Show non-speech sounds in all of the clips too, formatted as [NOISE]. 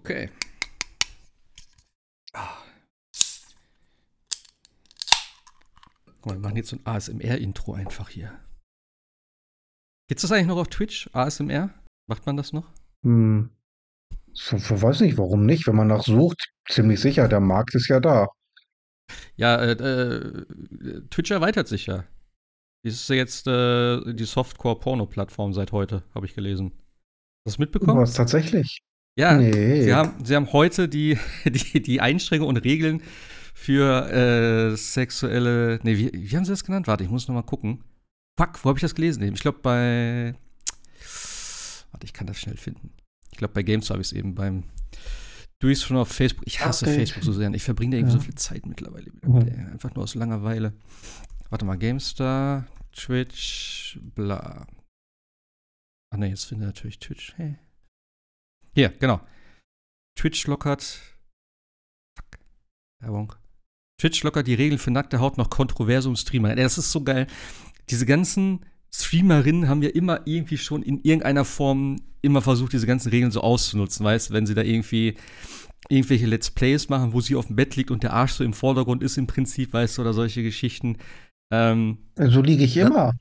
Okay. Guck mal, wir machen jetzt so ein ASMR-Intro einfach hier. Gibt's das eigentlich noch auf Twitch? ASMR? Macht man das noch? Hm. Ich weiß nicht, warum nicht. Wenn man nach sucht, ziemlich sicher, der Markt ist ja da. Ja, äh, äh, Twitch erweitert sich ja. Das ist ja jetzt äh, die Softcore-Porno-Plattform seit heute, habe ich gelesen. Hast du das mitbekommen? Was tatsächlich? Ja, Nee. sie, haben, sie haben heute die, [LAUGHS] die, die Einschränkungen und Regeln für äh, sexuelle. Nee, wie, wie haben sie das genannt? Warte, ich muss noch mal gucken. Fuck, wo habe ich das gelesen? Ich glaube bei. Warte, ich kann das schnell finden. Ich glaube bei Games habe ich es eben beim. Du bist schon auf Facebook. Ich hasse Okay. Facebook so sehr. Ich verbringe da irgendwie Ja. so viel Zeit mittlerweile. Mhm. Einfach nur aus Langeweile. Warte mal, GameStar, Twitch, bla. Ach ne, jetzt finde ich natürlich Twitch. Hey. Hier, genau. Twitch lockert. Fuck. Werbung. Twitch lockert die Regeln für nackte Haut noch kontroversum Streamer. Ey, Das ist so geil. Diese ganzen Streamerinnen haben ja immer irgendwie schon in irgendeiner Form immer versucht, diese ganzen Regeln so auszunutzen, weißt du, wenn sie da irgendwie irgendwelche Let's Plays machen, wo sie auf dem Bett liegt und der Arsch so im Vordergrund ist im Prinzip, weißt du, oder solche Geschichten. Ähm, So liege ich immer.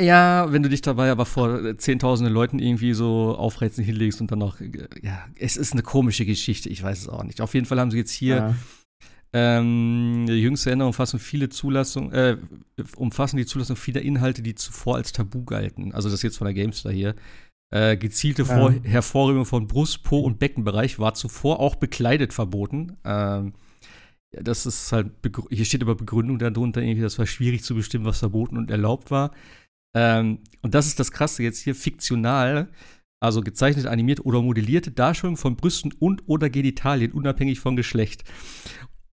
Ja, wenn du dich dabei aber vor zehntausenden Leuten irgendwie so aufreizend hinlegst und dann noch, ja, es ist eine komische Geschichte, ich weiß es auch nicht. Auf jeden Fall haben sie jetzt hier Ja. ähm, jüngste Änderung umfassen viele Zulassung, äh, umfassen die Zulassung vieler Inhalte, die zuvor als Tabu galten. Also das jetzt von der Gamestar hier. Äh, gezielte. Vor Hervorhebung von Brust, Po und Beckenbereich war zuvor auch bekleidet verboten. Ähm, das ist halt, hier steht aber Begründung darunter, irgendwie, das war schwierig zu bestimmen, was verboten und erlaubt war. Ähm, und das ist das Krasse jetzt hier, fiktional, also gezeichnet, animiert oder modellierte Darstellung von Brüsten und oder Genitalien, unabhängig von Geschlecht.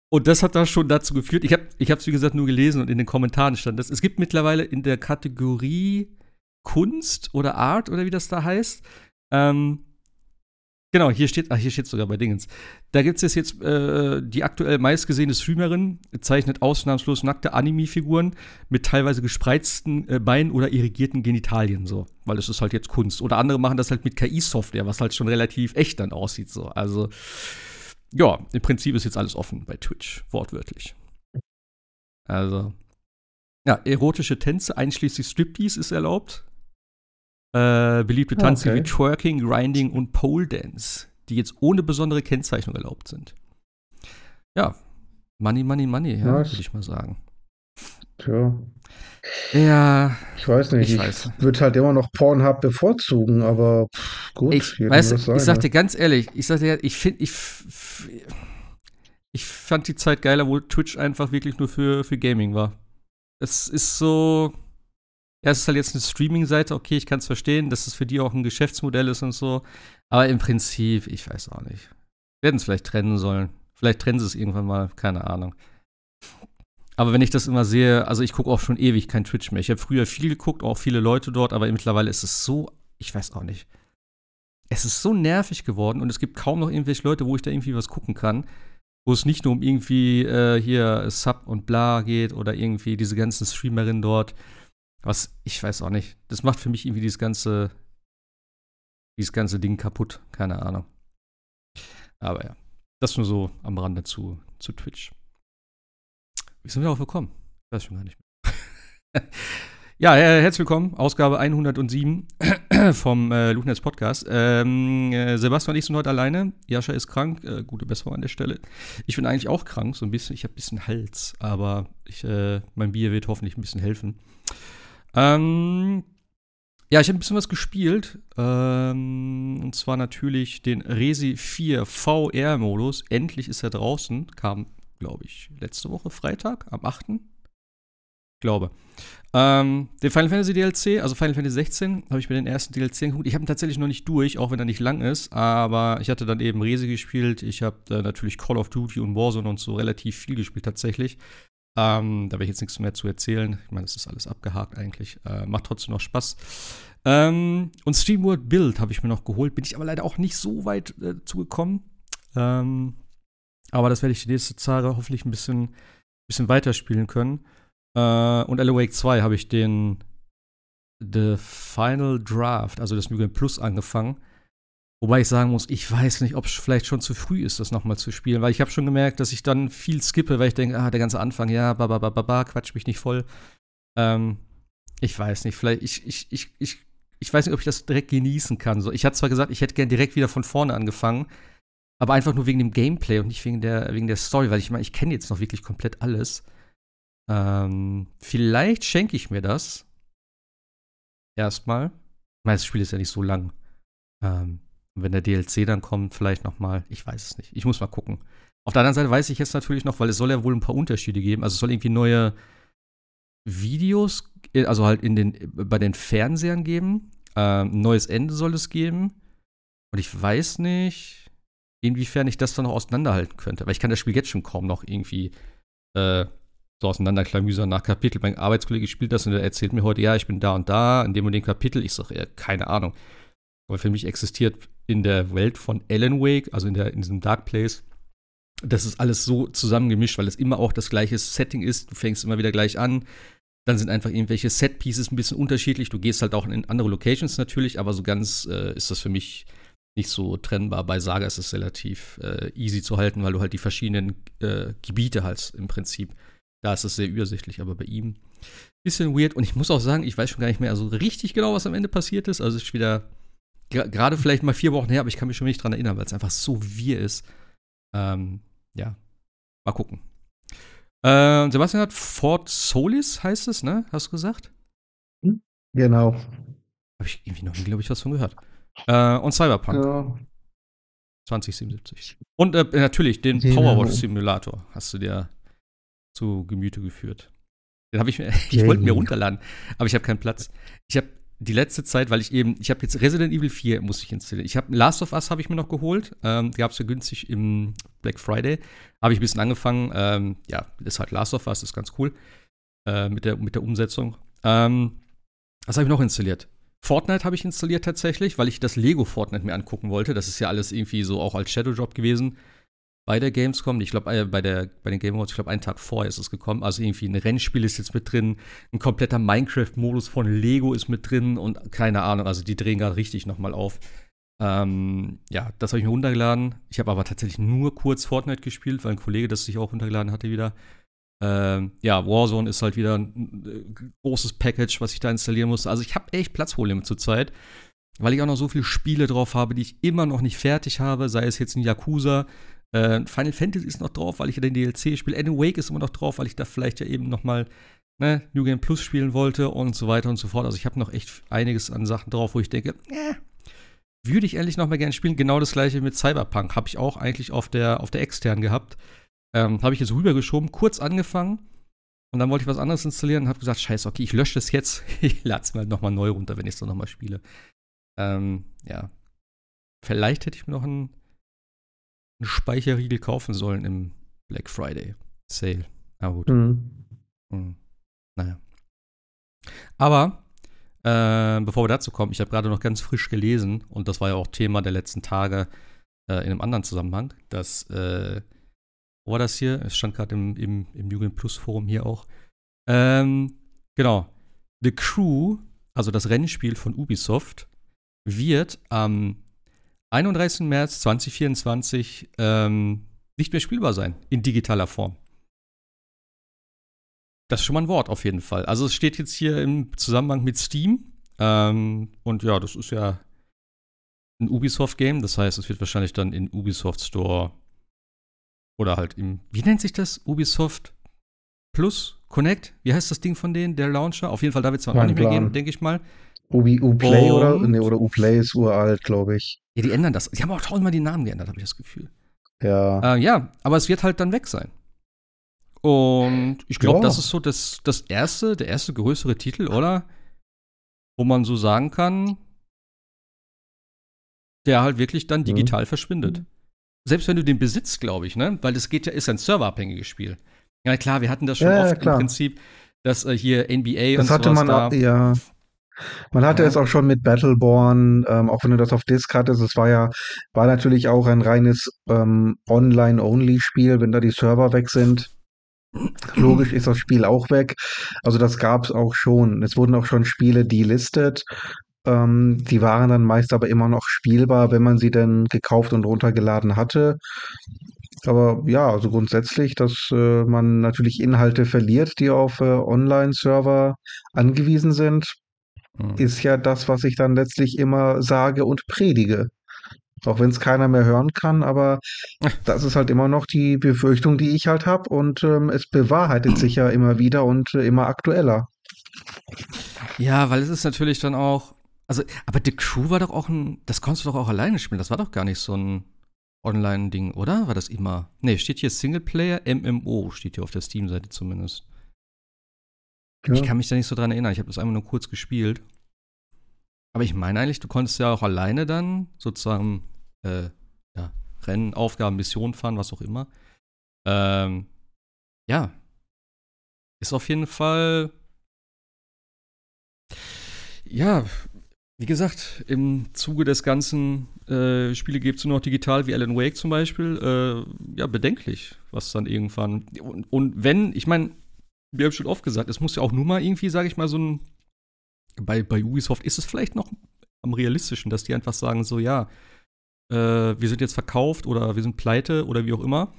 Und das hat da schon dazu geführt, ich habe es wie gesagt nur gelesen und in den Kommentaren stand das. Es gibt mittlerweile in der Kategorie Kunst oder Art oder wie das da heißt, ähm, genau, hier steht, ach, hier steht sogar bei Dingens. Da gibt es jetzt äh, die aktuell meistgesehene Streamerin, zeichnet ausnahmslos nackte Anime-Figuren mit teilweise gespreizten äh, Beinen oder irrigierten Genitalien, so. Weil es ist halt jetzt Kunst. Oder andere machen das halt mit KI-Software, was halt schon relativ echt dann aussieht, so. Also, ja, im Prinzip ist jetzt alles offen bei Twitch, wortwörtlich. Also, ja, erotische Tänze, einschließlich Striptease, ist erlaubt. Äh, beliebte Ah, Tanze okay. wie Twerking, Grinding und Pole Dance, die jetzt ohne besondere Kennzeichnung erlaubt sind. Ja, Money, Money, Money, ja, würde ich mal sagen. Tja. Ja, Ich weiß nicht. Ich Ich, weiß. würde halt immer noch Pornhub bevorzugen, aber pff, gut. ich, weißt, ich sag seine. dir ganz ehrlich, ich sag dir, ich finde, ich, ich fand die Zeit geiler, wo Twitch einfach wirklich nur für, für Gaming war. Es ist so, ja, es ist halt jetzt eine Streaming-Seite, okay, ich kann es verstehen, dass es für die auch ein Geschäftsmodell ist und so. Aber im Prinzip, ich weiß auch nicht. Werden es vielleicht trennen sollen. Vielleicht trennen sie es irgendwann mal, keine Ahnung. Aber wenn ich das immer sehe, also ich gucke auch schon ewig kein Twitch mehr. Ich habe früher viel geguckt, auch viele Leute dort, aber mittlerweile ist es so, ich weiß auch nicht. Es ist so nervig geworden und es gibt kaum noch irgendwelche Leute, wo ich da irgendwie was gucken kann, wo es nicht nur um irgendwie äh, hier Sub und bla geht oder irgendwie diese ganzen Streamerinnen dort. Was, ich weiß auch nicht. Das macht für mich irgendwie dieses ganze, dieses ganze Ding kaputt. Keine Ahnung. Aber ja, das nur so am Rande zu, zu Twitch. Wie sind wir darauf gekommen? Ich weiß schon gar nicht mehr. [LAUGHS] ja, herzlich willkommen. Ausgabe 107 [CLEARS THROAT] vom äh, Luchnetz Podcast. Ähm, äh, Sebastian und ich sind heute alleine. Jascha ist krank. Äh, gute Besserung an der Stelle. Ich bin eigentlich auch krank, so ein bisschen. Ich habe ein bisschen Hals, aber ich, äh, mein Bier wird hoffentlich ein bisschen helfen. Ähm, ja, ich habe ein bisschen was gespielt. Ähm, und zwar natürlich den Resi 4 VR-Modus. Endlich ist er draußen. Kam, glaube ich, letzte Woche Freitag, am 8. Ich glaube. Ähm, den Final Fantasy DLC, also Final Fantasy 16, habe ich mir den ersten DLC geguckt. Ich habe ihn tatsächlich noch nicht durch, auch wenn er nicht lang ist. Aber ich hatte dann eben Resi gespielt. Ich habe äh, natürlich Call of Duty und Warzone und so relativ viel gespielt tatsächlich. Ähm, da werde ich jetzt nichts mehr zu erzählen. Ich meine, das ist alles abgehakt eigentlich. Äh, macht trotzdem noch Spaß. Ähm, und SteamWorld Build habe ich mir noch geholt. Bin ich aber leider auch nicht so weit äh, zugekommen. Ähm, aber das werde ich die nächste Zeit hoffentlich ein bisschen, bisschen weiterspielen können. Äh, und Alan Wake 2 habe ich den The Final Draft, also das New Plus, angefangen. Wobei ich sagen muss, ich weiß nicht, ob es vielleicht schon zu früh ist, das nochmal zu spielen, weil ich habe schon gemerkt, dass ich dann viel skippe, weil ich denke, ah, der ganze Anfang, ja, ba, ba, ba, ba, ba quatsch mich nicht voll. Ähm, ich weiß nicht, vielleicht, ich, ich, ich, ich, ich weiß nicht, ob ich das direkt genießen kann. So, ich hatte zwar gesagt, ich hätte gern direkt wieder von vorne angefangen, aber einfach nur wegen dem Gameplay und nicht wegen der, wegen der Story, weil ich meine, ich kenne jetzt noch wirklich komplett alles. Ähm, vielleicht schenke ich mir das. Erstmal. Ich meine, das Spiel ist ja nicht so lang. Ähm, wenn der DLC dann kommt, vielleicht noch mal. Ich weiß es nicht. Ich muss mal gucken. Auf der anderen Seite weiß ich jetzt natürlich noch, weil es soll ja wohl ein paar Unterschiede geben. Also es soll irgendwie neue Videos, äh, also halt in den, bei den Fernsehern geben. Ähm, ein neues Ende soll es geben. Und ich weiß nicht, inwiefern ich das dann noch auseinanderhalten könnte. Weil ich kann das Spiel jetzt schon kaum noch irgendwie äh, so auseinanderklamüsern nach Kapitel. Mein Arbeitskollege spielt das und er erzählt mir heute, ja, ich bin da und da, in dem und dem Kapitel. Ich sage, ja, keine Ahnung. Aber für mich existiert in der Welt von Alan Wake, also in, der, in diesem Dark Place, das ist alles so zusammengemischt, weil es immer auch das gleiche Setting ist. Du fängst immer wieder gleich an. Dann sind einfach irgendwelche Set-Pieces ein bisschen unterschiedlich. Du gehst halt auch in andere Locations natürlich, aber so ganz äh, ist das für mich nicht so trennbar. Bei Saga ist es relativ äh, easy zu halten, weil du halt die verschiedenen äh, Gebiete hast im Prinzip. Da ist es sehr übersichtlich, aber bei ihm bisschen weird. Und ich muss auch sagen, ich weiß schon gar nicht mehr so richtig genau, was am Ende passiert ist. Also es ist wieder gerade vielleicht mal vier Wochen her, aber ich kann mich schon nicht dran erinnern, weil es einfach so wir ist. Ähm, ja, mal gucken. Äh, Sebastian hat Fort Solis, heißt es, ne? Hast du gesagt? Hm? Genau. Habe ich irgendwie noch nie, glaube ich, was von gehört. Äh, und Cyberpunk. Ja. 2077. Und äh, natürlich den genau. Powerwatch Simulator hast du dir zu Gemüte geführt. Den habe ich mir, [LAUGHS] ich wollte mir runterladen, aber ich habe keinen Platz. Ich habe die letzte Zeit, weil ich eben, ich habe jetzt Resident Evil 4 muss ich installieren. Ich habe Last of Us habe ich mir noch geholt. Ähm, Gab es ja günstig im Black Friday. Habe ich ein bisschen angefangen. Ähm, ja, ist halt Last of Us, ist ganz cool äh, mit, der, mit der Umsetzung. Ähm, was habe ich noch installiert? Fortnite habe ich installiert tatsächlich, weil ich das Lego Fortnite mir angucken wollte. Das ist ja alles irgendwie so auch als Shadow Drop gewesen bei der Gamescom. Ich glaube, äh, bei, bei den Game Awards, ich glaube, einen Tag vorher ist es gekommen. Also irgendwie ein Rennspiel ist jetzt mit drin, ein kompletter Minecraft-Modus von Lego ist mit drin und keine Ahnung, also die drehen gerade richtig nochmal auf. Ähm, ja, das habe ich mir runtergeladen. Ich habe aber tatsächlich nur kurz Fortnite gespielt, weil ein Kollege das sich auch runtergeladen hatte wieder. Ähm, ja, Warzone ist halt wieder ein äh, großes Package, was ich da installieren muss. Also ich habe echt Platzprobleme zurzeit, weil ich auch noch so viele Spiele drauf habe, die ich immer noch nicht fertig habe, sei es jetzt ein Yakuza, äh, Final Fantasy ist noch drauf, weil ich ja den DLC spiele. Alan Wake ist immer noch drauf, weil ich da vielleicht ja eben noch mal ne, New Game Plus spielen wollte und so weiter und so fort. Also ich habe noch echt einiges an Sachen drauf, wo ich denke, äh, würde ich ehrlich noch mal gerne spielen. Genau das gleiche mit Cyberpunk. Habe ich auch eigentlich auf der, auf der externen gehabt. Ähm, habe ich jetzt rübergeschoben, kurz angefangen. Und dann wollte ich was anderes installieren und habe gesagt, scheiße, okay, ich lösche das jetzt. [LAUGHS] ich lade es mal nochmal neu runter, wenn ich es dann nochmal spiele. Ähm, ja. Vielleicht hätte ich mir noch ein einen Speicherriegel kaufen sollen im Black Friday Sale. Na gut. Mhm. Mhm. Naja. Aber äh, bevor wir dazu kommen, ich habe gerade noch ganz frisch gelesen und das war ja auch Thema der letzten Tage äh, in einem anderen Zusammenhang, dass, äh, wo war das hier? Es stand gerade im, im, im Jugend Plus Forum hier auch. Ähm, genau. The Crew, also das Rennspiel von Ubisoft, wird am 31. März 2024 ähm, nicht mehr spielbar sein in digitaler Form. Das ist schon mal ein Wort auf jeden Fall. Also es steht jetzt hier im Zusammenhang mit Steam. Ähm, und ja, das ist ja ein Ubisoft-Game. Das heißt, es wird wahrscheinlich dann in Ubisoft Store oder halt im, wie nennt sich das? Ubisoft Plus Connect? Wie heißt das Ding von denen? Der Launcher? Auf jeden Fall, da wird es auch nicht mehr gehen, denke ich mal. Ubi, Uplay oder? Nee, oder Uplay ist uralt, glaube ich. Ja, die ändern das. Die haben auch tausendmal die Namen geändert, habe ich das Gefühl. Ja. Äh, ja, aber es wird halt dann weg sein. Und ich glaube, ja. das ist so das, das erste, der erste größere Titel, oder? Wo man so sagen kann, der halt wirklich dann mhm. digital mhm. verschwindet. Selbst wenn du den besitzt, glaube ich, ne? Weil das geht ja, ist ein serverabhängiges Spiel. Ja, klar, wir hatten das schon ja, oft ja, im Prinzip, dass äh, hier NBA das und hatte man auch, ja. Man hatte ja. es auch schon mit Battleborn, ähm, auch wenn du das auf Disk hattest. Es war ja, war natürlich auch ein reines ähm, Online-Only-Spiel, wenn da die Server weg sind. Logisch ist das Spiel auch weg. Also das gab es auch schon. Es wurden auch schon Spiele delistet. Ähm, die waren dann meist aber immer noch spielbar, wenn man sie denn gekauft und runtergeladen hatte. Aber ja, also grundsätzlich, dass äh, man natürlich Inhalte verliert, die auf äh, Online-Server angewiesen sind, mhm. ist ja das, was ich dann letztlich immer sage und predige. Auch wenn es keiner mehr hören kann, aber [LAUGHS] das ist halt immer noch die Befürchtung, die ich halt habe und ähm, es bewahrheitet sich ja immer wieder und äh, immer aktueller. Ja, weil es ist natürlich dann auch, also, aber The Crew war doch auch ein, das konntest du doch auch alleine spielen, das war doch gar nicht so ein Online-Ding, oder? War das immer? Nee, steht hier Singleplayer MMO, steht hier auf der Steam-Seite zumindest. Ja. Ich kann mich da nicht so dran erinnern, ich habe das einmal nur kurz gespielt. Aber ich meine eigentlich, du konntest ja auch alleine dann sozusagen äh, ja, Rennen, Aufgaben, Missionen fahren, was auch immer. Ähm, ja. Ist auf jeden Fall. Ja, wie gesagt, im Zuge des ganzen äh, Spiele gibt es nur noch digital wie Alan Wake zum Beispiel. Äh, ja, bedenklich, was dann irgendwann. Und, und wenn, ich meine, wir haben schon oft gesagt, es muss ja auch nur mal irgendwie, sage ich mal, so ein bei, bei Ubisoft ist es vielleicht noch am realistischen, dass die einfach sagen, so ja, äh, wir sind jetzt verkauft oder wir sind pleite oder wie auch immer.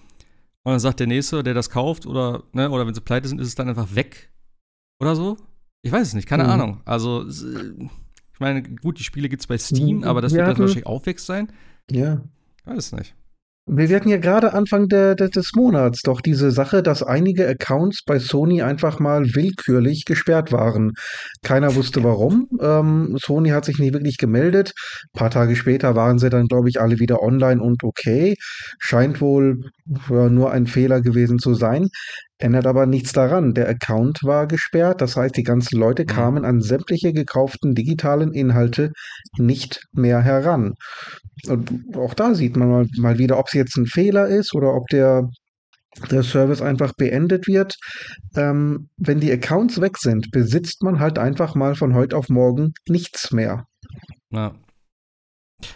Und dann sagt der Nächste, der das kauft oder, ne, oder wenn sie pleite sind, ist es dann einfach weg oder so. Ich weiß es nicht, keine mhm. Ahnung. Also, ich meine, gut, die Spiele gibt es bei Steam, mhm. aber das wir wird dann wahrscheinlich auch weg sein. Ja. Ich weiß nicht. Wir hatten ja gerade Anfang der, der, des Monats doch diese Sache, dass einige Accounts bei Sony einfach mal willkürlich gesperrt waren. Keiner wusste warum. Ähm, Sony hat sich nicht wirklich gemeldet. Ein paar Tage später waren sie dann, glaube ich, alle wieder online und okay. Scheint wohl ja, nur ein Fehler gewesen zu sein. Ändert aber nichts daran. Der Account war gesperrt. Das heißt, die ganzen Leute mhm. kamen an sämtliche gekauften digitalen Inhalte nicht mehr heran. Und auch da sieht man mal, mal wieder, ob es jetzt ein Fehler ist oder ob der, der Service einfach beendet wird. Ähm, wenn die Accounts weg sind, besitzt man halt einfach mal von heute auf morgen nichts mehr. Ja,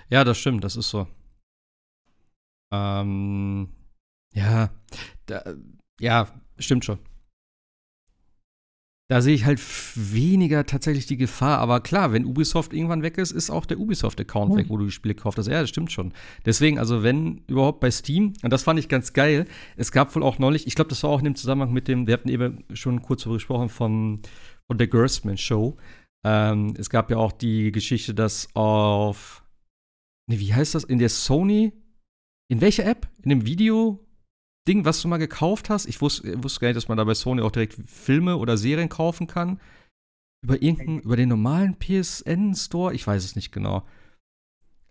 ja das stimmt, das ist so. Ähm, ja, da, ja, stimmt schon. Da sehe ich halt weniger tatsächlich die Gefahr. Aber klar, wenn Ubisoft irgendwann weg ist, ist auch der Ubisoft-Account mhm. weg, wo du die Spiele gekauft hast. Ja, das stimmt schon. Deswegen, also wenn überhaupt bei Steam, und das fand ich ganz geil, es gab wohl auch neulich, ich glaube, das war auch in dem Zusammenhang mit dem, wir hatten eben schon kurz darüber gesprochen, von, von der Gerstmann Show. Ähm, es gab ja auch die Geschichte, dass auf, ne, wie heißt das, in der Sony, in welcher App? In dem Video Ding, was du mal gekauft hast. Ich wusste, wusste gar nicht, dass man da bei Sony auch direkt Filme oder Serien kaufen kann. Über irgendeinen, über den normalen PSN-Store. Ich weiß es nicht genau.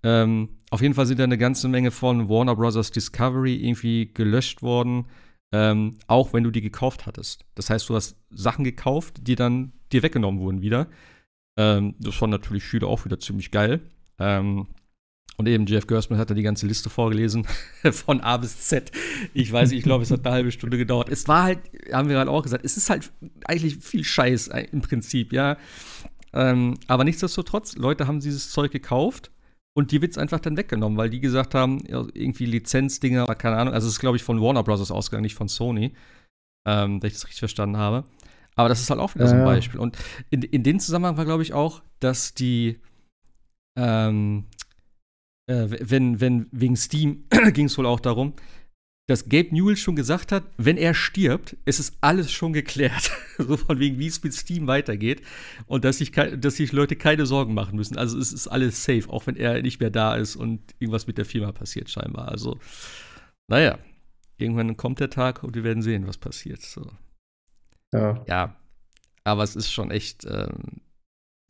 Ähm, auf jeden Fall sind da eine ganze Menge von Warner Bros. Discovery irgendwie gelöscht worden. Ähm, auch wenn du die gekauft hattest. Das heißt, du hast Sachen gekauft, die dann dir weggenommen wurden wieder. Ähm, das war natürlich Schüler auch wieder ziemlich geil. Ähm, und eben Jeff Gersman hat da die ganze Liste vorgelesen, [LAUGHS] von A bis Z. Ich weiß nicht, ich glaube, es hat eine halbe Stunde gedauert. Es war halt, haben wir gerade auch gesagt, es ist halt eigentlich viel Scheiß im Prinzip, ja. Ähm, aber nichtsdestotrotz, Leute haben dieses Zeug gekauft und die wird es einfach dann weggenommen, weil die gesagt haben, ja, irgendwie Lizenzdinger, keine Ahnung. Also, es ist, glaube ich, von Warner Bros. ausgegangen, nicht von Sony, ähm, wenn ich das richtig verstanden habe. Aber das ist halt auch wieder so ein Beispiel. Und in, in dem Zusammenhang war, glaube ich, auch, dass die, ähm, äh, wenn, wenn wegen Steam [CLEARS THROAT] ging es wohl auch darum, dass Gabe Newell schon gesagt hat, wenn er stirbt, ist es alles schon geklärt. [LAUGHS] so von wegen, wie es mit Steam weitergeht. Und dass sich, dass sich Leute keine Sorgen machen müssen. Also es ist alles safe, auch wenn er nicht mehr da ist und irgendwas mit der Firma passiert, scheinbar. Also, naja, irgendwann kommt der Tag und wir werden sehen, was passiert. So. Ja. Ja. Aber es ist schon echt. Ähm,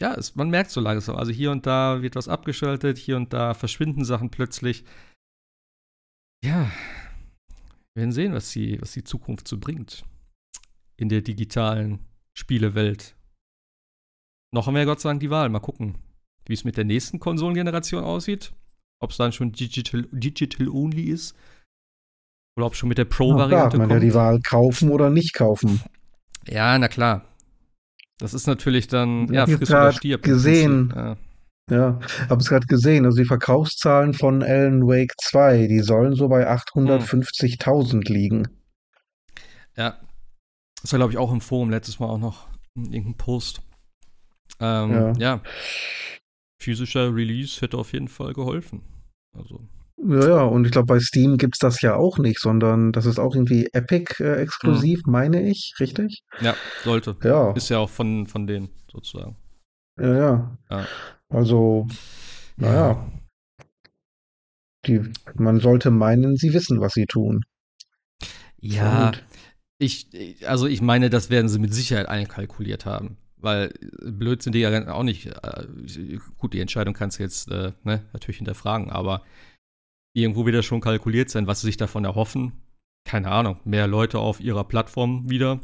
ja, es, man merkt so langsam. Also hier und da wird was abgeschaltet, hier und da verschwinden Sachen plötzlich. Ja, wir werden sehen, was die, was die Zukunft so bringt. In der digitalen Spielewelt. Noch haben wir ja Gott sei Dank die Wahl. Mal gucken, wie es mit der nächsten Konsolengeneration aussieht. Ob es dann schon digital, digital only ist. Oder ob schon mit der Pro-Variante kommt. man ja die Wahl kaufen oder nicht kaufen. Ja, na klar. Das ist natürlich dann, ja, friss oder stirb. gesehen. Ja. Ja, habe es gerade gesehen. Also die Verkaufszahlen von Alan Wake 2, die sollen so bei 850.000 hm. liegen. Ja, das war, glaube ich, auch im Forum letztes Mal auch noch irgendein Post. Ähm, ja. ja. physischer Release hätte auf jeden Fall geholfen. Also. Ja, ja, und ich glaube, bei Steam gibt es das ja auch nicht, sondern das ist auch irgendwie Epic-exklusiv, äh, mhm. meine ich, richtig? Ja, sollte. Ja. Ist ja auch von, von denen sozusagen. Ja, ja. ja. Also, naja. Die, man sollte meinen, sie wissen, was sie tun. Ja, ich, also ich meine, das werden sie mit Sicherheit einkalkuliert haben. Weil blöd sind die ja auch nicht. Äh, gut, die Entscheidung kannst du jetzt äh, ne, natürlich hinterfragen, aber irgendwo wieder schon kalkuliert sein, was sie sich davon erhoffen. Keine Ahnung, mehr Leute auf ihrer Plattform wieder.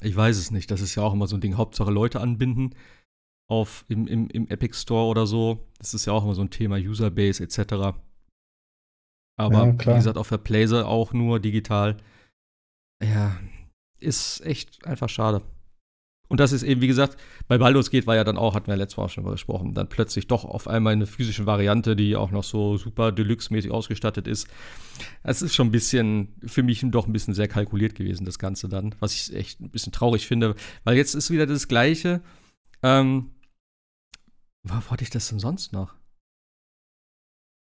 Ich weiß es nicht. Das ist ja auch immer so ein Ding. Hauptsache Leute anbinden auf, im, im, im Epic Store oder so. Das ist ja auch immer so ein Thema Userbase etc. Aber ja, wie gesagt, auf der Playse auch nur digital. Ja, ist echt einfach schade. Und das ist eben, wie gesagt, bei Baldur's geht war ja dann auch, hatten wir letztes Mal auch schon mal gesprochen, dann plötzlich doch auf einmal eine physische Variante, die auch noch so super Deluxe-mäßig ausgestattet ist. Es ist schon ein bisschen, für mich doch ein bisschen sehr kalkuliert gewesen, das Ganze dann, was ich echt ein bisschen traurig finde, weil jetzt ist wieder das Gleiche. Ähm, wo hatte ich das denn sonst noch?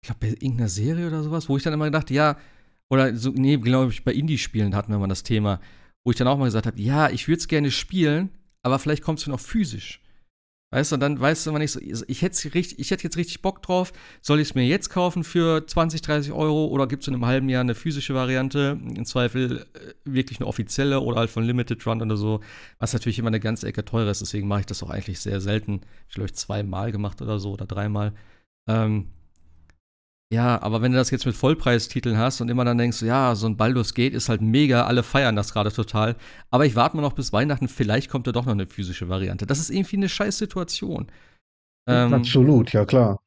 Ich glaube, bei irgendeiner Serie oder sowas, wo ich dann immer gedacht, ja, oder so, nee, glaube ich, bei Indie-Spielen hatten wir mal das Thema, wo ich dann auch mal gesagt habe, ja, ich würde es gerne spielen, aber vielleicht kommst du noch physisch. Weißt du, und dann weißt du immer nicht so, ich hätte, richtig, jetzt richtig Bock drauf, soll ich es mir jetzt kaufen für 20, 30 Euro oder gibt es in einem halben Jahr eine physische Variante, im Zweifel äh, wirklich eine offizielle oder halt von Limited Run oder so, was natürlich immer eine ganze Ecke teurer ist, deswegen mache ich das auch eigentlich sehr selten. Ich glaube, ich zweimal gemacht oder so oder dreimal. Ähm, ja, aber wenn du das jetzt mit Vollpreistiteln hast und immer dann denkst, ja, so ein Baldur's Gate ist halt mega, alle feiern das gerade total. Aber ich warte mal noch bis Weihnachten, vielleicht kommt da doch noch eine physische Variante. Das ist irgendwie eine scheiß Situation. Ähm, Absolut, ja klar.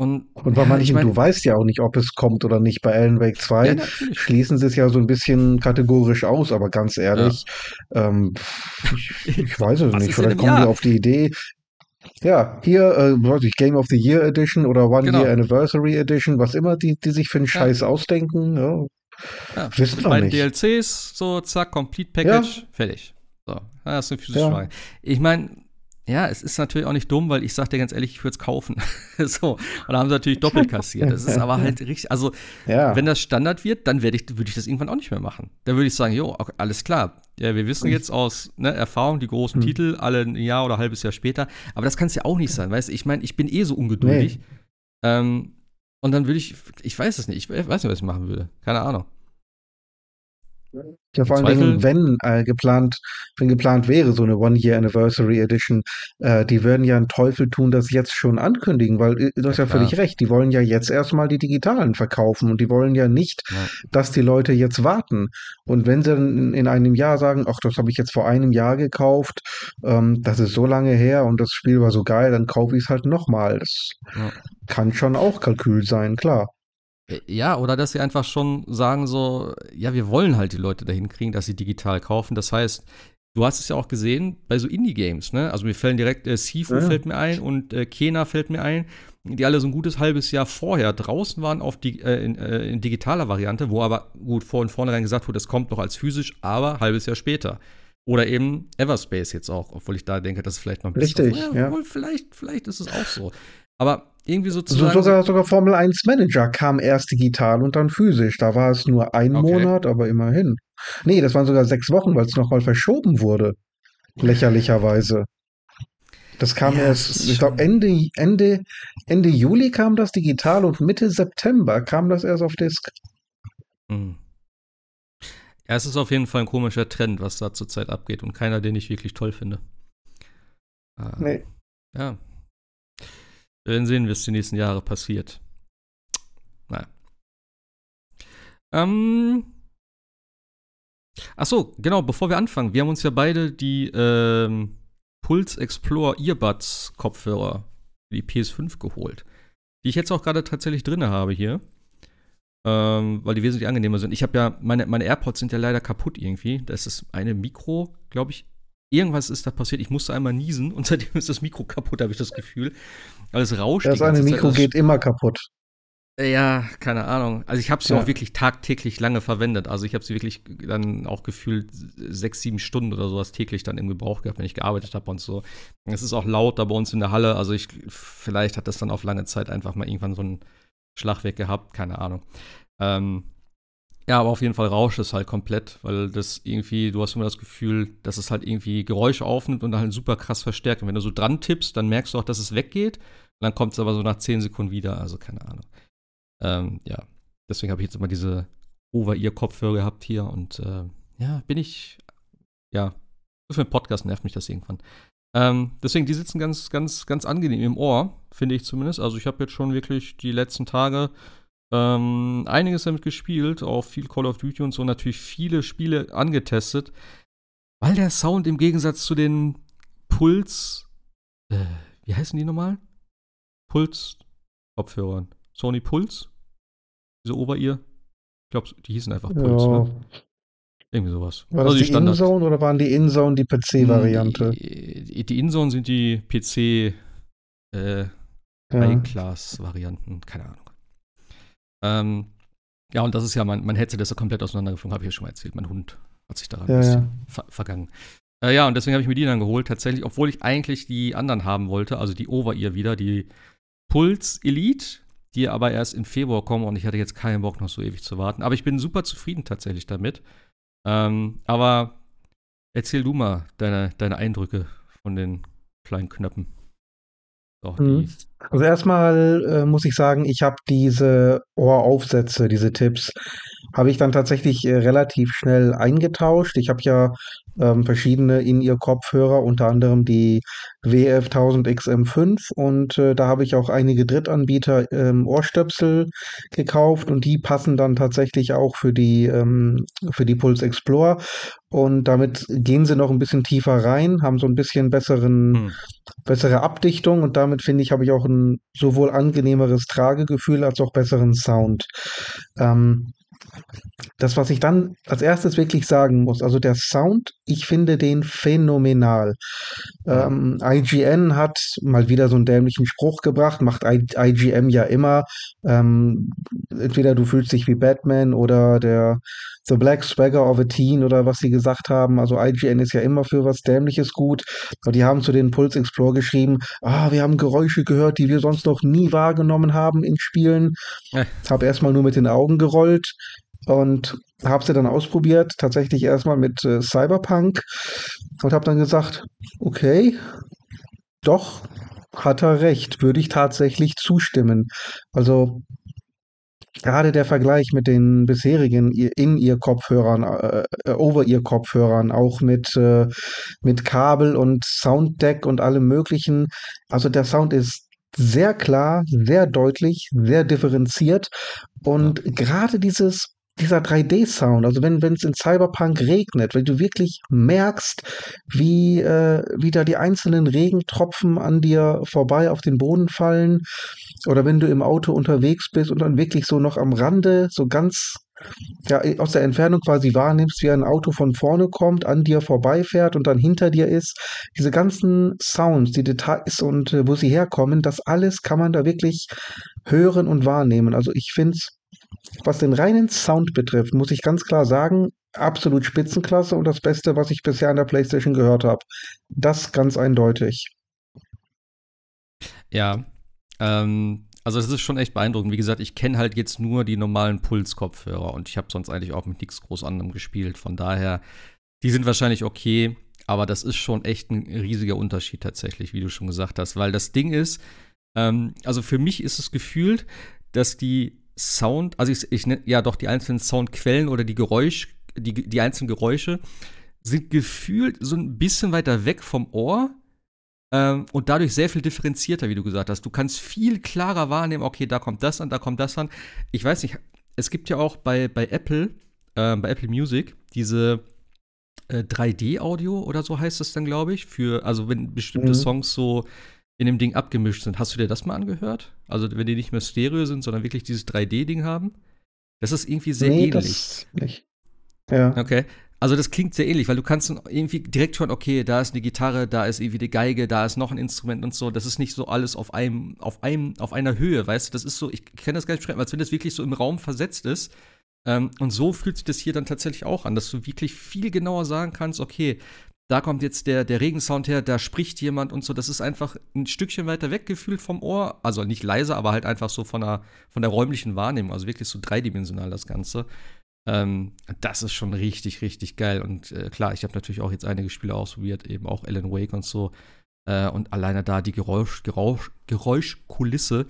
Und, und weil ja, man, [LAUGHS] ich mein, du weißt ja auch nicht, ob es kommt oder nicht. Bei Alan Wake 2 ja, schließen sie es ja so ein bisschen kategorisch aus, aber ganz ehrlich, ja. ähm, ich, ich, weiß es nicht. Vielleicht kommen die auf die Idee, ja, hier, äh, weiß ich, Game of the Year Edition oder One genau. Year Anniversary Edition, was immer die, die sich für einen Scheiß ausdenken, ja. ja. Wissen wir nicht. DLCs, so zack, Complete Package, fertig. So, das ist eine physische ja. Frage. Ich meine, ja, es ist natürlich auch nicht dumm, weil ich sag dir ganz ehrlich, ich würde es kaufen. [LAUGHS] so. Und da haben sie natürlich doppelt kassiert. Das ist aber [LAUGHS] halt richtig, also ja. wenn das Standard wird, dann werde ich, würde ich das irgendwann auch nicht mehr machen. Da würde ich sagen, jo, alles klar. Ja, wir wissen jetzt aus ne, Erfahrung die großen mhm. Titel alle ein Jahr oder ein halbes Jahr später. Aber das kann es ja auch nicht sein, weißt du? Ich meine, ich bin eh so ungeduldig. Nee. Ähm, und dann würde ich, ich weiß es nicht, ich weiß nicht, was ich machen würde. Keine Ahnung. Ja, vor allen Dingen, wenn äh, geplant, wenn geplant wäre, so eine One-Year-Anniversary Edition, äh, die würden ja einen Teufel tun, das jetzt schon ankündigen, weil äh, du hast ja, ja völlig recht, die wollen ja jetzt erstmal die digitalen verkaufen und die wollen ja nicht, ja. dass die Leute jetzt warten. Und wenn sie dann in einem Jahr sagen, ach, das habe ich jetzt vor einem Jahr gekauft, ähm, das ist so lange her und das Spiel war so geil, dann kaufe ich es halt nochmal. Das ja. kann schon auch Kalkül sein, klar. Äh, ja, oder dass sie einfach schon sagen so, ja, wir wollen halt die Leute dahin kriegen, dass sie digital kaufen. Das heißt, du hast es ja auch gesehen bei so Indie-Games, ne? Also mir fällen direkt äh, Sifu ja. fällt mir ein und äh, Kena fällt mir ein, die alle so ein gutes halbes Jahr vorher draußen waren auf die, äh, in, äh, in, digitaler Variante, wo aber gut vor und vornherein gesagt wurde, es kommt noch als physisch, aber halbes Jahr später. Oder eben Everspace jetzt auch, obwohl ich da denke, dass es vielleicht noch ein bisschen. Richtig, so, ja, ja. Vielleicht, vielleicht ist es auch so. Aber irgendwie sozusagen. So, sogar, sogar Formel 1 Manager kam erst digital und dann physisch. Da war es nur ein okay. Monat, aber immerhin. Nee, das waren sogar sechs Wochen, weil es nochmal verschoben wurde. Lächerlicherweise. Das kam ja, erst, ich glaube, Ende, Ende, Ende Juli kam das digital und Mitte September kam das erst auf Disk. Hm. Ja, es ist auf jeden Fall ein komischer Trend, was da zurzeit abgeht und keiner, den ich wirklich toll finde. Äh, nee. Ja, wir werden sehen, was die nächsten Jahre passiert. Naja. Ähm. Ach so, genau, bevor wir anfangen, wir haben uns ja beide die ähm, Pulse Explore Earbuds Kopfhörer die PS5 geholt. Die ich jetzt auch gerade tatsächlich drin habe hier. Ähm, weil die wesentlich angenehmer sind. Ich habe ja, meine, meine AirPods sind ja leider kaputt irgendwie. Da ist das eine Mikro, glaube ich, irgendwas ist da passiert. Ich musste einmal niesen und [LAUGHS] seitdem ist das Mikro kaputt, habe ich das Gefühl. Alles rauscht. Das eine Mikro geht immer kaputt. Ja, keine Ahnung. Also ich habe sie ja. auch wirklich tagtäglich lange verwendet. Also ich habe sie wirklich dann auch gefühlt sechs, sieben Stunden oder sowas täglich dann im Gebrauch gehabt, wenn ich gearbeitet habe und so. Es ist auch laut da bei uns in der Halle. Also ich, vielleicht hat das dann auf lange Zeit einfach mal irgendwann so einen Schlag weg gehabt. Keine Ahnung. Ähm, ja, aber auf jeden Fall rauscht es halt komplett, weil das irgendwie, du hast immer das Gefühl, dass es halt irgendwie Geräusche aufnimmt und dann halt super krass verstärkt. Und wenn du so dran tippst, dann merkst du auch, dass es weggeht. Dann kommt es aber so nach zehn Sekunden wieder. Also keine Ahnung. Ähm, ja, deswegen habe ich jetzt immer diese Over-Ear-Kopfhörer gehabt hier und äh, ja, bin ich, ja, für einen Podcast nervt mich das irgendwann. Ähm, deswegen, die sitzen ganz, ganz, ganz angenehm im Ohr, finde ich zumindest. Also ich habe jetzt schon wirklich die letzten Tage ähm, einiges damit gespielt, auch viel Call of Duty und so, natürlich viele Spiele angetestet, weil der Sound im Gegensatz zu den Puls, äh, wie heißen die nochmal? Puls-Kopfhörern. Sony Puls. Diese Ober-Ear. Ich glaube, die hießen einfach Puls, ja. ne? Irgendwie sowas. War also das die, die InZone oder waren die InZone die PC-Variante? Die, die InZone sind die PC äh, High-Class-Varianten, keine Ahnung. Ähm, ja, und das ist ja mein, mein Headset, das ist ja komplett auseinandergeflogen, habe ich ja schon mal erzählt. Mein Hund hat sich daran ja, ein bisschen ja. ver vergangen. Äh, ja, und deswegen habe ich mir die dann geholt, tatsächlich, obwohl ich eigentlich die anderen haben wollte, also die Over-Ear wieder, die Puls Elite die aber erst im Februar kommen und ich hatte jetzt keinen Bock, noch so ewig zu warten. Aber ich bin super zufrieden tatsächlich damit. Ähm, aber erzähl du mal deine, deine Eindrücke von den kleinen Knöpfen. So, mhm. Also erstmal äh, muss ich sagen, ich habe diese Ohraufsätze, diese Tipps, habe ich dann tatsächlich äh, relativ schnell eingetauscht. Ich habe ja ähm, verschiedene In-Ear-Kopfhörer, unter anderem die WF1000XM5 und äh, da habe ich auch einige Drittanbieter ähm, Ohrstöpsel gekauft und die passen dann tatsächlich auch für die, ähm, für die Pulse Explorer und damit gehen sie noch ein bisschen tiefer rein, haben so ein bisschen besseren, hm. bessere Abdichtung und damit finde ich, habe ich auch ein sowohl angenehmeres Tragegefühl als auch besseren Sound. Ähm, das, was ich dann als erstes wirklich sagen muss, also der Sound, ich finde den phänomenal. Ähm, IGN hat mal wieder so einen dämlichen Spruch gebracht, macht I IGM ja immer. Ähm, entweder du fühlst dich wie Batman oder der The Black Swagger of a Teen oder was sie gesagt haben. Also IGN ist ja immer für was Dämliches gut. Und die haben zu den Pulse Explore geschrieben, ah, wir haben Geräusche gehört, die wir sonst noch nie wahrgenommen haben in Spielen. Äh. Habe erstmal nur mit den Augen gerollt und habe sie dann ausprobiert, tatsächlich erstmal mit äh, Cyberpunk und habe dann gesagt, okay, doch, hat er recht, würde ich tatsächlich zustimmen. Also gerade der Vergleich mit den bisherigen In-Ear-Kopfhörern, äh, äh, Over-Ear-Kopfhörern, auch mit, äh, mit Kabel und Sounddeck und allem möglichen. Also der Sound ist sehr klar, sehr deutlich, sehr differenziert und gerade dieses dieser 3D-Sound, also wenn es in Cyberpunk regnet, wenn du wirklich merkst, wie, äh, wie da die einzelnen Regentropfen an dir vorbei auf den Boden fallen, oder wenn du im Auto unterwegs bist und dann wirklich so noch am Rande, so ganz ja, aus der Entfernung quasi wahrnimmst, wie ein Auto von vorne kommt, an dir vorbeifährt und dann hinter dir ist. Diese ganzen Sounds, die Details und äh, wo sie herkommen, das alles kann man da wirklich hören und wahrnehmen. Also ich finde es was den reinen Sound betrifft, muss ich ganz klar sagen, absolut Spitzenklasse und das Beste, was ich bisher an der PlayStation gehört habe. Das ganz eindeutig. Ja, ähm, also es ist schon echt beeindruckend. Wie gesagt, ich kenne halt jetzt nur die normalen Puls-Kopfhörer und ich habe sonst eigentlich auch mit nichts groß anderem gespielt. Von daher, die sind wahrscheinlich okay, aber das ist schon echt ein riesiger Unterschied tatsächlich, wie du schon gesagt hast, weil das Ding ist, ähm, also für mich ist es gefühlt, dass die Sound, also ich, ich nenne ja doch die einzelnen Soundquellen oder die Geräusch, die, die einzelnen Geräusche sind gefühlt so ein bisschen weiter weg vom Ohr ähm, und dadurch sehr viel differenzierter, wie du gesagt hast. Du kannst viel klarer wahrnehmen, okay, da kommt das an, da kommt das an. Ich weiß nicht, es gibt ja auch bei, bei Apple, äh, bei Apple Music, diese äh, 3D-Audio oder so heißt das dann, glaube ich, für, also wenn bestimmte mhm. Songs so in dem Ding abgemischt sind. Hast du dir das mal angehört? Also wenn die nicht mehr Stereo sind, sondern wirklich dieses 3D-Ding haben? Das ist irgendwie sehr nee, ähnlich. Das nicht. Ja. Okay. Also das klingt sehr ähnlich, weil du kannst irgendwie direkt hören, okay, da ist eine Gitarre, da ist irgendwie die Geige, da ist noch ein Instrument und so. Das ist nicht so alles auf einem, auf einem, auf einer Höhe, weißt du? Das ist so, ich kenne das gar nicht beschreiben, als wenn das wirklich so im Raum versetzt ist. Ähm, und so fühlt sich das hier dann tatsächlich auch an, dass du wirklich viel genauer sagen kannst, okay, da kommt jetzt der, der Regensound her, da spricht jemand und so. Das ist einfach ein Stückchen weiter weg gefühlt vom Ohr. Also nicht leise, aber halt einfach so von der, von der räumlichen Wahrnehmung. Also wirklich so dreidimensional das Ganze. Ähm, das ist schon richtig, richtig geil. Und äh, klar, ich habe natürlich auch jetzt einige Spiele ausprobiert, eben auch Alan Wake und so. Äh, und alleine da die Geräusch, Geräusch, Geräuschkulisse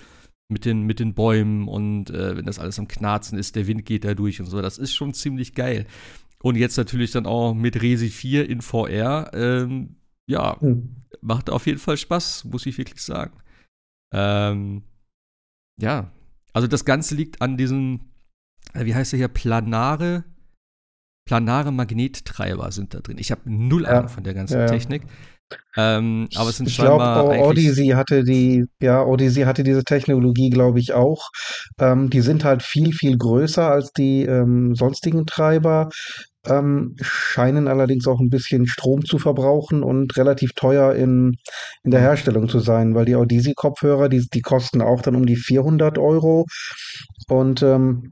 mit den, mit den Bäumen und äh, wenn das alles am Knarzen ist, der Wind geht da durch und so, das ist schon ziemlich geil. Und jetzt natürlich dann auch mit Resi 4 in VR. Ähm, ja, mhm. macht auf jeden Fall Spaß, muss ich wirklich sagen. Ähm, ja, also das Ganze liegt an diesen äh, wie heißt der hier, planare, planare Magnettreiber sind da drin. Ich habe null ja. Ahnung von der ganzen ja, Technik. Ähm, aber es sind ich glaube, Odyssey hatte die, ja, Odyssey hatte diese Technologie, glaube ich, auch. Ähm, die sind halt viel, viel größer als die ähm, sonstigen Treiber, ähm, scheinen allerdings auch ein bisschen Strom zu verbrauchen und relativ teuer in, in der mhm. Herstellung zu sein, weil die Odyssey-Kopfhörer, die, die kosten auch dann um die 400 Euro. Und ähm,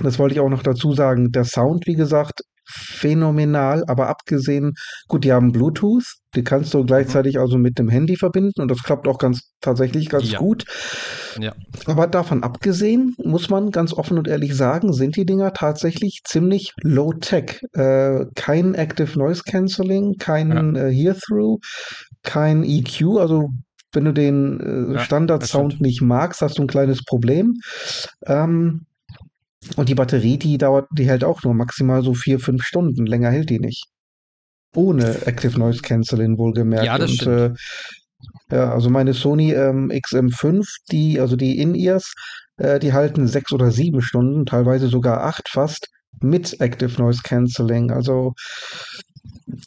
das wollte ich auch noch dazu sagen. Der Sound, wie gesagt, phänomenal, aber abgesehen, gut, die haben Bluetooth, die kannst du gleichzeitig also mit dem Handy verbinden und das klappt auch ganz tatsächlich ganz ja. gut. Ja. Aber davon abgesehen, muss man ganz offen und ehrlich sagen, sind die Dinger tatsächlich ziemlich low-tech. Äh, kein Active Noise Cancelling, kein ja. äh, Hear-Through, kein EQ, also wenn du den äh, Standard-Sound nicht magst, hast du ein kleines Problem. Ähm, und die Batterie, die dauert, die hält auch nur maximal so vier, fünf Stunden. Länger hält die nicht. Ohne Active Noise Cancelling wohlgemerkt. Ja, das und, stimmt. Äh, ja, also meine Sony ähm, XM5, die, also die In-Ears, äh, die halten sechs oder sieben Stunden, teilweise sogar acht fast, mit Active Noise Cancelling. Also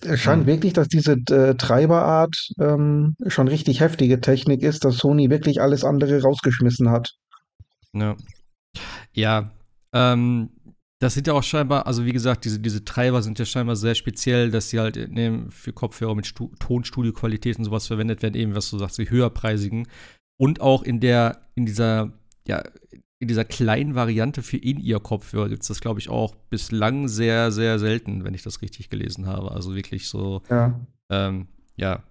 es scheint hm. wirklich, dass diese äh, Treiberart ähm, schon richtig heftige Technik ist, dass Sony wirklich alles andere rausgeschmissen hat. Ja. Ja, ähm, das sind ja auch scheinbar, also wie gesagt, diese, diese Treiber sind ja scheinbar sehr speziell, dass sie halt ne, für Kopfhörer mit Stu Tonstudioqualität und sowas verwendet werden, eben was du sagst, die höherpreisigen. Und auch in der, in dieser, ja, in dieser kleinen Variante für In-Ear-Kopfhörer gibt es das, glaube ich, auch bislang sehr, sehr selten, wenn ich das richtig gelesen habe. Also wirklich so, ja, ähm, ja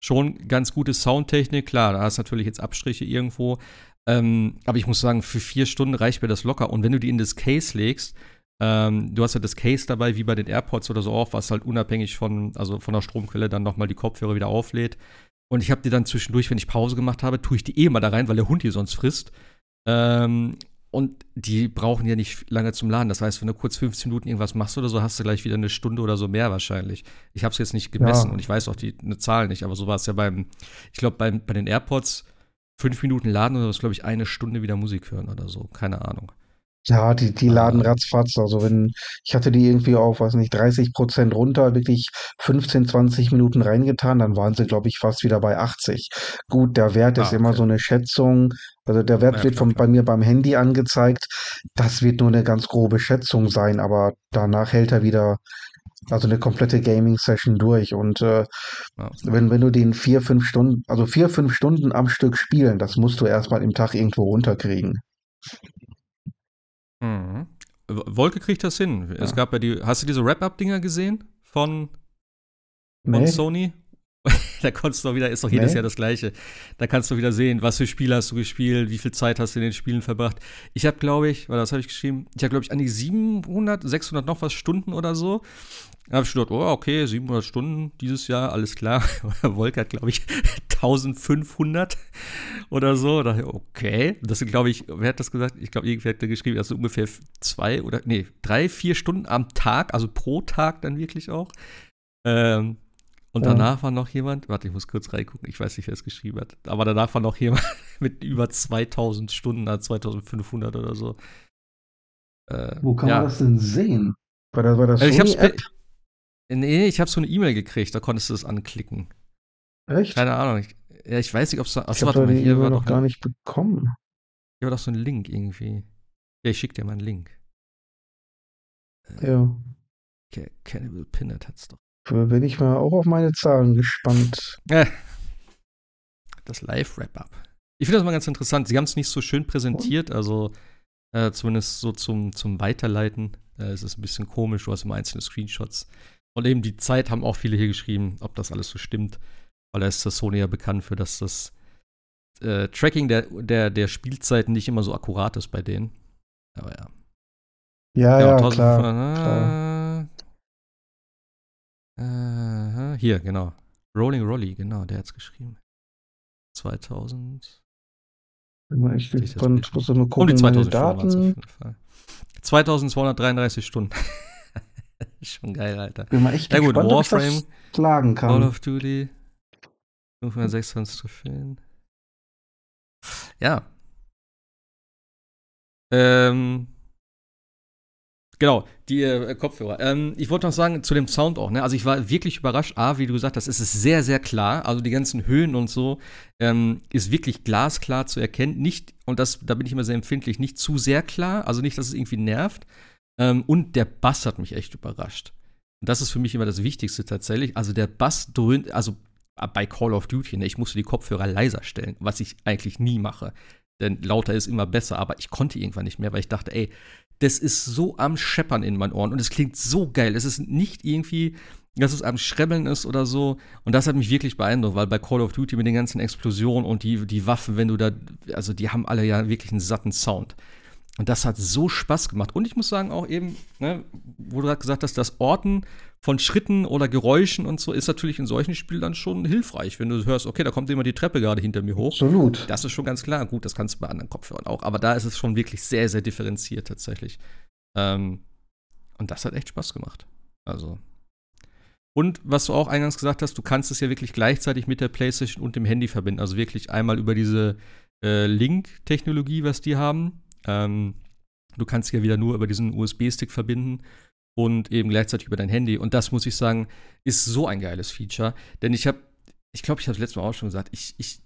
schon ganz gute Soundtechnik. Klar, da hast du natürlich jetzt Abstriche irgendwo, ähm, aber ich muss sagen, für vier Stunden reicht mir das locker. Und wenn du die in das Case legst, ähm, du hast ja das Case dabei, wie bei den AirPods oder so auch, was halt unabhängig von, also von der Stromquelle dann nochmal die Kopfhörer wieder auflädt. Und ich habe die dann zwischendurch, wenn ich Pause gemacht habe, tue ich die eh mal da rein, weil der Hund die sonst frisst. Ähm, und die brauchen ja nicht lange zum Laden. Das heißt, wenn du kurz 15 Minuten irgendwas machst oder so, hast du gleich wieder eine Stunde oder so mehr wahrscheinlich. Ich habe es jetzt nicht gemessen ja. und ich weiß auch die eine Zahl nicht, aber so war es ja beim, ich glaube, bei den AirPods fünf Minuten laden oder was, glaube ich, eine Stunde wieder Musik hören oder so. Keine Ahnung. Ja, die, die laden ratzfatz. Also wenn, ich hatte die irgendwie auf, weiß nicht, 30 Prozent runter, wirklich 15, 20 Minuten reingetan, dann waren sie, glaube ich, fast wieder bei 80. Gut, der Wert ah, ist okay. immer so eine Schätzung. Also der Wert ja, wird von, bei mir beim Handy angezeigt. Das wird nur eine ganz grobe Schätzung sein, aber danach hält er wieder also eine komplette Gaming-Session durch. Und äh, ja. wenn, wenn du den vier, fünf Stunden, also vier, fünf Stunden am Stück spielen, das musst du erstmal im Tag irgendwo runterkriegen. Mhm. Wolke kriegt das hin. Ja. Es gab ja die, hast du diese Wrap-Up-Dinger gesehen von, von nee. Sony? [LAUGHS] da konntest du wieder, ist doch jedes nee. Jahr das Gleiche. Da kannst du wieder sehen, was für Spiele hast du gespielt, wie viel Zeit hast du in den Spielen verbracht. Ich habe, glaube ich, weil das habe ich geschrieben, ich habe, glaube ich, an die 700, 600 noch was Stunden oder so. Da habe ich gedacht, oh, okay, 700 Stunden dieses Jahr, alles klar. [LAUGHS] Wolke hat, glaube ich, [LAUGHS] 1500 oder so. Da dachte ich, okay. Das sind, glaube ich, wer hat das gesagt? Ich glaube, irgendwer hat da geschrieben, also ungefähr zwei oder, nee, drei, vier Stunden am Tag, also pro Tag dann wirklich auch. Ähm, und ja. danach war noch jemand, warte, ich muss kurz reingucken, ich weiß nicht, wer es geschrieben hat, aber danach war noch jemand [LAUGHS] mit über 2000 Stunden, 2500 oder so. Äh, Wo kann ja. man das denn sehen? Bei der, bei der also ich App? Nee, ich habe so eine E-Mail gekriegt, da konntest du das anklicken. Echt? Keine Ahnung. Ich, ja, ich weiß nicht, ob es da. Achso, warte mal, hier war noch gar nicht bekommen. Hier war doch so ein Link irgendwie. Ja, ich schick dir mal einen Link. Ja. Cannibal Pinnet hat's doch. Bin ich mal auch auf meine Zahlen gespannt. [LAUGHS] Äh, das Live-Wrap-Up. Ich finde das mal ganz interessant. Sie haben es nicht so schön präsentiert, also äh, zumindest so zum, zum Weiterleiten. Äh, es ist ein bisschen komisch, du hast immer einzelne Screenshots. Und eben die Zeit haben auch viele hier geschrieben, ob das alles so stimmt. Weil da ist das Sony ja bekannt für, dass das äh, Tracking der, der, der Spielzeiten nicht immer so akkurat ist bei denen. Aber ja. Ja, ja, ja klar, klar. Äh, hier, genau. Rolling Rolly, genau, der hat's geschrieben. 2000. Bin mal echt Sehe ich das gespannt. Bild? Muss ich mal Um gucken, die meine 2000 Stunden waren's auf Daten. jeden Fall. 2233 Stunden. [LAUGHS] [LAUGHS] Schon geil, Alter. Bin mal echt Ja gut, gespannt, Warframe, das schlagen Call kann. of Duty, 526 Trophäen. Ja. Ähm, genau, die äh, Kopfhörer. Ähm, ich wollte noch sagen, zu dem Sound auch, ne? Also ich war wirklich überrascht. A, wie du gesagt hast, es ist sehr, sehr klar. Also die ganzen Höhen und so ähm, ist wirklich glasklar zu erkennen. Nicht, und das, da bin ich immer sehr empfindlich, nicht zu sehr klar, also nicht, dass es irgendwie nervt. Ähm, und der Bass hat mich echt überrascht. Und das ist für mich immer das Wichtigste tatsächlich. Also der Bass dröhnt, also bei Call of Duty, ne, ich musste die Kopfhörer leiser stellen, was ich eigentlich nie mache. Denn lauter ist immer besser, aber ich konnte irgendwann nicht mehr, weil ich dachte, ey, das ist so am Scheppern in meinen Ohren und es klingt so geil. Es ist nicht irgendwie, dass es am Schrebbeln ist oder so. Und das hat mich wirklich beeindruckt, weil bei Call of Duty mit den ganzen Explosionen und die, die Waffen, wenn du da, also die haben alle ja wirklich einen satten Sound. Und das hat so Spaß gemacht. Und ich muss sagen, auch eben, ne, wo du gerade gesagt hast, das Orten von Schritten oder Geräuschen und so ist natürlich in solchen Spielen dann schon hilfreich, wenn du hörst, okay, da kommt immer die Treppe gerade hinter mir hoch. Absolut. Das ist schon ganz klar. Gut, das kannst du bei anderen Kopfhörern auch. Aber da ist es schon wirklich sehr, sehr differenziert tatsächlich. Ähm, und das hat echt Spaß gemacht. Also. Und was du auch eingangs gesagt hast, du kannst es ja wirklich gleichzeitig mit der PlayStation und dem Handy verbinden. Also wirklich einmal über diese äh, Link-Technologie, was die haben. Ähm, du kannst ja wieder nur über diesen USB-Stick verbinden und eben gleichzeitig über dein Handy. Und das muss ich sagen, ist so ein geiles Feature. Denn ich habe, ich glaube, ich habe es letztes Mal auch schon gesagt, ich, ich,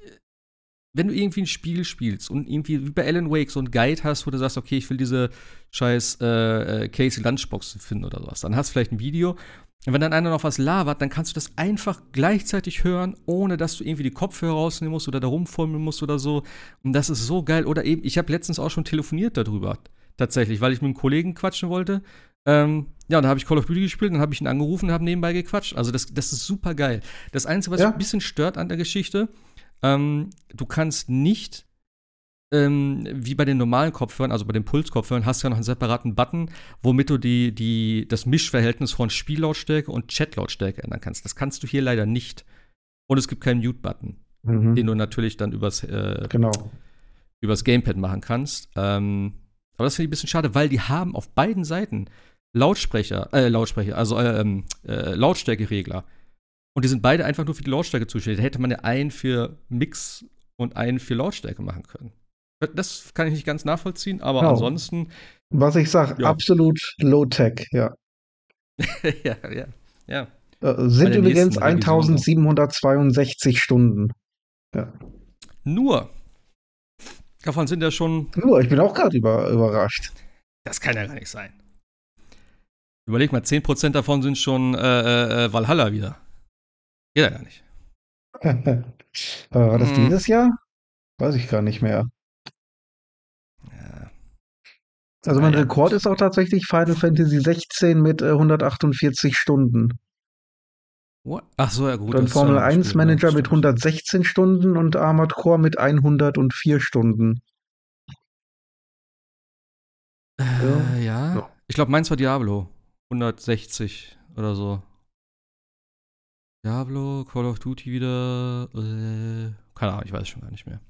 wenn du irgendwie ein Spiel spielst und irgendwie wie bei Alan Wake so ein Guide hast, wo du sagst, okay, ich will diese scheiß äh, äh, Casey Lunchbox finden oder sowas, dann hast du vielleicht ein Video. Und wenn dann einer noch was labert, dann kannst du das einfach gleichzeitig hören, ohne dass du irgendwie die Kopfhörer rausnehmen musst oder da rumfummeln musst oder so. Und das ist so geil. Oder eben, ich habe letztens auch schon telefoniert darüber, tatsächlich, weil ich mit einem Kollegen quatschen wollte. Ähm, ja, und da habe ich Call of Duty gespielt, dann habe ich ihn angerufen und habe nebenbei gequatscht. Also das, das ist super geil. Das Einzige, was Ja. mich ein bisschen stört an der Geschichte, ähm, du kannst nicht, ähm, wie bei den normalen Kopfhörern, also bei den Pulskopfhörern, hast du ja noch einen separaten Button, womit du die, die, das Mischverhältnis von Spiellautstärke und Chatlautstärke ändern kannst. Das kannst du hier leider nicht. Und es gibt keinen Mute-Button, Mhm. den du natürlich dann übers, äh, Genau. übers Gamepad machen kannst. Ähm, aber das finde ich ein bisschen schade, weil die haben auf beiden Seiten Lautsprecher, äh, Lautsprecher, also äh, ähm, äh, Lautstärkeregler. Und die sind beide einfach nur für die Lautstärke zuständig. Da hätte man ja einen für Mix und einen für Lautstärke machen können. Das kann ich nicht ganz nachvollziehen, aber Genau. ansonsten, Was ich sage, Ja. absolut Low-Tech, ja. [LAUGHS] ja, ja, ja. Äh, sind übrigens nächsten Revision 1762 Stunden. Nur, davon sind ja schon, Nur, ich bin auch gerade über, überrascht. das kann ja gar nicht sein. Überleg mal, 10% davon sind schon äh, äh, Valhalla wieder. Geht ja gar nicht. [LAUGHS] äh, war das Mhm. dieses Jahr? Weiß ich gar nicht mehr. Ja. Also mein Ah, ja, Rekord gut. ist auch tatsächlich Final Fantasy 16 mit äh, 148 Stunden. What? Ach so, ja gut. Dann Formel noch ein 1 Spiel, Manager ja, mit stimmt. 116 Stunden und Armored Core mit 104 Stunden. Äh, ja. Ja. Ich glaube, meins war Diablo. 160 oder so. Diablo, Call of Duty wieder. Äh, keine Ahnung, ich weiß schon gar nicht mehr.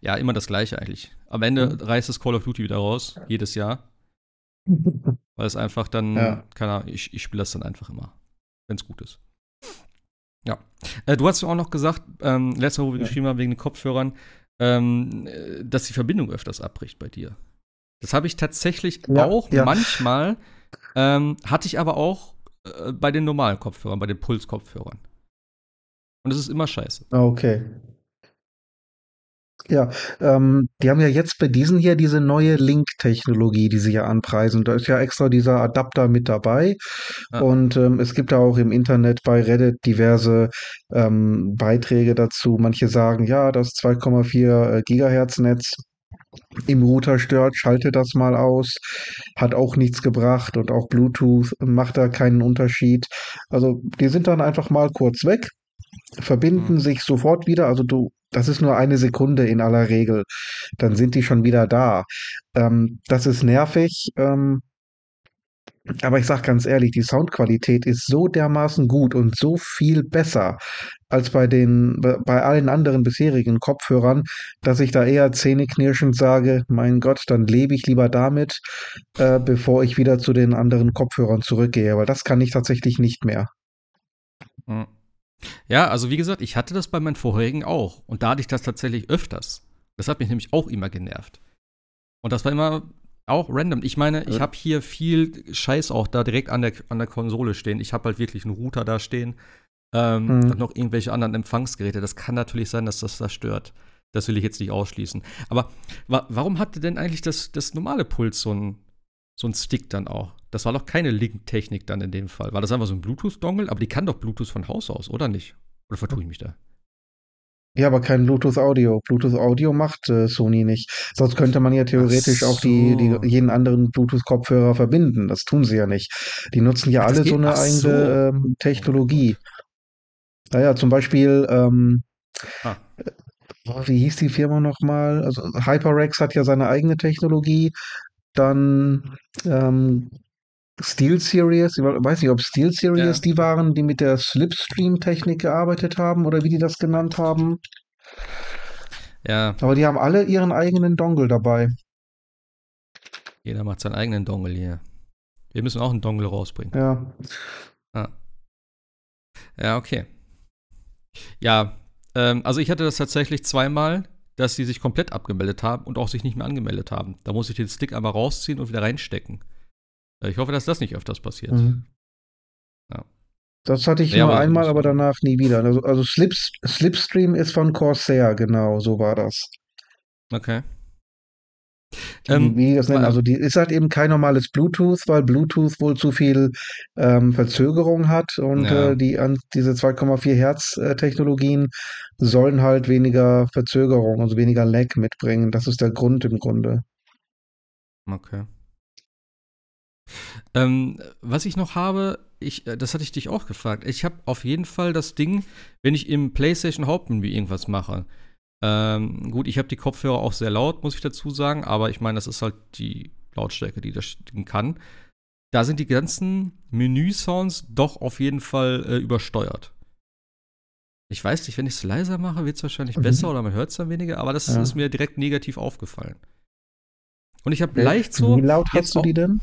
Ja, immer das gleiche eigentlich. Am Ende Mhm. reißt es Call of Duty wieder raus, jedes Jahr. [LAUGHS] Weil es einfach dann, Ja. keine Ahnung, ich, ich spiele das dann einfach immer, wenn es gut ist. Ja. Äh, du hast ja auch noch gesagt, ähm, letztes Mal, wo wir Ja. geschrieben haben, wegen den Kopfhörern, ähm, äh, dass die Verbindung öfters abbricht bei dir. Das habe ich tatsächlich Ja, auch ja. manchmal, ähm, hatte ich aber auch äh, bei den normalen Kopfhörern, bei den Puls-Kopfhörern. Und es ist immer scheiße. Ah, Okay. Ja, ähm, die haben ja jetzt bei diesen hier diese neue Link-Technologie, die sie ja anpreisen. Da ist ja extra dieser Adapter mit dabei. Ja. Und ähm, es gibt da auch im Internet bei Reddit diverse ähm, Beiträge dazu. Manche sagen, ja, das 2,4 äh, Gigahertz-Netz im Router stört, schalte das mal aus. Hat auch nichts gebracht und auch Bluetooth macht da keinen Unterschied. Also die sind dann einfach mal kurz weg verbinden Hm. sich sofort wieder. Also du, das ist nur eine Sekunde in aller Regel. Dann sind die schon wieder da. Ähm, das ist nervig. Ähm, aber ich sag ganz ehrlich, die Soundqualität ist so dermaßen gut und so viel besser als bei den, bei allen anderen bisherigen Kopfhörern, dass ich da eher zähneknirschend sage, mein Gott, dann lebe ich lieber damit, äh, bevor ich wieder zu den anderen Kopfhörern zurückgehe, weil das kann ich tatsächlich nicht mehr. Hm. Ja, also wie gesagt, ich hatte das bei meinen vorherigen auch. Und da hatte ich das tatsächlich öfters. Das hat mich nämlich auch immer genervt. Und das war immer auch random. Ich meine, ich habe hier viel Scheiß auch da direkt an der, an der Konsole stehen. Ich habe halt wirklich einen Router da stehen ähm, Hm. und noch irgendwelche anderen Empfangsgeräte. Das kann natürlich sein, dass das da stört. Das will ich jetzt nicht ausschließen. Aber wa warum hatte denn eigentlich das, das normale Puls so ein, so ein Stick dann auch? Das war doch keine Link-Technik dann in dem Fall. War das einfach so ein Bluetooth-Dongle? Aber die kann doch Bluetooth von Haus aus, oder nicht? Oder vertue ich mich da? Ja, aber kein Bluetooth Audio. Bluetooth Audio macht äh, Sony nicht. Sonst könnte man ja theoretisch auch die, die so. jeden anderen Bluetooth Kopfhörer verbinden. Das tun sie ja nicht. Die nutzen ja Ach, alle so eine ach so. eigene ähm, Technologie. Naja, zum Beispiel, ähm, Ah. oh, wie hieß die Firma nochmal? Also HyperX hat ja seine eigene Technologie. Dann ähm, Steel Series, ich weiß nicht, ob Steel Series Ja. die waren, die mit der Slipstream-Technik gearbeitet haben oder wie die das genannt haben. Ja, Aber die haben alle ihren eigenen Dongle dabei. jeder macht seinen eigenen Dongle hier. Wir müssen auch einen Dongle rausbringen. Ja. Ja, okay. Ja, ähm, also ich hatte das tatsächlich zweimal, dass sie sich komplett abgemeldet haben und auch sich nicht mehr angemeldet haben. Da muss ich den Stick einmal rausziehen und wieder reinstecken. Äh, Ich hoffe, dass das nicht öfters passiert. Mhm. Ja. Das hatte ich Ja, nur aber- einmal, aber danach nie wieder. Also, also Slips, Slipstream ist von Corsair, genau, so war das. Okay. Die, Ähm, wie das nennen. Also die ist halt eben kein normales Bluetooth, weil Bluetooth wohl zu viel ähm, Verzögerung hat und Ja. äh, die an diese 2,4 Hertz äh, Technologien sollen halt weniger Verzögerung, also weniger Lag mitbringen. Das ist der Grund im Grunde. Okay. Ähm, was ich noch habe, ich, äh, das hatte ich dich auch gefragt. Ich habe auf jeden Fall das Ding, wenn ich im PlayStation Hauptmenü irgendwas mache. Ähm, gut, ich habe die Kopfhörer auch sehr laut, muss ich dazu sagen, aber ich meine, das ist halt die Lautstärke, die das kann. Da sind die ganzen Menü-Sounds doch auf jeden Fall äh, übersteuert. Ich weiß nicht, wenn ich es leiser mache, wird es wahrscheinlich Mhm. besser oder man hört es dann weniger, aber das Ja. ist mir direkt negativ aufgefallen. Und ich habe leicht so. Wie laut hast du die denn?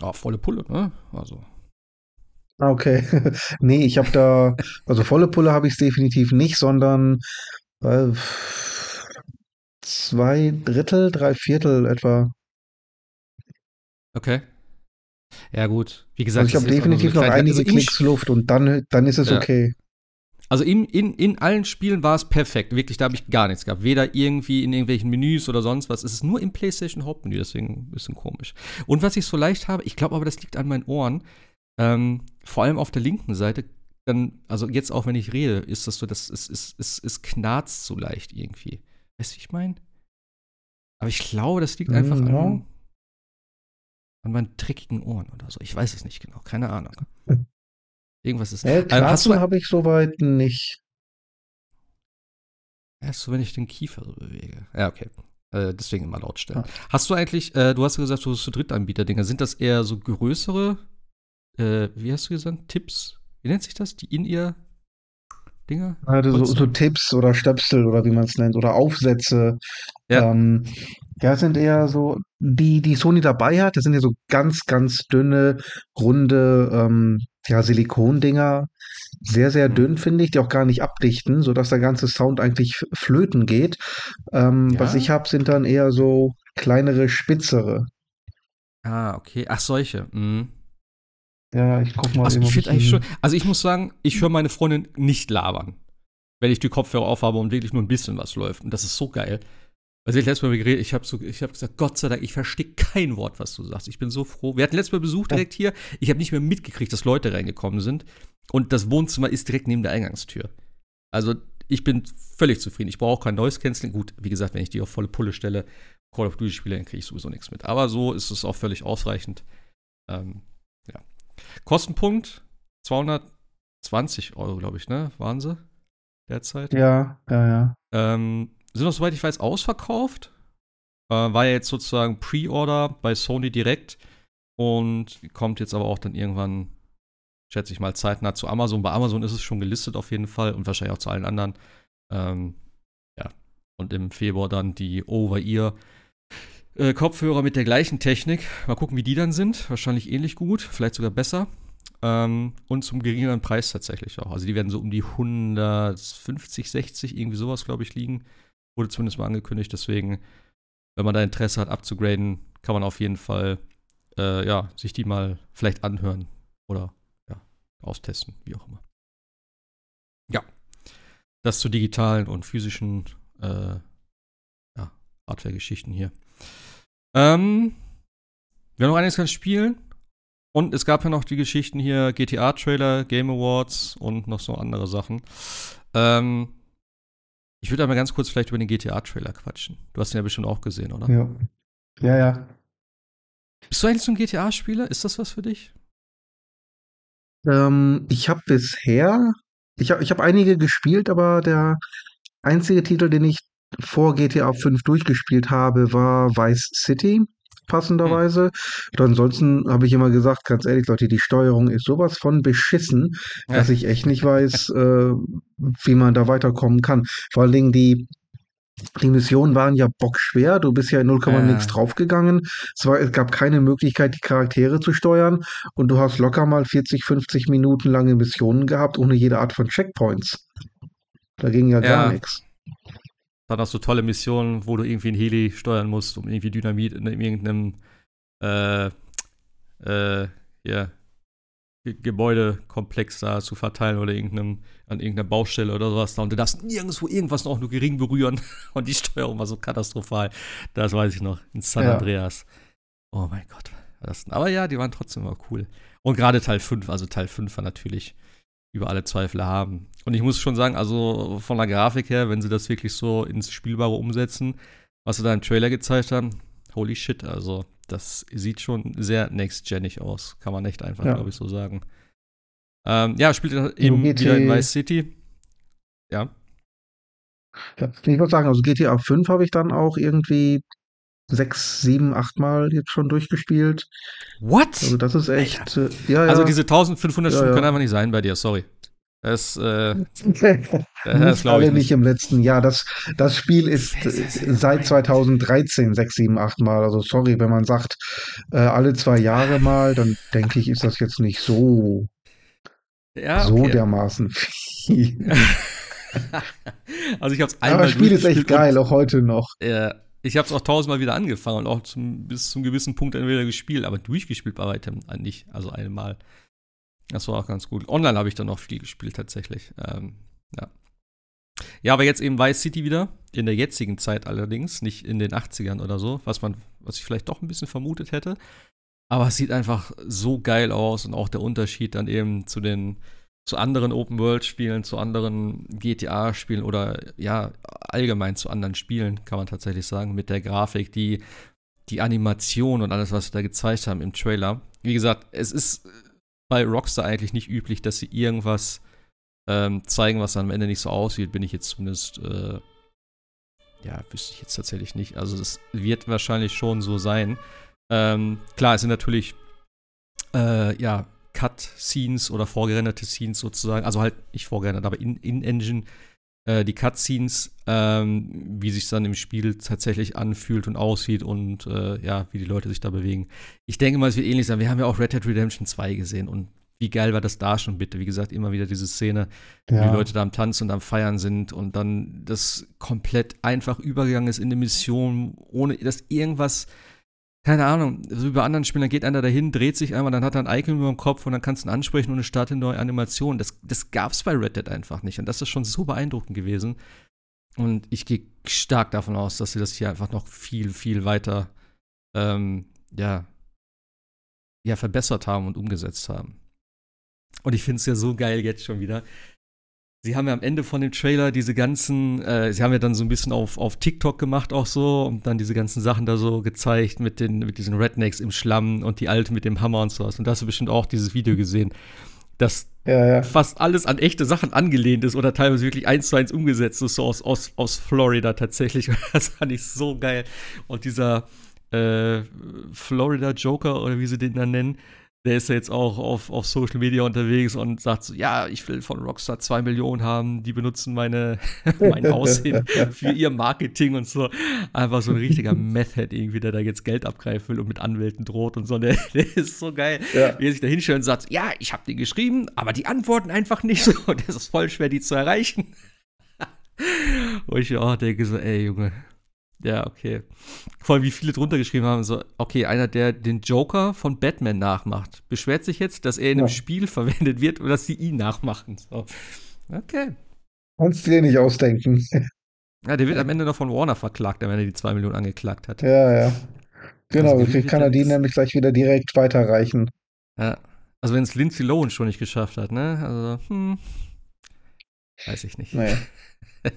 Ah, volle Pulle, ne? Also. Ah, Okay. [LAUGHS] Nee, ich habe da, also volle Pulle habe ich es definitiv nicht, sondern äh, zwei Drittel, drei Viertel etwa. Okay. Ja, gut. Wie gesagt, Also ich habe definitiv noch Kleinigkeit. einige also im, Klicks Luft und dann, dann ist es Ja. okay. Also in, in, in allen Spielen war es perfekt. Wirklich, da habe ich gar nichts gehabt. Weder irgendwie in irgendwelchen Menüs oder sonst was. Es ist nur im PlayStation Hauptmenü, deswegen ein bisschen komisch. Und was ich so leicht habe, ich glaube aber, das liegt an meinen Ohren. Ähm, vor allem auf der linken Seite, dann, also jetzt auch wenn ich rede, ist das so, das ist, ist, ist, ist knarzt so leicht irgendwie. Weißt du, wie ich meine? Aber ich glaube, das liegt einfach ja. an, an meinen dreckigen Ohren oder so. Ich weiß es nicht genau, keine Ahnung. [LAUGHS] Irgendwas ist. Äh, du, Knarzen habe ich soweit nicht. Erst so, wenn ich den Kiefer so bewege. Ja, okay. Äh, deswegen immer laut stellen. Ah. Hast du eigentlich, äh, du hast ja gesagt, du hast so Drittanbieter-Dinger. Sind das eher so größere, äh, wie hast du gesagt, Tipps? Wie nennt sich das? Die In-Ear-Dinger? Also so, so Tipps oder Stöpsel oder wie man es nennt oder Aufsätze. Ja. Ähm, ja, sind eher so, die, die Sony dabei hat, das sind ja so ganz, ganz dünne, runde, ähm, ja, Silikondinger. Sehr, sehr Mhm. dünn, finde ich, die auch gar nicht abdichten, sodass der ganze Sound eigentlich flöten geht. Ähm, Was Ja? ich habe, sind dann eher so kleinere, spitzere. Ah, okay. Ach, solche. Mhm. Ja, ich guck mal Also ich eigentlich schon, also ich muss sagen, ich höre meine Freundin nicht labern. wenn ich die Kopfhörer aufhabe und wirklich nur ein bisschen was läuft. Und das ist so geil. Also ich letztes Mal geredet, ich habe so, hab gesagt, Gott sei Dank, ich verstehe kein Wort, was du sagst. Ich bin so froh. Wir hatten letztes Mal Besuch direkt hier. Ich habe nicht mehr mitgekriegt, dass Leute reingekommen sind. Und das Wohnzimmer ist direkt neben der Eingangstür. Also ich bin völlig zufrieden. Ich brauche kein neues Canceling. Gut, wie gesagt, wenn ich die auf volle Pulle stelle, Call of Duty spiele, dann kriege ich sowieso nichts mit. Aber so ist es auch völlig ausreichend. Ähm. Kostenpunkt 220 Euro, glaube ich, ne? Waren sie derzeit? Ja, ja, ja. Ähm, sind auch, soweit ich weiß, ausverkauft. Äh, war ja jetzt sozusagen Pre-Order bei Sony direkt und kommt jetzt aber auch dann irgendwann, schätze ich mal, zeitnah zu Amazon. Bei Amazon ist es schon gelistet auf jeden Fall und wahrscheinlich auch zu allen anderen. Ähm, ja. Und im Februar dann die Over-Ear. Äh, Kopfhörer mit der gleichen Technik. Mal gucken, wie die dann sind. Wahrscheinlich ähnlich gut, vielleicht sogar besser. Ähm, und zum geringeren Preis tatsächlich auch. Also die werden so um die 150, 60, irgendwie sowas, glaube ich, liegen. Wurde zumindest mal angekündigt. Deswegen, wenn man da Interesse hat, abzugraden, kann man auf jeden Fall äh, ja, sich die mal vielleicht anhören oder ja, austesten, wie auch immer. Ja. Das zu digitalen und physischen äh, ja, Hardware-Geschichten hier. Ähm, wir haben noch einiges an Spielen. Und es gab ja noch die Geschichten hier, GTA-Trailer, Game Awards und noch so andere Sachen. Ähm, ich würde aber ganz kurz vielleicht über den GTA-Trailer quatschen. Du hast ihn ja bestimmt auch gesehen, oder? Ja. Ja, ja. Bist du eigentlich so ein GTA-Spieler? Ist das was für dich? Ähm, ich habe bisher, ich habe ich hab einige gespielt, aber der einzige Titel, den ich vor GTA 5 durchgespielt habe, war Vice City passenderweise. Und ansonsten habe ich immer gesagt, ganz ehrlich, Leute, die Steuerung ist sowas von beschissen, ja. dass ich echt nicht weiß, [LAUGHS] äh, wie man da weiterkommen kann. Vor allen Dingen die die Missionen waren ja bockschwer. Du bist ja in 0, ja. nichts draufgegangen. Es, war, es gab keine Möglichkeit, die Charaktere zu steuern. Und du hast locker mal 40, 50 Minuten lange Missionen gehabt, ohne jede Art von Checkpoints. Da ging ja, ja. gar nichts. Dann hast du tolle Missionen, wo du irgendwie ein Heli steuern musst, um irgendwie Dynamit in irgendeinem äh, äh, ja, Gebäudekomplex da zu verteilen oder irgendeinem, an irgendeiner Baustelle oder sowas da. Und du darfst nirgendwo irgendwas noch nur gering berühren. [LAUGHS] Und die Steuerung war so katastrophal. Das weiß ich noch. In San ja. Andreas. Oh mein Gott. Das, aber ja, die waren trotzdem immer cool. Und gerade Teil 5, also Teil 5 war natürlich über alle Zweifel haben. Und ich muss schon sagen, also von der Grafik her, wenn sie das wirklich so ins Spielbare umsetzen, was sie da im Trailer gezeigt haben, holy shit, also das sieht schon sehr next-genig aus. Kann man echt einfach, ja. glaube ich, so sagen. Ähm, ja, spielt eben wieder in Vice City. Ja. ja. Ich wollte sagen, also GTA 5 habe ich dann auch irgendwie sechs, sieben, acht Mal jetzt schon durchgespielt. What? Also das ist echt, äh, ja, ja. Also diese 1500 ja, Stunden können einfach nicht sein bei dir, sorry. Das, äh, [LAUGHS] das alle nicht. nicht im letzten Jahr. Das, das Spiel ist seit 2013 sechs, sieben, acht Mal. Also sorry, wenn man sagt, äh, alle zwei Jahre mal, dann denke ich, ist das jetzt nicht so, ja, okay. so dermaßen viel. [LAUGHS] also ich habe es einmal. Aber das Spiel ist echt geil, auch heute noch. Ja, ich habe es auch tausendmal wieder angefangen und auch zum, bis zum gewissen Punkt dann wieder gespielt, aber durchgespielt bei weitem nicht. Also einmal. Das war auch ganz gut. Online habe ich dann noch viel gespielt tatsächlich. Ähm, ja. Ja, aber jetzt eben Vice City wieder. In der jetzigen Zeit allerdings, nicht in den 80ern oder so, was man, was ich vielleicht doch ein bisschen vermutet hätte. Aber es sieht einfach so geil aus und auch der Unterschied dann eben zu den zu anderen Open-World-Spielen, zu anderen GTA-Spielen oder ja, allgemein zu anderen Spielen, kann man tatsächlich sagen, mit der Grafik, die, die Animation und alles, was sie da gezeigt haben im Trailer. Wie gesagt, es ist bei Rockstar eigentlich nicht üblich, dass sie irgendwas ähm, zeigen, was am Ende nicht so aussieht, bin ich jetzt zumindest, äh, ja, wüsste ich jetzt tatsächlich nicht. Also es wird wahrscheinlich schon so sein. Ähm, klar, es sind natürlich, äh, ja, Cut-Scenes oder vorgerenderte Scenes sozusagen, also halt nicht vorgerendert, aber in-Engine, in äh, die Cut-Scenes, ähm, wie sich dann im Spiel tatsächlich anfühlt und aussieht und äh, ja, wie die Leute sich da bewegen. Ich denke mal, es wird ähnlich sein. Wir haben ja auch Red Dead Redemption 2 gesehen und wie geil war das da schon bitte? Wie gesagt, immer wieder diese Szene, ja. wo die Leute da am Tanzen und am Feiern sind und dann das komplett einfach übergegangen ist in eine Mission, ohne dass irgendwas keine Ahnung, so wie bei anderen Spielern geht einer dahin, dreht sich einmal, dann hat er ein Icon über dem Kopf und dann kannst du ihn ansprechen und es startet eine neue Animation. Das, das gab es bei Red Dead einfach nicht. Und das ist schon so beeindruckend gewesen. Und ich gehe stark davon aus, dass sie das hier einfach noch viel, viel weiter, ähm, ja, ja, verbessert haben und umgesetzt haben. Und ich finde es ja so geil jetzt schon wieder, Sie haben ja am Ende von dem Trailer diese ganzen, äh, sie haben ja dann so ein bisschen auf, auf TikTok gemacht auch so und dann diese ganzen Sachen da so gezeigt mit den, mit diesen Rednecks im Schlamm und die Alte mit dem Hammer und sowas. Und da hast du bestimmt auch dieses Video gesehen, dass ja, ja. fast alles an echte Sachen angelehnt ist oder teilweise wirklich eins zu eins umgesetzt ist, so aus, aus, aus Florida tatsächlich. Und [LAUGHS] das fand ich so geil. Und dieser äh, Florida Joker oder wie sie den dann nennen, der ist ja jetzt auch auf, auf Social Media unterwegs und sagt so, ja, ich will von Rockstar zwei Millionen haben, die benutzen meine, [LAUGHS] mein Aussehen für ihr Marketing und so. Einfach so ein richtiger [LAUGHS] Method irgendwie, der da jetzt Geld abgreifen will und mit Anwälten droht und so. Der, [LAUGHS] der ist so geil, ja. wie er sich da hinstellt und sagt, ja, ich habe die geschrieben, aber die antworten einfach nicht so. Und es ist voll schwer, die zu erreichen. Wo ich auch denke so, ey, Junge, ja, okay. Vor allem, wie viele drunter geschrieben haben, so, okay, einer, der den Joker von Batman nachmacht, beschwert sich jetzt, dass er in einem ja. Spiel [LAUGHS] verwendet wird oder dass sie ihn nachmachen. So. Okay. Kannst du dir nicht ausdenken. [LAUGHS] Ja, der wird am Ende noch von Warner verklagt, wenn er die 2 Millionen angeklagt hat. Ja, ja. Genau, also, kann er die nämlich gleich wieder direkt weiterreichen. Ja. Also wenn es Lindsay Lohan schon nicht geschafft hat, ne? Also, hm. Weiß ich nicht. Naja. [LAUGHS]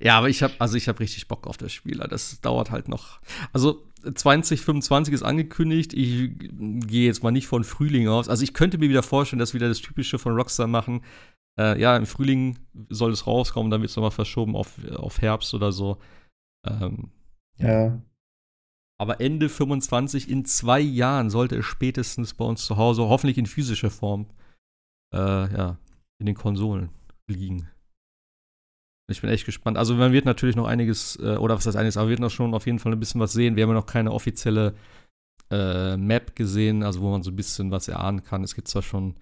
Ja, aber ich habe also ich habe richtig Bock auf das Spiel. Das dauert halt noch. Also 2025 ist angekündigt. Ich gehe jetzt mal nicht von Frühling aus. Also ich könnte mir wieder vorstellen, dass wir wieder das typische von Rockstar machen. Äh, ja, im Frühling soll es rauskommen, dann wird es nochmal verschoben auf, auf Herbst oder so. Ähm, ja. ja. Aber Ende 25 in zwei Jahren sollte es spätestens bei uns zu Hause, hoffentlich in physischer Form, äh, ja, in den Konsolen liegen. Ich bin echt gespannt. Also man wird natürlich noch einiges, äh, oder was heißt einiges, aber wir werden noch schon auf jeden Fall ein bisschen was sehen. Wir haben ja noch keine offizielle äh, Map gesehen, also wo man so ein bisschen was erahnen kann. Es gibt zwar schon,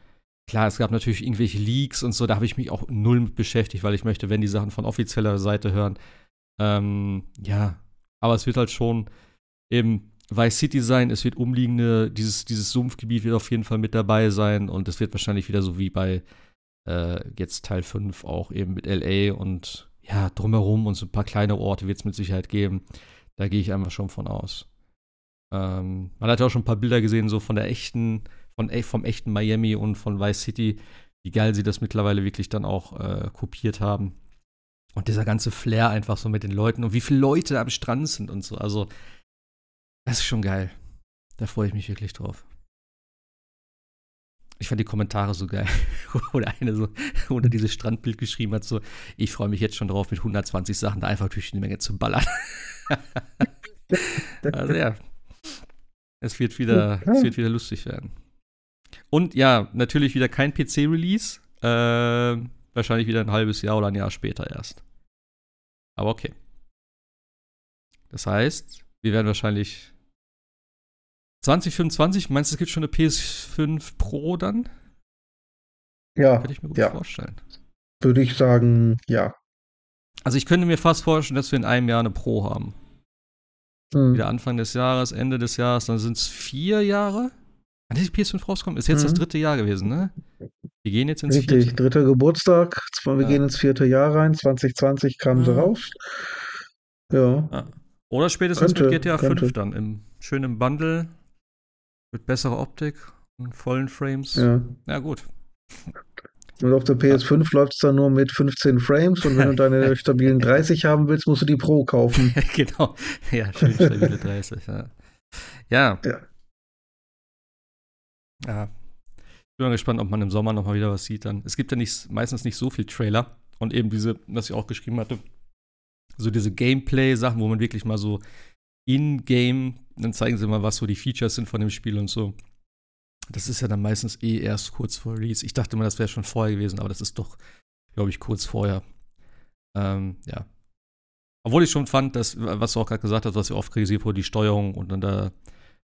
klar, es gab natürlich irgendwelche Leaks und so, da habe ich mich auch null mit beschäftigt, weil ich möchte, wenn die Sachen von offizieller Seite hören. Ähm, ja, aber es wird halt schon eben Vice City sein, es wird umliegende, dieses, dieses Sumpfgebiet wird auf jeden Fall mit dabei sein und es wird wahrscheinlich wieder so wie bei äh, jetzt Teil 5 auch eben mit LA und ja, drumherum und so ein paar kleine Orte wird es mit Sicherheit geben. Da gehe ich einfach schon von aus. Ähm, man hat ja auch schon ein paar Bilder gesehen, so von der echten, von, vom echten Miami und von Vice City, wie geil sie das mittlerweile wirklich dann auch äh, kopiert haben. Und dieser ganze Flair einfach so mit den Leuten und wie viele Leute am Strand sind und so. Also, das ist schon geil. Da freue ich mich wirklich drauf. Ich fand die Kommentare so geil. [LAUGHS] Oder eine so unter dieses Strandbild geschrieben hat: so, ich freue mich jetzt schon drauf, mit 120 Sachen da einfach durch die Menge zu ballern. [LAUGHS] also ja. Es wird wieder, es wird wieder lustig werden. Und ja, natürlich wieder kein PC-Release. Äh, wahrscheinlich wieder ein halbes Jahr oder ein Jahr später erst. Aber okay. Das heißt, wir werden wahrscheinlich 2025, meinst du, es gibt schon eine PS5 Pro dann? Ja. Könnte ich mir gut ja. vorstellen. Würde ich sagen, ja. Also ich könnte mir fast vorstellen, dass wir in einem Jahr eine Pro haben. Hm. Wieder Anfang des Jahres, Ende des Jahres, dann sind es vier Jahre. Ist die PS5 rauskommt? Ist jetzt hm. das dritte Jahr gewesen, ne? Wir gehen jetzt ins Richtig, vierte. dritter Geburtstag. Wir ja. gehen ins vierte Jahr rein. 2020 kamen ja. sie raus. Ja. ja. Oder spätestens könnte, mit GTA könnte. 5 dann im schönen Bundle mit besserer Optik und vollen Frames. Ja. Ja, gut. Und auf der PS5 läuft es dann nur mit 15 Frames und wenn du deine [LAUGHS] stabilen 30 haben willst, musst du die Pro kaufen. [LAUGHS] genau. Ja, schön stabile 30, ja. Ja. Ja. ja. Ich bin mal gespannt, ob man im Sommer noch mal wieder was sieht dann. Es gibt ja nicht, meistens nicht so viel Trailer und eben diese, was ich auch geschrieben hatte, so diese Gameplay-Sachen, wo man wirklich mal so in-game, dann zeigen sie mal, was so die Features sind von dem Spiel und so. Das ist ja dann meistens eh erst kurz vor Release. Ich dachte mal, das wäre schon vorher gewesen, aber das ist doch, glaube ich, kurz vorher. Ähm, ja. Obwohl ich schon fand, dass, was du auch gerade gesagt hast, was ja oft kritisiert wurde, die Steuerung und dann da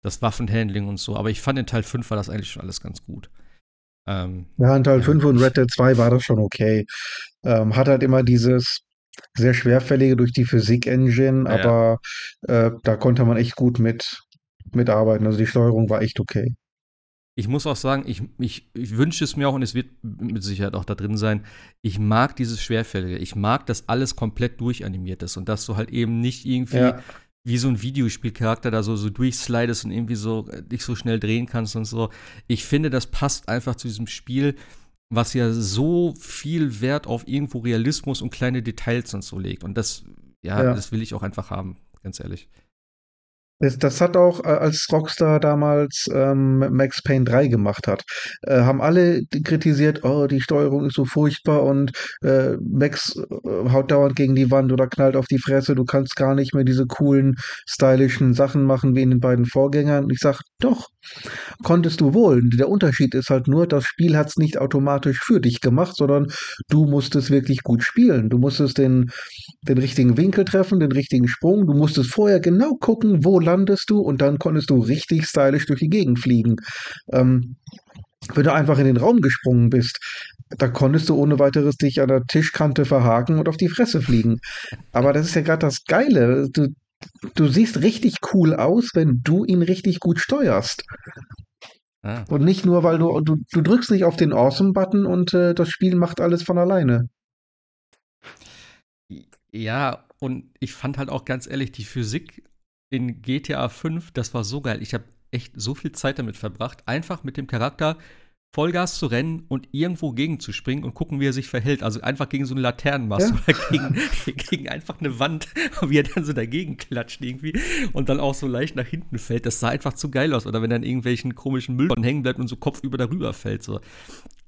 das Waffenhandling und so. Aber ich fand in Teil 5 war das eigentlich schon alles ganz gut. Ähm, ja, in Teil ja. 5 und Red Dead 2 war das schon okay. Ähm, hat halt immer dieses sehr schwerfällige durch die Physik-Engine, ja. aber äh, da konnte man echt gut mit mitarbeiten. Also die Steuerung war echt okay. Ich muss auch sagen, ich, ich, ich wünsche es mir auch und es wird mit Sicherheit auch da drin sein. Ich mag dieses Schwerfällige. Ich mag, dass alles komplett durchanimiert ist und dass du halt eben nicht irgendwie Ja, wie so ein Videospielcharakter da so, so durchslidest und irgendwie so äh, dich so schnell drehen kannst und so. Ich finde, das passt einfach zu diesem Spiel, was ja so viel Wert auf irgendwo Realismus und kleine Details und so legt. Und das, ja, ja. das will ich auch einfach haben, ganz ehrlich. Das, hat auch, äh, als Rockstar damals ähm, Max Payne 3 gemacht hat, äh, haben alle kritisiert, oh, die Steuerung ist so furchtbar und äh, Max äh, haut dauernd gegen die Wand oder knallt auf die Fresse, du kannst gar nicht mehr diese coolen, stylischen Sachen machen wie in den beiden Vorgängern. Ich sag, doch, konntest du wohl. Der Unterschied ist halt nur, das Spiel hat es nicht automatisch für dich gemacht, sondern du musstest wirklich gut spielen. Du musstest den, den richtigen Winkel treffen, den richtigen Sprung. Du musstest vorher genau gucken, wo landest du und dann konntest du richtig stylisch durch die Gegend fliegen. Ähm, wenn du einfach in den Raum gesprungen bist, da konntest du ohne weiteres dich an der Tischkante verhaken und auf die Fresse fliegen. Aber das ist ja gerade das Geile. Du, du siehst richtig cool aus, wenn du ihn richtig gut steuerst. Ah. Und nicht nur, weil du, du, du drückst nicht auf den Awesome-Button und äh, das Spiel macht alles von alleine. Ja, und ich fand halt auch ganz ehrlich, die Physik in GTA 5, das war so geil. Ich habe echt so viel Zeit damit verbracht, einfach mit dem Charakter Vollgas zu rennen und irgendwo gegenzuspringen und gucken, wie er sich verhält. Also einfach gegen so eine Laternenmast Ja. oder gegen, [LAUGHS] gegen einfach eine Wand, [LAUGHS] wie er dann so dagegen klatscht irgendwie und dann auch so leicht nach hinten fällt. Das sah einfach zu geil aus. Oder wenn er an irgendwelchen komischen Mülltonnen hängen bleibt und so kopfüber darüber fällt. So.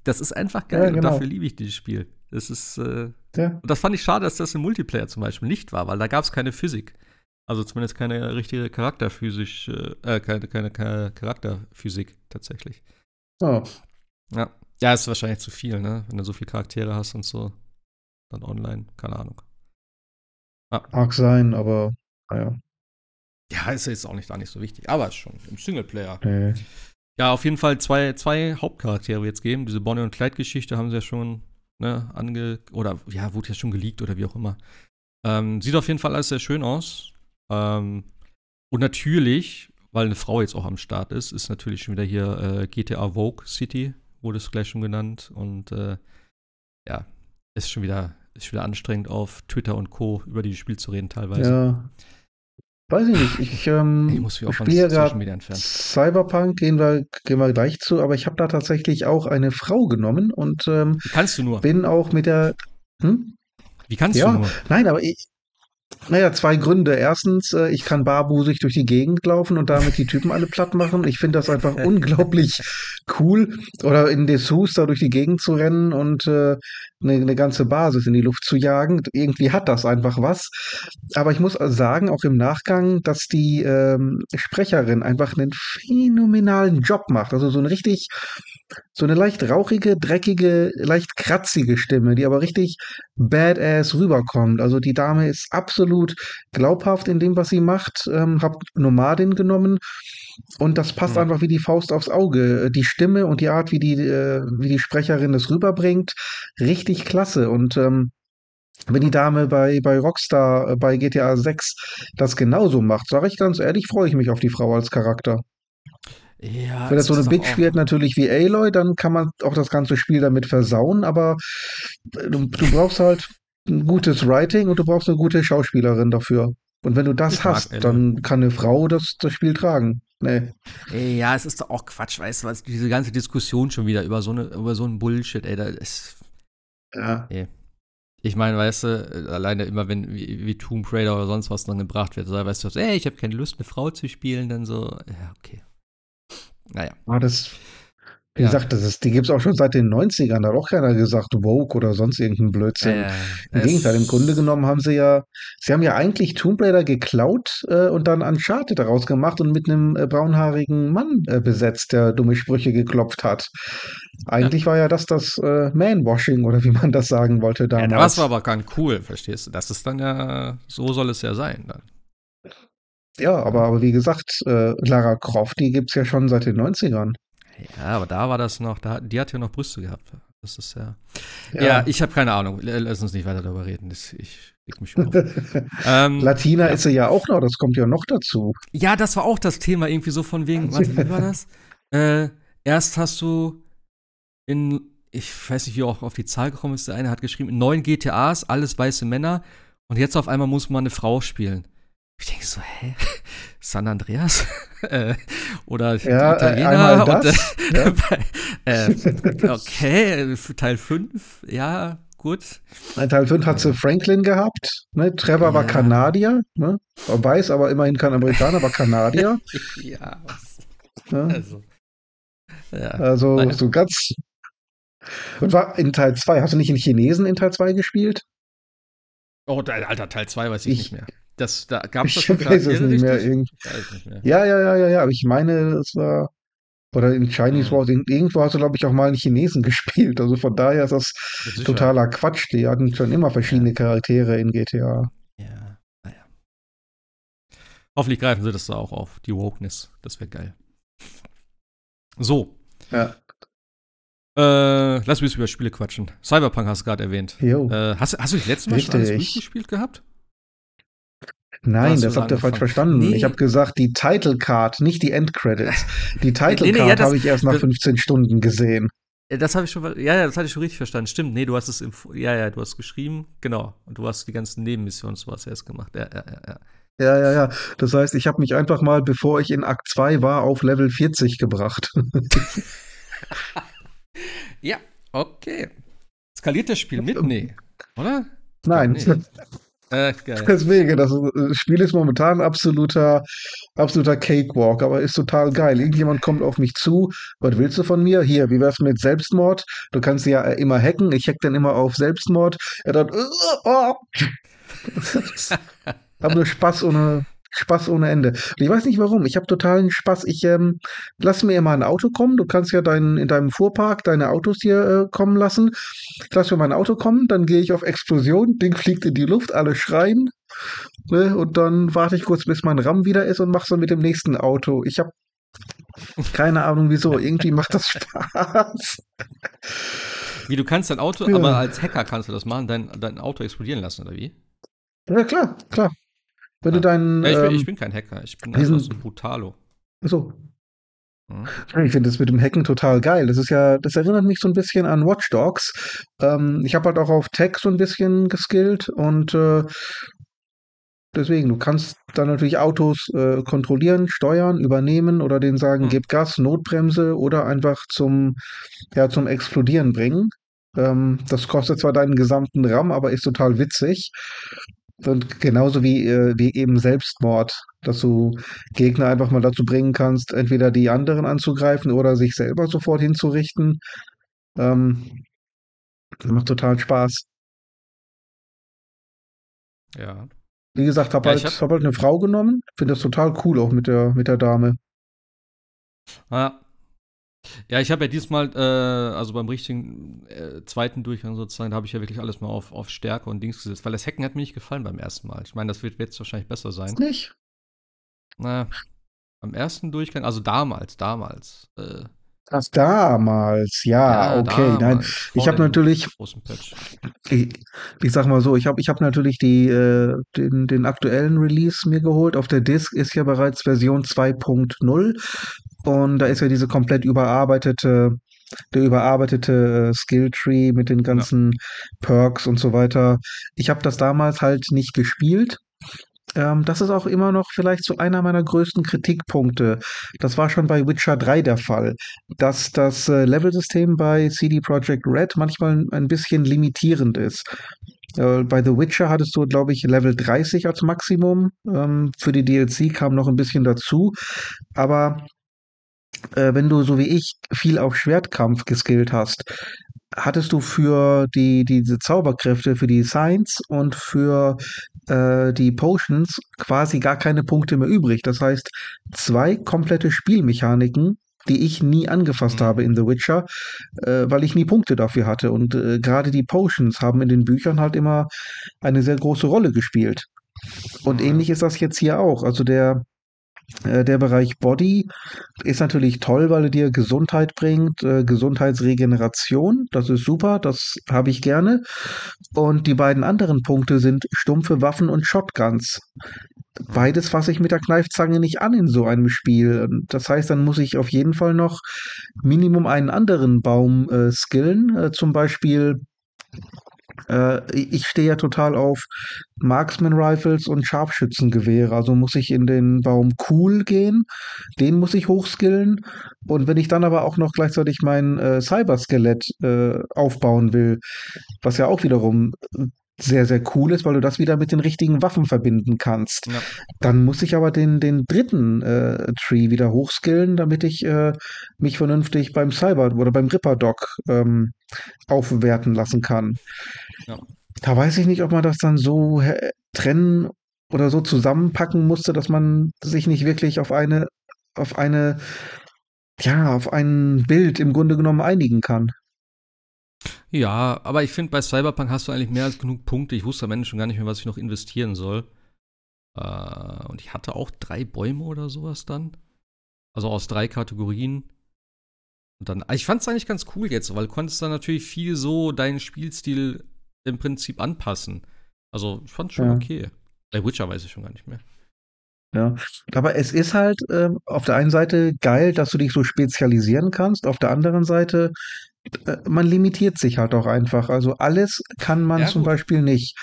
Das ist einfach geil Ja, und genau. dafür liebe ich dieses Spiel. Das ist, äh, Ja, und das fand ich schade, dass das im Multiplayer zum Beispiel nicht war, weil da gab es keine Physik. Also zumindest keine richtige Charakterphysisch, äh, keine, keine, keine Charakterphysik tatsächlich. oh, Ja. Ja, ist wahrscheinlich zu viel, ne? Wenn du so viele Charaktere hast und so. Dann online, keine Ahnung. mag sein, aber naja. Ja, ist jetzt auch nicht, gar nicht so wichtig. Aber ist schon im Singleplayer. Nee. Ja, auf jeden Fall zwei, zwei Hauptcharaktere jetzt geben. Diese Bonnie und Clyde-Geschichte haben sie ja schon, ne, ange. Oder ja, wurde ja schon geleakt oder wie auch immer. Ähm, sieht auf jeden Fall alles sehr schön aus. Ähm, und natürlich, weil eine Frau jetzt auch am Start ist, ist natürlich schon wieder hier äh, GTA Vogue City, wurde es gleich schon genannt. Und äh, ja, ist schon wieder, ist schon wieder anstrengend auf Twitter und Co. über dieses Spiel zu reden teilweise. Ja. Weiß ich nicht. Ich, ähm, [LAUGHS] Ich muss mich auch von Social Media entfernen. Cyberpunk, gehen wir, gehen wir gleich zu, aber ich habe da tatsächlich auch eine Frau genommen und ähm, Wie kannst du nur? bin auch mit der. Hm? Wie kannst Ja, du nur? nein, aber ich, naja, zwei Gründe. Erstens, äh, ich kann barbusig durch die Gegend laufen und damit die Typen alle platt machen. Ich finde das einfach [LAUGHS] unglaublich cool. Oder in Dessous da durch die Gegend zu rennen und äh, eine, eine ganze Basis in die Luft zu jagen. Irgendwie hat das einfach was. Aber ich muss sagen, auch im Nachgang, dass die ähm, Sprecherin einfach einen phänomenalen Job macht. Also so ein richtig so eine leicht rauchige, dreckige, leicht kratzige Stimme, die aber richtig badass rüberkommt. Also die Dame ist absolut glaubhaft in dem, was sie macht. Ähm, hab Nomadin genommen und das passt Mhm. einfach wie die Faust aufs Auge. Die Stimme und die Art, wie die, äh, wie die Sprecherin das rüberbringt, richtig klasse. Und ähm, wenn die Dame bei, bei Rockstar, äh, bei GTA 6 das genauso macht, sage ich ganz ehrlich, freue ich mich auf die Frau als Charakter. Ja, Wenn das so eine Bitch wird, natürlich wie Aloy, dann kann man auch das ganze Spiel damit versauen, aber du, du brauchst halt ein gutes Writing und du brauchst eine gute Schauspielerin dafür. Und wenn du das Ich hast, dann kann eine Frau das, das Spiel tragen. Nee. Ey, ja, es ist doch auch Quatsch, weißt du, was, diese ganze Diskussion schon wieder über so, eine, über so einen Bullshit, ey, da ist, Ja. ich meine, weißt du, alleine immer, wenn wie, wie Tomb Raider oder sonst was dann gebracht wird, so, weißt du, ey, ich habe keine Lust, eine Frau zu spielen, dann so, ja, okay. Naja. Aber das, wie Ja. gesagt, das ist, die gibt's auch schon seit den 90ern. Da hat auch keiner gesagt, Vogue oder sonst irgendein Blödsinn. Äh, Im es- Gegenteil, im Grunde genommen haben sie ja, sie haben ja eigentlich Tomb Raider geklaut äh, und dann Uncharted daraus gemacht und mit einem äh, braunhaarigen Mann äh, besetzt, der dumme Sprüche geklopft hat. Eigentlich war ja das das äh, Manwashing oder wie man das sagen wollte Ja, damals. das war aber ganz cool, verstehst du? Das ist dann ja, so soll es ja sein dann. Ja, aber, aber wie gesagt, äh, Lara Croft, die gibt's ja schon seit den 90ern. Ja, aber da war das noch, da, die hat ja noch Brüste gehabt. Das ist ja. Ja, ja ich habe keine Ahnung. Lass uns nicht weiter darüber reden. Das, ich leg mich auf. [LAUGHS] ähm, Latina ja. ist sie ja auch noch, das kommt ja noch dazu. Ja, das war auch das Thema, irgendwie so von wegen, warte, wie war das? [LAUGHS] Äh, erst hast du in, ich weiß nicht, wie auch auf die Zahl gekommen ist, der eine hat geschrieben, in neun GTAs, alles weiße Männer und jetzt auf einmal muss man eine Frau spielen. Ich denke so, hä? [LAUGHS] San Andreas? [LAUGHS] äh, oder ja, Italiener? Und, äh, ja. [LAUGHS] äh, okay, Teil 5, ja, gut. In Teil 5 hat sie Franklin gehabt. Ne? Trevor ja. war Kanadier. Ne? Weiß, aber immerhin kein Amerikaner, war Kanadier. ja, was? Ja. Also, ja. also so ganz. Und war in Teil 2, hast du nicht einen Chinesen in Teil 2 gespielt? Oh, Alter, Teil 2 weiß ich, ich nicht mehr. Das, da gab es das schon weiß es nicht mehr, nicht mehr. Ja, ja, ja, ja, ja, aber ich meine, es war. Oder in Chinese Wars, irgendwo hast du, glaube ich, auch mal einen Chinesen [LAUGHS] gespielt. Also von daher ist das ja, totaler Quatsch. Die hatten schon immer verschiedene. Charaktere in GTA. Ja, naja. Hoffentlich greifen sie das da auch auf, die Wokeness. Das wäre geil. So. Ja. Äh, lass mich über Spiele quatschen. Cyberpunk hast du gerade erwähnt. Äh, hast, hast du das letzte Mal Richtig. schon alles durchgespielt gehabt? Nein, das habt ihr falsch verstanden. Nee. Ich habe gesagt, die Title Card, nicht die Endcredits. Die [LAUGHS] Title nee, nee, Card ja, habe ich erst nach 15 Stunden gesehen. Das habe ich schon, ja, ja, das hatte ich schon richtig verstanden. Stimmt, nee, du hast es im, ja, ja, du hast geschrieben, genau. Und du hast die ganzen Nebenmissionen und sowas erst gemacht. Ja, ja, ja, ja. Ja, ja, ja. Das heißt, ich habe mich einfach mal, bevor ich in Akt 2 war, auf Level 40 gebracht. [LAUGHS] ja, okay. Skaliert das Spiel mit? Nee, oder? Nein. Nee. Äh, [LAUGHS] Deswegen, das, Spiel ist momentan absoluter, absoluter Cakewalk, aber ist total geil. Irgendjemand kommt auf mich zu, was willst du von mir? Hier, wie wär's mit Selbstmord? Du kannst ja immer hacken, ich hack dann immer auf Selbstmord. Er dann, uh, oh. [LAUGHS] [LAUGHS] Hab nur Spaß ohne, Spaß ohne Ende. Und ich weiß nicht warum. Ich habe totalen Spaß. Ich ähm, lass mir immer ein Auto kommen. Du kannst ja dein, in deinem Fuhrpark deine Autos hier äh, kommen lassen. Ich lass mir mein Auto kommen, dann gehe ich auf Explosion, Ding fliegt in die Luft, alle schreien. Ne? Und dann warte ich kurz, bis mein RAM wieder ist und mach's dann mit dem nächsten Auto. Ich habe keine Ahnung wieso. Irgendwie macht das Spaß. Wie, du kannst dein Auto, ja. aber als Hacker kannst du das machen, dein, dein Auto explodieren lassen, oder wie? Ja, klar, klar. Wenn ja. du deinen. Ja, ich, bin, ähm, ich, bin, kein Hacker, ich bin diesen, einfach so Brutalo. Achso. Hm. Ich finde das mit dem Hacken total geil. Das ist ja, das erinnert mich so ein bisschen an Watch Dogs. Ähm, ich habe halt auch auf Tech so ein bisschen geskillt und äh, deswegen, du kannst dann natürlich Autos äh, kontrollieren, steuern, übernehmen oder denen sagen, hm. gib Gas, Notbremse oder einfach zum, ja, zum Explodieren bringen. Ähm, das kostet zwar deinen gesamten RAM, aber ist total witzig. Und genauso wie, äh, wie eben Selbstmord, dass du Gegner einfach mal dazu bringen kannst, entweder die anderen anzugreifen oder sich selber sofort hinzurichten. Ähm, macht total Spaß. Ja. Wie gesagt, habe ja, halt, hab... hab halt eine Frau genommen. Finde das total cool auch mit der, mit der Dame. Ja, ja, ich habe ja diesmal, äh, also beim richtigen äh, zweiten Durchgang sozusagen, da habe ich ja wirklich alles mal auf, auf Stärke und Dings gesetzt, weil das Hacken hat mir nicht gefallen beim ersten Mal. Ich meine, das wird jetzt wahrscheinlich besser sein. Nicht? Na, beim ersten Durchgang, also damals, damals. Äh, das damals, ja, ja okay. Damals, Nein, ich habe natürlich, ich, ich sag mal so, ich habe ich hab natürlich die, äh, den, den aktuellen Release mir geholt. Auf der Disk ist ja bereits Version 2.0 und da ist ja diese komplett überarbeitete, der überarbeitete äh, Skilltree mit den ganzen ja. Perks und so weiter. Ich habe das damals halt nicht gespielt. Ähm, das ist auch immer noch vielleicht so einer meiner größten Kritikpunkte. Das war schon bei Witcher 3 der Fall, dass das äh, Levelsystem bei CD Projekt Red manchmal ein bisschen limitierend ist. Äh, bei The Witcher hattest du, glaube ich, Level 30 als Maximum. Ähm, für die DLC kam noch ein bisschen dazu. Aber äh, wenn du so wie ich viel auf Schwertkampf geskillt hast, hattest du für die diese Zauberkräfte, für die Science und für äh, die Potions quasi gar keine Punkte mehr übrig. Das heißt, zwei komplette Spielmechaniken, die ich nie angefasst mhm. habe in The Witcher, äh, weil ich nie Punkte dafür hatte. Und äh, gerade die Potions haben in den Büchern halt immer eine sehr große Rolle gespielt. Und ähnlich ist das jetzt hier auch. Also der der Bereich Body ist natürlich toll, weil er dir Gesundheit bringt, äh, Gesundheitsregeneration. Das ist super, das habe ich gerne. Und die beiden anderen Punkte sind stumpfe Waffen und Shotguns. Beides fasse ich mit der Kneifzange nicht an in so einem Spiel. Das heißt, dann muss ich auf jeden Fall noch Minimum einen anderen Baum äh, skillen. Äh, zum Beispiel äh, ich stehe ja total auf Marksman Rifles und Scharfschützengewehre. Also muss ich in den Baum cool gehen. Den muss ich hochskillen. Und wenn ich dann aber auch noch gleichzeitig mein äh, Cyberskelett äh, aufbauen will, was ja auch wiederum sehr, sehr cool ist, weil du das wieder mit den richtigen Waffen verbinden kannst. Ja. Dann muss ich aber den, den dritten äh, Tree wieder hochskillen, damit ich äh, mich vernünftig beim Cyber oder beim Ripper Dog ähm, aufwerten lassen kann. Ja. Da weiß ich nicht, ob man das dann so trennen oder so zusammenpacken musste, dass man sich nicht wirklich auf eine, auf eine, ja, auf ein Bild im Grunde genommen einigen kann. Ja, aber ich finde, bei Cyberpunk hast du eigentlich mehr als genug Punkte. Ich wusste am Ende schon gar nicht mehr, was ich noch investieren soll. Äh, und ich hatte auch drei Bäume oder sowas dann. Also aus drei Kategorien. Und dann, ich fand es eigentlich ganz cool jetzt, weil du konntest dann natürlich viel so deinen Spielstil im Prinzip anpassen. Also ich fand es schon ja. okay. Bei Witcher weiß ich schon gar nicht mehr. Ja, aber es ist halt äh, auf der einen Seite geil, dass du dich so spezialisieren kannst, auf der anderen Seite, man limitiert sich halt auch einfach. Also alles kann man ja, zum. Beispiel nicht.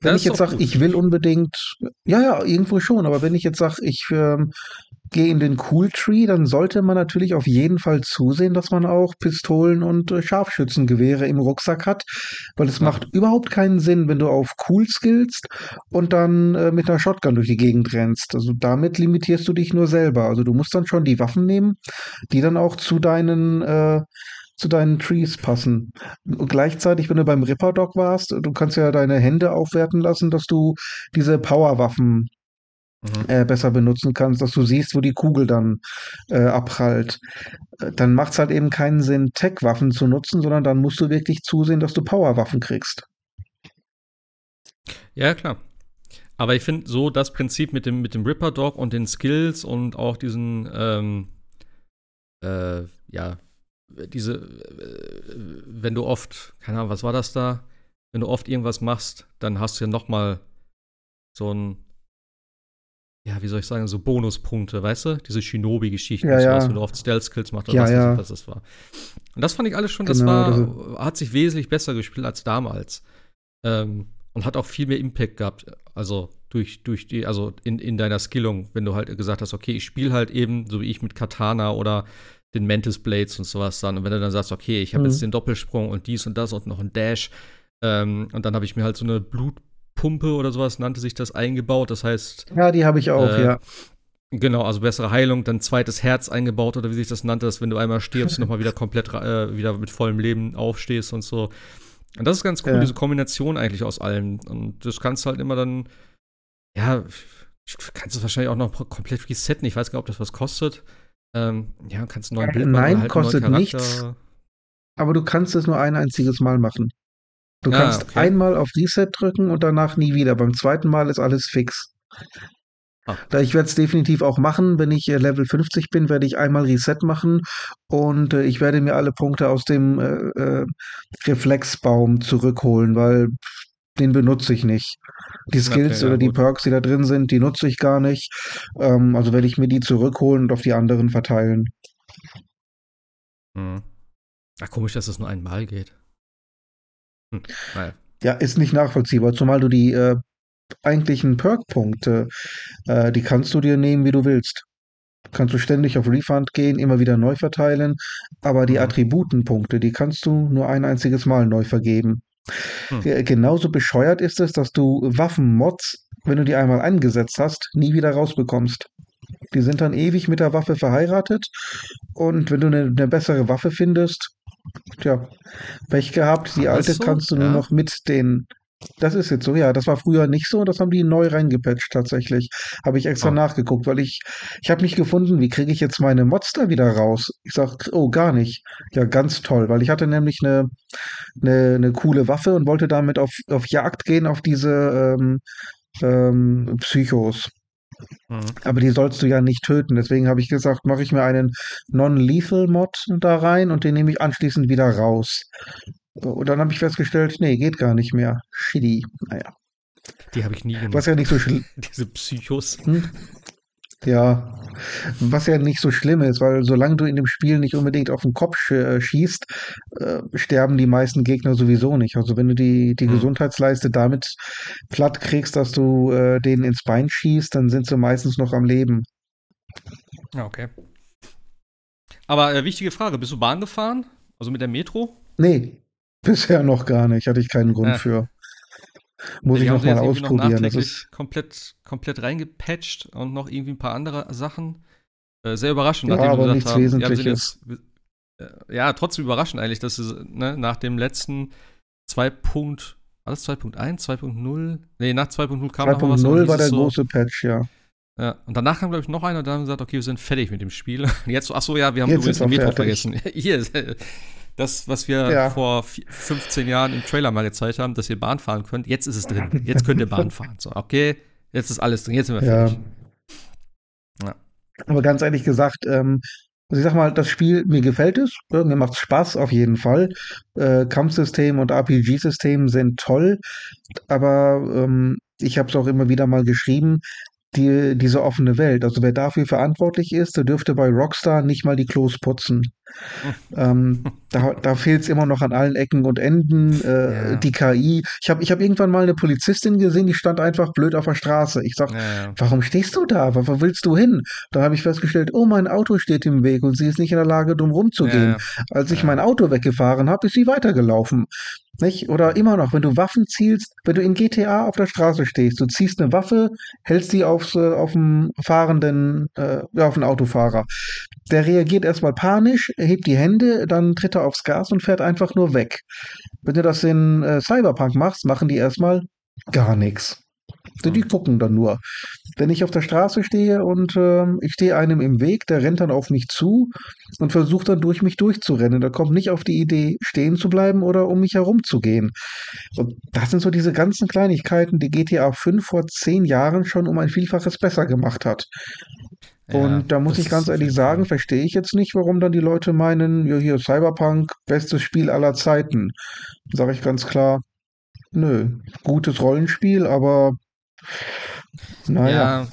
Wenn das ich jetzt sage, ich will unbedingt, ja, ja, irgendwo schon, aber wenn ich jetzt sage, ich ähm, gehe in den Cool Tree, dann sollte man natürlich auf jeden Fall zusehen, dass man auch Pistolen und äh, Scharfschützengewehre im Rucksack hat, weil es ja. macht überhaupt keinen Sinn, wenn du auf Cool skillst und dann äh, mit einer Shotgun durch die Gegend rennst. Also damit limitierst du dich nur selber. Also du musst dann schon die Waffen nehmen, die dann auch zu deinen äh, zu deinen Trees passen. Und gleichzeitig, wenn du beim Ripper Dog warst, du kannst ja deine Hände aufwerten lassen, dass du diese Powerwaffen mhm. äh, besser benutzen kannst, dass du siehst, wo die Kugel dann äh, abprallt. Äh, dann macht es halt eben keinen Sinn, Tech-Waffen zu nutzen, sondern dann musst du wirklich zusehen, dass du Powerwaffen kriegst. Ja, klar. Aber ich finde so das Prinzip mit dem, mit dem Ripper Dog und den Skills und auch diesen, ähm, äh, ja, diese, wenn du oft, keine Ahnung, was war das da? Wenn du oft irgendwas machst, dann hast du ja noch mal so ein, ja, wie soll ich sagen, so Bonuspunkte, weißt du? Diese Shinobi-Geschichte, ja, ja. wenn du oft Stealth-Skills machst oder ja, was, ja. was das war. Und das fand ich alles schon, das genau, war, das hat sich wesentlich besser gespielt als damals. Ähm, und hat auch viel mehr Impact gehabt. Also durch, durch die, also in, in deiner Skillung, wenn du halt gesagt hast, okay, ich spiele halt eben, so wie ich mit Katana oder den Mantis Blades und sowas dann. Und wenn du dann sagst, okay, ich habe mhm. jetzt den Doppelsprung und dies und das und noch ein Dash, ähm, und dann habe ich mir halt so eine Blutpumpe oder sowas nannte sich das eingebaut. Das heißt. Ja, die habe ich auch, äh, ja. Genau, also bessere Heilung, dann zweites Herz eingebaut oder wie sich das nannte, dass wenn du einmal stirbst, [LAUGHS] nochmal wieder komplett äh, wieder mit vollem Leben aufstehst und so. Und das ist ganz cool, ja. diese Kombination eigentlich aus allem. Und das kannst du halt immer dann, ja, kannst du wahrscheinlich auch noch komplett resetten. Ich weiß gar nicht, ob das was kostet. Ähm, ja, kannst einen neuen äh, Bild machen. Nein, halt kostet nichts. Aber du kannst es nur ein einziges Mal machen. Du ah, kannst okay. einmal auf Reset drücken und danach nie wieder. Beim zweiten Mal ist alles fix. Ah. Ich werde es definitiv auch machen. Wenn ich äh, Level 50 bin, werde ich einmal Reset machen und äh, ich werde mir alle Punkte aus dem äh, äh Reflexbaum zurückholen, weil den benutze ich nicht. Die Skills okay, ja, oder die Perks, die da drin sind, die nutze ich gar nicht. Ähm, also werde ich mir die zurückholen und auf die anderen verteilen. Hm. Ach, komisch, dass es nur einmal geht. Hm. Naja. Ja, ist nicht nachvollziehbar, zumal du die äh, eigentlichen Perk-Punkte, äh, die kannst du dir nehmen, wie du willst. Kannst du ständig auf Refund gehen, immer wieder neu verteilen, aber die mhm. Attributenpunkte, die kannst du nur ein einziges Mal neu vergeben. Hm. Genauso bescheuert ist es, dass du Waffenmods, wenn du die einmal eingesetzt hast, nie wieder rausbekommst. Die sind dann ewig mit der Waffe verheiratet und wenn du eine, eine bessere Waffe findest, tja, Pech gehabt, die alte so? kannst du ja. nur noch mit den das ist jetzt so, ja. Das war früher nicht so. Das haben die neu reingepatcht tatsächlich. Habe ich extra oh. nachgeguckt, weil ich, ich habe nicht gefunden, wie kriege ich jetzt meine Monster wieder raus. Ich sag, oh, gar nicht. Ja, ganz toll, weil ich hatte nämlich eine, eine, eine coole Waffe und wollte damit auf, auf Jagd gehen auf diese ähm, ähm, Psychos. Mhm. Aber die sollst du ja nicht töten. Deswegen habe ich gesagt, mache ich mir einen Non-Lethal-Mod da rein und den nehme ich anschließend wieder raus. Und dann habe ich festgestellt, nee, geht gar nicht mehr. Shitty. Naja. Die habe ich nie gemacht. Was ja nicht so schlimm. [LAUGHS] Diese Psychos. Hm? Ja, was ja nicht so schlimm ist, weil solange du in dem Spiel nicht unbedingt auf den Kopf äh, schießt, äh, sterben die meisten Gegner sowieso nicht. Also wenn du die, die hm. Gesundheitsleiste damit platt kriegst, dass du äh, denen ins Bein schießt, dann sind sie meistens noch am Leben. Ja, okay. Aber äh, wichtige Frage, bist du Bahn gefahren? Also mit der Metro? Nee, bisher noch gar nicht. Hatte ich keinen Grund ja. für. Muss ich noch mal ausprobieren. Noch das ist komplett, komplett reingepatcht und noch irgendwie ein paar andere Sachen. Äh, sehr überraschend, ja, nachdem aber nichts haben, Wesentliches. Ja, jetzt, äh, ja, trotzdem überraschend eigentlich, dass sie ne, nach dem letzten 2. Punkt, war das 2.1, 2.0? Nee, nach 2.0 kam 2. noch was. 2.0 war der so, große Patch, ja. Ja, und danach kam, glaube ich, noch einer und dann haben gesagt, okay, wir sind fertig mit dem Spiel. [LAUGHS] Jetzt, ach so, ja, wir haben jetzt übrigens den Metro fertig. vergessen. [LAUGHS] Hier, das, was wir ja. vor 15 Jahren im Trailer mal gezeigt haben, dass ihr Bahn fahren könnt, jetzt ist es drin. [LAUGHS] Jetzt könnt ihr Bahn fahren. So, okay, jetzt ist alles drin, jetzt sind wir fertig. Ja. Aber ganz ehrlich gesagt, ähm, also ich sag mal, das Spiel, mir gefällt es, mir macht es Spaß auf jeden Fall. Äh, Kampfsystem und RPG-System sind toll, aber ähm, ich habe es auch immer wieder mal geschrieben, die, diese offene Welt. Also wer dafür verantwortlich ist, der dürfte bei Rockstar nicht mal die Klos putzen. [LAUGHS] ähm, da da fehlt es immer noch an allen Ecken und Enden. Äh, ja. Die KI. Ich habe ich hab irgendwann mal eine Polizistin gesehen, die stand einfach blöd auf der Straße. Ich sag, ja, ja. warum stehst du da? Wo, wo willst du hin? Da habe ich festgestellt, oh, mein Auto steht im Weg und sie ist nicht in der Lage, dumm rumzugehen. Als ich mein Auto weggefahren habe, ist sie weitergelaufen. Nicht? Oder immer noch, wenn du Waffen zielst, wenn du in GTA auf der Straße stehst, du ziehst eine Waffe, hältst die aufs, äh, auf den fahrenden, äh, auf den Autofahrer. Der reagiert erstmal panisch, hebt die Hände, dann tritt er aufs Gas und fährt einfach nur weg. Wenn du das in äh, Cyberpunk machst, machen die erstmal gar nichts. Die gucken dann nur. Wenn ich auf der Straße stehe und äh, ich stehe einem im Weg, der rennt dann auf mich zu und versucht dann durch mich durchzurennen. Der kommt nicht auf die Idee, stehen zu bleiben oder um mich herum zu gehen. Und das sind so diese ganzen Kleinigkeiten, die GTA 5 vor zehn Jahren schon um ein Vielfaches besser gemacht hat. Ja, und da muss ich ganz ehrlich sagen, verstehe ich jetzt nicht, warum dann die Leute meinen, ja hier Cyberpunk, bestes Spiel aller Zeiten. Sage ich ganz klar, nö, gutes Rollenspiel, aber naja.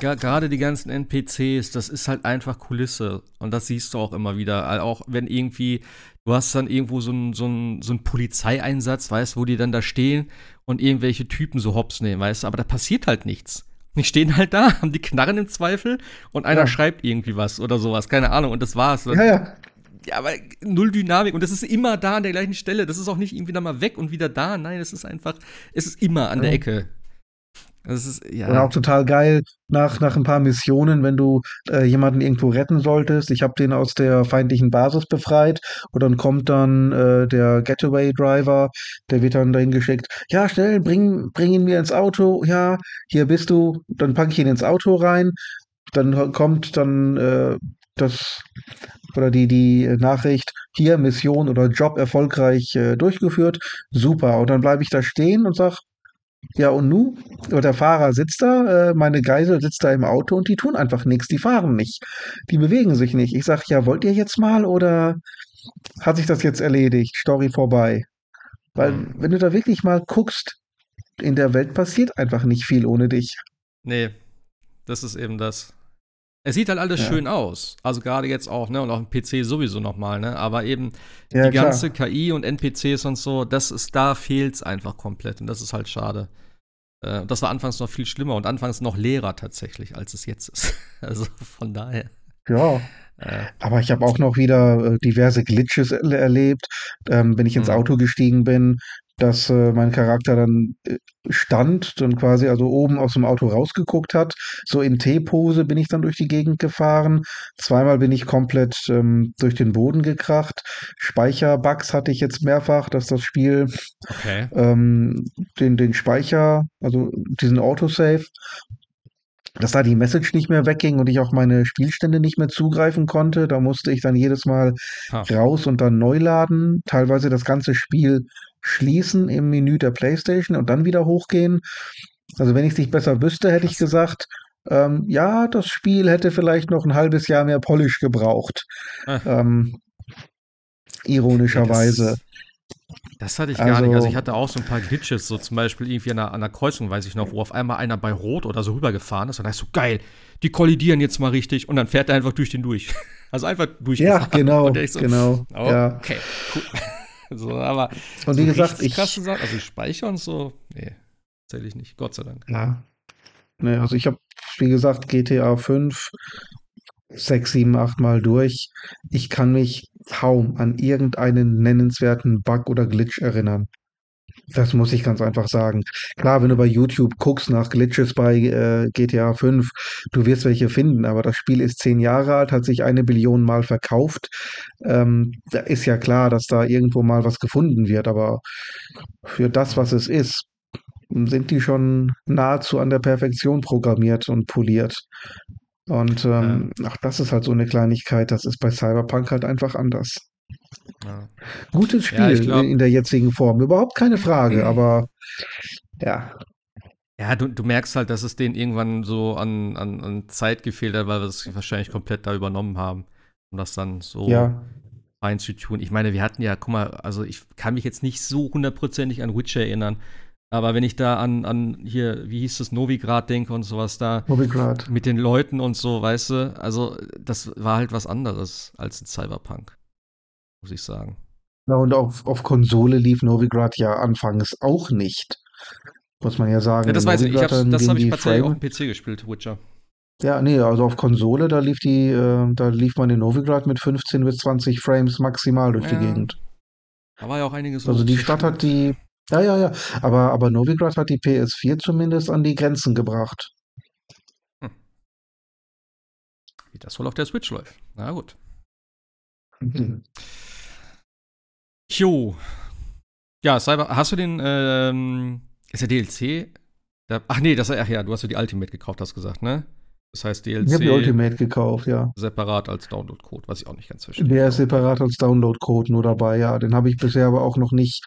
Ja, gerade die ganzen NPCs, das ist halt einfach Kulisse. Und das siehst du auch immer wieder. Auch wenn irgendwie, du hast dann irgendwo so einen so so ein Polizeieinsatz, weißt du, wo die dann da stehen und irgendwelche Typen so hops nehmen, weißt du, aber da passiert halt nichts. Die stehen halt da, [LAUGHS] haben die Knarren im Zweifel und einer ja. schreibt irgendwie was oder sowas, keine Ahnung, und das war's. Ja, ja. Ja, aber null Dynamik und das ist immer da an der gleichen Stelle. Das ist auch nicht irgendwie da mal weg und wieder da. Nein, es ist einfach, es ist immer an ja. der Ecke. Das ist, ja. Und auch total geil nach, nach ein paar Missionen, wenn du äh, jemanden irgendwo retten solltest. Ich habe den aus der feindlichen Basis befreit und dann kommt dann äh, der Getaway-Driver, der wird dann dahin geschickt. Ja, schnell, bring, bring ihn mir ins Auto. Ja, hier bist du. Dann packe ich ihn ins Auto rein. Dann kommt dann äh, das oder die, die Nachricht, hier Mission oder Job erfolgreich äh, durchgeführt. Super. Und dann bleibe ich da stehen und sag, ja, und nu? Der Fahrer sitzt da, äh, meine Geisel sitzt da im Auto und die tun einfach nichts, die fahren nicht. Die bewegen sich nicht. Ich sag, ja, wollt ihr jetzt mal oder hat sich das jetzt erledigt? Story vorbei. Weil, hm. wenn du da wirklich mal guckst, in der Welt passiert einfach nicht viel ohne dich. Nee, das ist eben das. Es sieht halt alles ja. schön aus. Also gerade jetzt auch, ne? Und auf dem PC sowieso nochmal, ne? Aber eben ja, die klar. ganze KI und NPCs und so, das ist, da fehlt es einfach komplett. Und das ist halt schade. Äh, das war anfangs noch viel schlimmer und anfangs noch leerer tatsächlich, als es jetzt ist. [LAUGHS] also von daher. Ja. Äh, Aber ich habe auch noch wieder äh, diverse Glitches erlebt, ähm, wenn ich ins mhm. Auto gestiegen bin dass äh, mein Charakter dann äh, stand, dann quasi also oben aus dem Auto rausgeguckt hat. So in T-Pose bin ich dann durch die Gegend gefahren. Zweimal bin ich komplett ähm, durch den Boden gekracht. Speicherbugs hatte ich jetzt mehrfach, dass das Spiel okay. ähm, den, den Speicher, also diesen Autosave, dass da die Message nicht mehr wegging und ich auch meine Spielstände nicht mehr zugreifen konnte. Da musste ich dann jedes Mal ah. raus und dann neu laden. Teilweise das ganze Spiel schließen im Menü der PlayStation und dann wieder hochgehen. Also wenn ich es nicht besser wüsste, hätte ich gesagt, ähm, ja, das Spiel hätte vielleicht noch ein halbes Jahr mehr Polish gebraucht. Ah. Ähm, ironischerweise. Ja, das, das hatte ich gar Also- nicht. Also ich hatte auch so ein paar Glitches, so zum Beispiel irgendwie an einer, an einer Kreuzung, weiß ich noch, wo auf einmal einer bei Rot oder so rübergefahren ist und da ist so geil, die kollidieren jetzt mal richtig und dann fährt er einfach durch den durch. [LAUGHS] Also einfach durchgefahren. Ja, genau, so, genau. Oh, Ja. Okay, cool. So, aber Und wie so gesagt, ich, krasse Sachen, also Speicher und so, nee, tatsächlich nicht, Gott sei Dank. ja, ne, also ich habe, wie gesagt, GTA 5 sechs, sieben, acht Mal durch. Ich kann mich kaum an irgendeinen nennenswerten Bug oder Glitch erinnern. Das muss ich ganz einfach sagen. Klar, wenn du bei YouTube guckst nach Glitches bei äh, GTA 5, du wirst welche finden, aber das Spiel ist zehn Jahre alt, hat sich eine Billion Mal verkauft. Ähm, da ist ja klar, dass da irgendwo mal was gefunden wird, aber für das, was es ist, sind die schon nahezu an der Perfektion programmiert und poliert. Und ähm, ach, das ist halt so eine Kleinigkeit, das ist bei Cyberpunk halt einfach anders. Ja. Gutes Spiel Ja, glaub- in der jetzigen Form, überhaupt keine Frage, aber ja, Ja, du, du merkst halt, dass es denen irgendwann so an, an, an Zeit gefehlt hat, weil wir es wahrscheinlich komplett da übernommen haben, um das dann so ja, reinzutun. Ich meine, wir hatten ja, guck mal, also ich kann mich jetzt nicht so hundertprozentig an Witcher erinnern, aber wenn ich da an, an hier, wie hieß das, Novigrad denke und sowas da, Novigrad. mit den Leuten und so, weißt du, also das war halt was anderes als in Cyberpunk, muss ich sagen. Ja, und auf, auf Konsole lief Novigrad ja anfangs auch nicht. Muss man ja sagen. Ja, das weiß ich, ich das habe ich die tatsächlich auf dem PC gespielt, Witcher. Ja, nee, also auf Konsole, da lief die, äh, da lief man in Novigrad mit 15 bis 20 Frames maximal durch die Ja. Gegend. Da war ja auch einiges Also die Stadt hat die, ja, ja, ja, aber, aber Novigrad hat die PS4 zumindest an die Grenzen gebracht. Wie das wohl auf der Switch läuft. Na gut. Mhm. [LAUGHS] Jo. Ja, Cyber, hast du den, ähm, ist der DLC? Der, ach nee, das, ach ja, du hast ja die Ultimate gekauft, hast gesagt, ne? Das heißt Ich habe die DLC Ultimate gekauft, ja. separat als Download-Code, was ich auch nicht ganz verstehe. Der ist separat als Download-Code nur dabei, ja. Den habe ich bisher aber auch noch nicht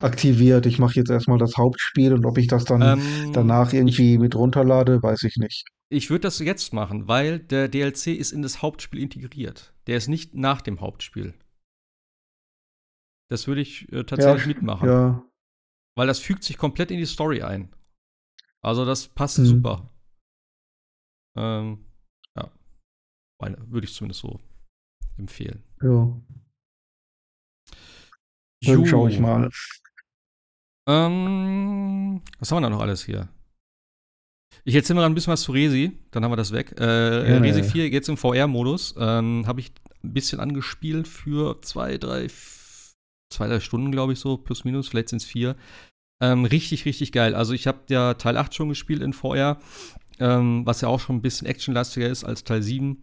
aktiviert. Ich mache jetzt erstmal das Hauptspiel und ob ich das dann Ähm, danach irgendwie mit runterlade, weiß ich nicht. Ich, ich würde das jetzt machen, weil der DLC ist in das Hauptspiel integriert. Der ist nicht nach dem Hauptspiel. Das würde ich äh, tatsächlich Ja, mitmachen. Ja, Weil das fügt sich komplett in die Story ein. Also das passt Mhm. super. Ähm, ja. Würde ich zumindest so empfehlen. ja. Dann schaue ich mal. Ähm, was haben wir da noch alles hier? Ich erzähle mal ein bisschen was zu Resi, dann haben wir das weg. Äh, Gerne. Resi 4 jetzt im VR-Modus. Ähm, Habe ich ein bisschen angespielt für zwei, drei, f- zwei, drei Stunden, glaube ich, so, plus minus, vielleicht sind es vier. Ähm, richtig, richtig geil. Also ich habe ja Teil 8 schon gespielt in VR, ähm, was ja auch schon ein bisschen actionlastiger ist als Teil 7.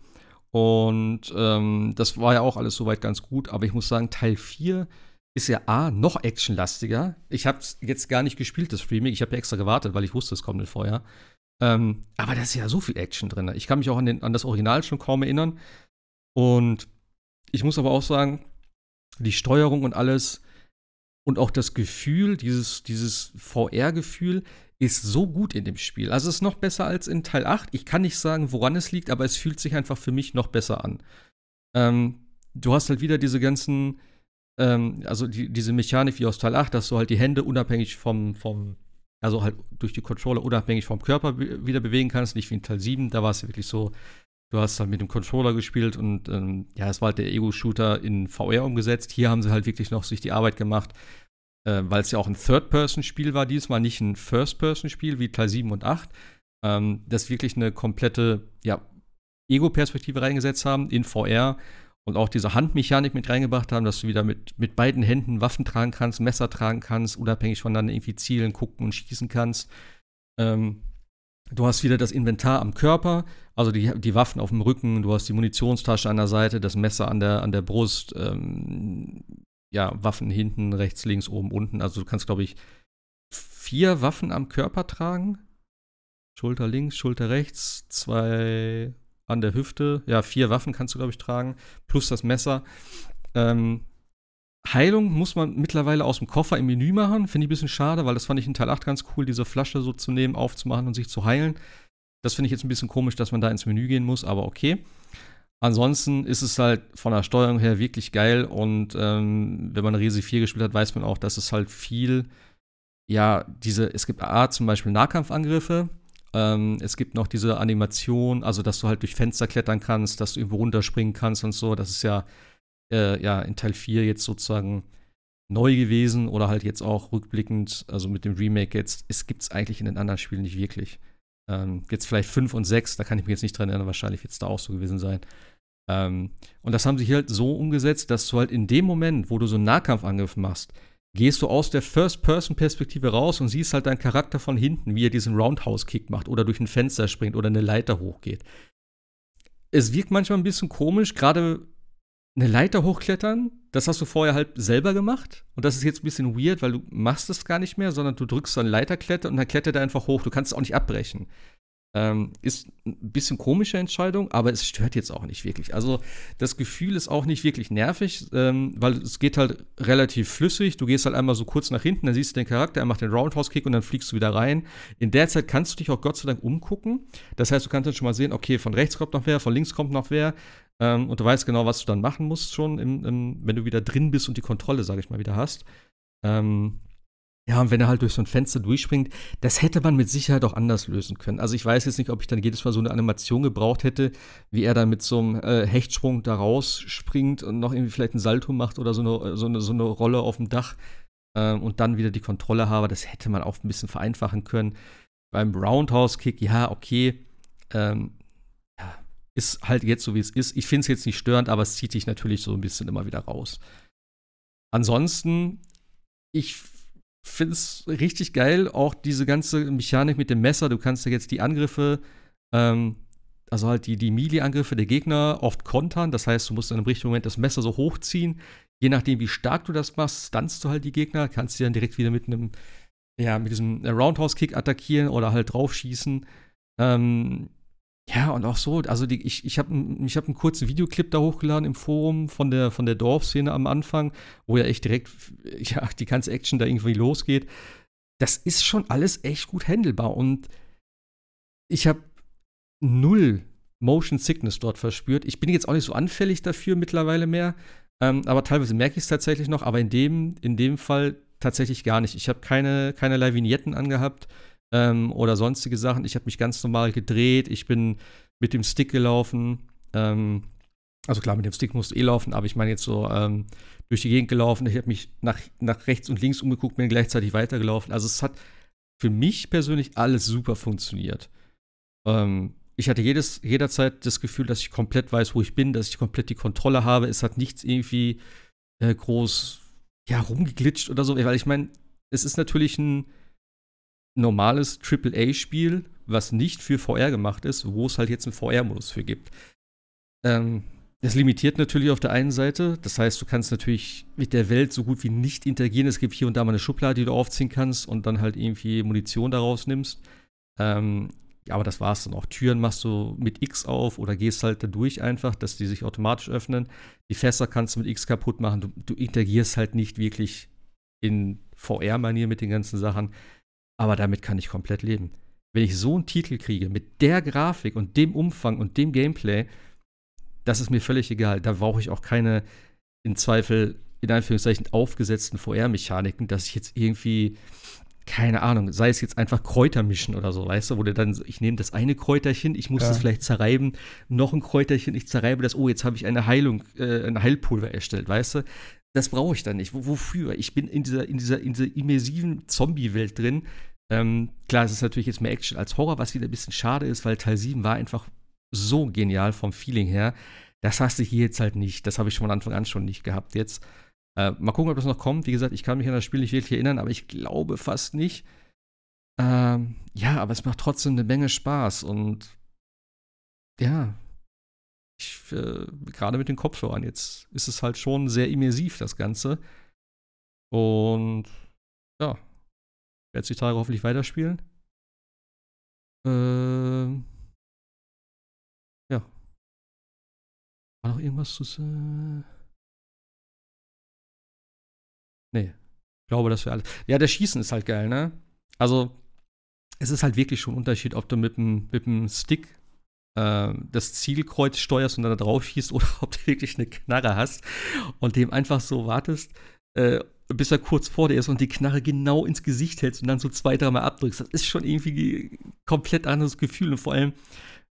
Und ähm, das war ja auch alles soweit ganz gut. Aber ich muss sagen, Teil 4 ist ja A, noch actionlastiger. Ich habe es jetzt gar nicht gespielt, das Remake. Ich habe ja extra gewartet, weil ich wusste, es kommt in VR. Ähm, aber da ist ja so viel Action drin. Ich kann mich auch an, den, an das Original schon kaum erinnern. Und ich muss aber auch sagen, die Steuerung und alles und auch das Gefühl, dieses, dieses VR-Gefühl, ist so gut in dem Spiel. Also es ist noch besser als in Teil 8. Ich kann nicht sagen, woran es liegt, aber es fühlt sich einfach für mich noch besser an. Ähm, du hast halt wieder diese ganzen, ähm, also die, diese Mechanik wie aus Teil 8, dass du halt die Hände unabhängig vom, vom also halt durch die Controller unabhängig vom Körper wieder bewegen kannst, nicht wie in Teil 7. Da war es ja wirklich so, du hast halt mit dem Controller gespielt und ähm, ja, es war halt der Ego-Shooter in VR umgesetzt. Hier haben sie halt wirklich noch sich die Arbeit gemacht, äh, weil es ja auch ein Third-Person-Spiel war diesmal, nicht ein First-Person-Spiel wie Teil 7 und 8. Ähm, das wirklich eine komplette, ja, Ego-Perspektive reingesetzt haben in VR und auch diese Handmechanik mit reingebracht haben, dass du wieder mit, mit beiden Händen Waffen tragen kannst, Messer tragen kannst, unabhängig voneinander irgendwie zielen, gucken und schießen kannst. Ähm, du hast wieder das Inventar am Körper, also die, die Waffen auf dem Rücken, du hast die Munitionstasche an der Seite, das Messer an der, an der Brust, ähm, ja, Waffen hinten, rechts, links, oben, unten. Also du kannst, glaube ich, vier Waffen am Körper tragen. Schulter links, Schulter rechts, zwei an der Hüfte. Ja, vier Waffen kannst du, glaube ich, tragen, plus das Messer. Ähm, Heilung muss man mittlerweile aus dem Koffer im Menü machen. Finde ich ein bisschen schade, weil das fand ich in Teil 8 ganz cool, diese Flasche so zu nehmen, aufzumachen und sich zu heilen. Das finde ich jetzt ein bisschen komisch, dass man da ins Menü gehen muss, aber okay. Ansonsten ist es halt von der Steuerung her wirklich geil und ähm, wenn man Resi 4 gespielt hat, weiß man auch, dass es halt viel, ja, diese, es gibt A zum Beispiel Nahkampfangriffe, ähm, es gibt noch diese Animation, also dass du halt durch Fenster klettern kannst, dass du irgendwo runterspringen kannst und so, das ist ja, äh, ja in Teil 4 jetzt sozusagen neu gewesen oder halt jetzt auch rückblickend, also mit dem Remake jetzt, es gibt es eigentlich in den anderen Spielen nicht wirklich. Ähm, jetzt vielleicht 5 und 6, da kann ich mich jetzt nicht dran erinnern, wahrscheinlich wird es da auch so gewesen sein. Ähm, und das haben sie hier halt so umgesetzt, dass du halt in dem Moment, wo du so einen Nahkampfangriff machst, gehst du aus der First-Person-Perspektive raus und siehst halt deinen Charakter von hinten, wie er diesen Roundhouse-Kick macht oder durch ein Fenster springt oder eine Leiter hochgeht. Es wirkt manchmal ein bisschen komisch, gerade eine Leiter hochklettern, das hast du vorher halt selber gemacht. Und das ist jetzt ein bisschen weird, weil du machst es gar nicht mehr, sondern du drückst so einen Leiterkletter und dann klettert er einfach hoch. Du kannst es auch nicht abbrechen. Ähm, ist ein bisschen komische Entscheidung, aber es stört jetzt auch nicht wirklich. Also das Gefühl ist auch nicht wirklich nervig, ähm, weil es geht halt relativ flüssig. Du gehst halt einmal so kurz nach hinten, dann siehst du den Charakter, er macht den Roundhouse-Kick und dann fliegst du wieder rein. In der Zeit kannst du dich auch Gott sei Dank umgucken. Das heißt, du kannst dann schon mal sehen, okay, von rechts kommt noch wer, von links kommt noch wer. Ähm, und du weißt genau, was du dann machen musst schon, im, im, wenn du wieder drin bist und die Kontrolle, sage ich mal, wieder hast. Ähm, ja, und wenn er halt durch so ein Fenster durchspringt, das hätte man mit Sicherheit auch anders lösen können. Also ich weiß jetzt nicht, ob ich dann jedes Mal so eine Animation gebraucht hätte, wie er dann mit so einem äh, Hechtsprung da rausspringt und noch irgendwie vielleicht einen Salto macht oder so eine, so eine, so eine Rolle auf dem Dach ähm, und dann wieder die Kontrolle habe. Das hätte man auch ein bisschen vereinfachen können. Beim Roundhouse-Kick, ja, okay, ähm, ist halt jetzt so, wie es ist. Ich finde es jetzt nicht störend, aber es zieht dich natürlich so ein bisschen immer wieder raus. Ansonsten, ich finde es richtig geil, auch diese ganze Mechanik mit dem Messer. Du kannst ja jetzt die Angriffe, ähm, also halt die, die Melee-Angriffe der Gegner oft kontern. Das heißt, du musst in einem richtigen Moment das Messer so hochziehen. Je nachdem, wie stark du das machst, stunst du halt die Gegner, kannst sie dann direkt wieder mit einem, ja, mit diesem Roundhouse-Kick attackieren oder halt draufschießen. Ähm, ja, und auch so, also die, ich, ich habe ich hab einen kurzen Videoclip da hochgeladen im Forum von der, von der Dorfszene am Anfang, wo ja echt direkt [LAUGHS] ja, die ganze Action da irgendwie losgeht. Das ist schon alles echt gut handelbar und ich habe null Motion Sickness dort verspürt. Ich bin jetzt auch nicht so anfällig dafür mittlerweile mehr, ähm, aber teilweise merke ich es tatsächlich noch, aber in dem, in dem Fall tatsächlich gar nicht. Ich habe keine, keinerlei Vignetten angehabt ähm, oder sonstige Sachen. Ich habe mich ganz normal gedreht. Ich bin mit dem Stick gelaufen. Ähm, also klar, mit dem Stick musst du eh laufen, aber ich meine jetzt so ähm, durch die Gegend gelaufen. Ich habe mich nach, nach rechts und links umgeguckt, bin gleichzeitig weitergelaufen. Also es hat für mich persönlich alles super funktioniert. Ähm, ich hatte jedes, jederzeit das Gefühl, dass ich komplett weiß, wo ich bin, dass ich komplett die Kontrolle habe. Es hat nichts irgendwie äh, groß ja, rumgeglitscht oder so. Weil ich meine, es ist natürlich ein normales AAA-Spiel, was nicht für VR gemacht ist, wo es halt jetzt einen VR-Modus für gibt. Ähm, das limitiert natürlich auf der einen Seite. Das heißt, du kannst natürlich mit der Welt so gut wie nicht interagieren. Es gibt hier und da mal eine Schublade, die du aufziehen kannst und dann halt irgendwie Munition daraus nimmst. Ähm, ja, aber das war's dann auch. Türen machst du mit X auf oder gehst halt da durch einfach, dass die sich automatisch öffnen. Die Fässer kannst du mit X kaputt machen. Du, du interagierst halt nicht wirklich in VR-Manier mit den ganzen Sachen. Aber damit kann ich komplett leben. Wenn ich so einen Titel kriege, mit der Grafik und dem Umfang und dem Gameplay, das ist mir völlig egal. Da brauche ich auch keine, in Zweifel, in Anführungszeichen, aufgesetzten VR-Mechaniken, dass ich jetzt irgendwie, keine Ahnung, sei es jetzt einfach Kräuter mischen oder so, weißt du, wo du dann, ich nehme das eine Kräuterchen, ich muss ja. das vielleicht zerreiben, noch ein Kräuterchen, ich zerreibe das, oh, jetzt habe ich eine Heilung, äh, ein Heilpulver erstellt, weißt du? Das brauche ich dann nicht. Wofür? Ich bin in dieser, in dieser, in dieser immersiven Zombie-Welt drin. Ähm, klar, es ist natürlich jetzt mehr Action als Horror, was wieder ein bisschen schade ist, weil Teil 7 war einfach so genial vom Feeling her. Das hast du hier jetzt halt nicht. Das habe ich von Anfang an schon nicht gehabt jetzt. Äh, mal gucken, ob das noch kommt. Wie gesagt, ich kann mich an das Spiel nicht wirklich erinnern, aber ich glaube fast nicht. Ähm, ja, aber es macht trotzdem eine Menge Spaß und ja, ich, äh, gerade mit den Kopfhörern jetzt ist es halt schon sehr immersiv, das Ganze. Und ja, werde es die Tage hoffentlich weiterspielen. Äh, ja. War noch irgendwas zu sagen? Nee. Ich glaube, das wäre alles. Ja, der Schießen ist halt geil, ne? Also, es ist halt wirklich schon ein Unterschied, ob du mit dem, mit dem Stick äh, das Zielkreuz steuerst und dann da drauf schießt oder [LAUGHS] ob du wirklich eine Knarre hast und dem einfach so wartest, äh, bis er kurz vor dir ist und die Knarre genau ins Gesicht hältst und dann so zwei, dreimal abdrückst. Das ist schon irgendwie ein komplett anderes Gefühl und vor allem,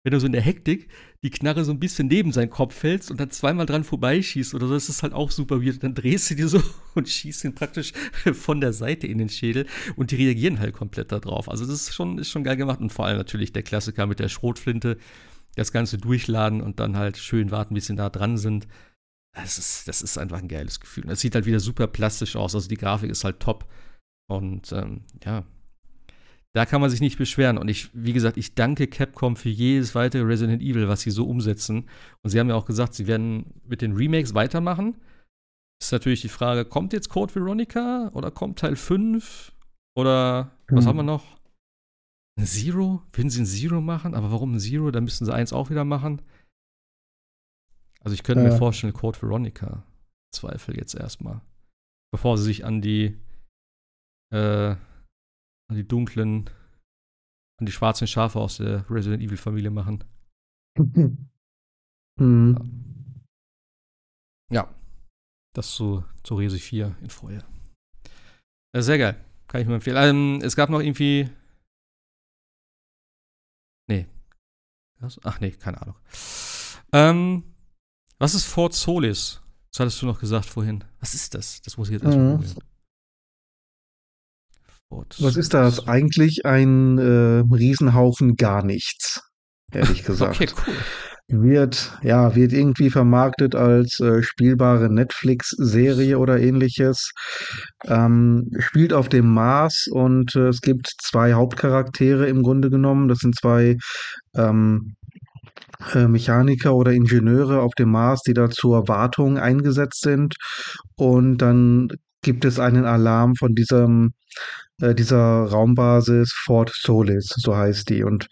wenn du so in der Hektik die Knarre so ein bisschen neben seinen Kopf hältst und dann zweimal dran vorbeischießt oder so, das ist halt auch super weird. Dann drehst du dir so [LAUGHS] und schießt ihn praktisch [LAUGHS] von der Seite in den Schädel und die reagieren halt komplett darauf. Also das ist schon, ist schon geil gemacht und vor allem natürlich der Klassiker mit der Schrotflinte, das Ganze durchladen und dann halt schön warten, bis sie da dran sind. Das ist, das ist einfach ein geiles Gefühl. Das sieht halt wieder super plastisch aus, also die Grafik ist halt top und ähm, ja, da kann man sich nicht beschweren. Und ich, wie gesagt, ich danke Capcom für jedes weitere Resident Evil, was sie so umsetzen. Und sie haben ja auch gesagt, sie werden mit den Remakes weitermachen. Ist natürlich die Frage, kommt jetzt Code Veronica oder kommt Teil 5? Oder mhm. was haben wir noch? Ein Zero? Würden sie ein Zero machen? Aber warum ein Zero? Dann müssten sie eins auch wieder machen. Also ich könnte ja. mir vorstellen, Code Veronica. Zweifel jetzt erstmal. Bevor sie sich an die äh, an die dunklen, an die schwarzen Schafe aus der Resident Evil Familie machen. [LAUGHS] Mhm. Ja. Das zu, zu Resi 4 in Feuer. Äh, sehr geil. Kann ich mir empfehlen. Ähm, es gab noch irgendwie. Nee. Ach nee, keine Ahnung. Ähm, was ist Fort Solis? Das hattest du noch gesagt vorhin. Was ist das? Das muss ich jetzt erstmal mhm. Was ist das? Eigentlich ein äh, Riesenhaufen gar nichts, ehrlich [LAUGHS] gesagt. okay, cool. Wird, ja, wird irgendwie vermarktet als äh, spielbare Netflix-Serie oder ähnliches. Ähm, spielt auf dem Mars und äh, es gibt zwei Hauptcharaktere im Grunde genommen. Das sind zwei ähm, äh, Mechaniker oder Ingenieure auf dem Mars, die da zur Wartung eingesetzt sind. Und dann gibt es einen Alarm von diesem äh, dieser Raumbasis Fort Solis, so heißt die. Und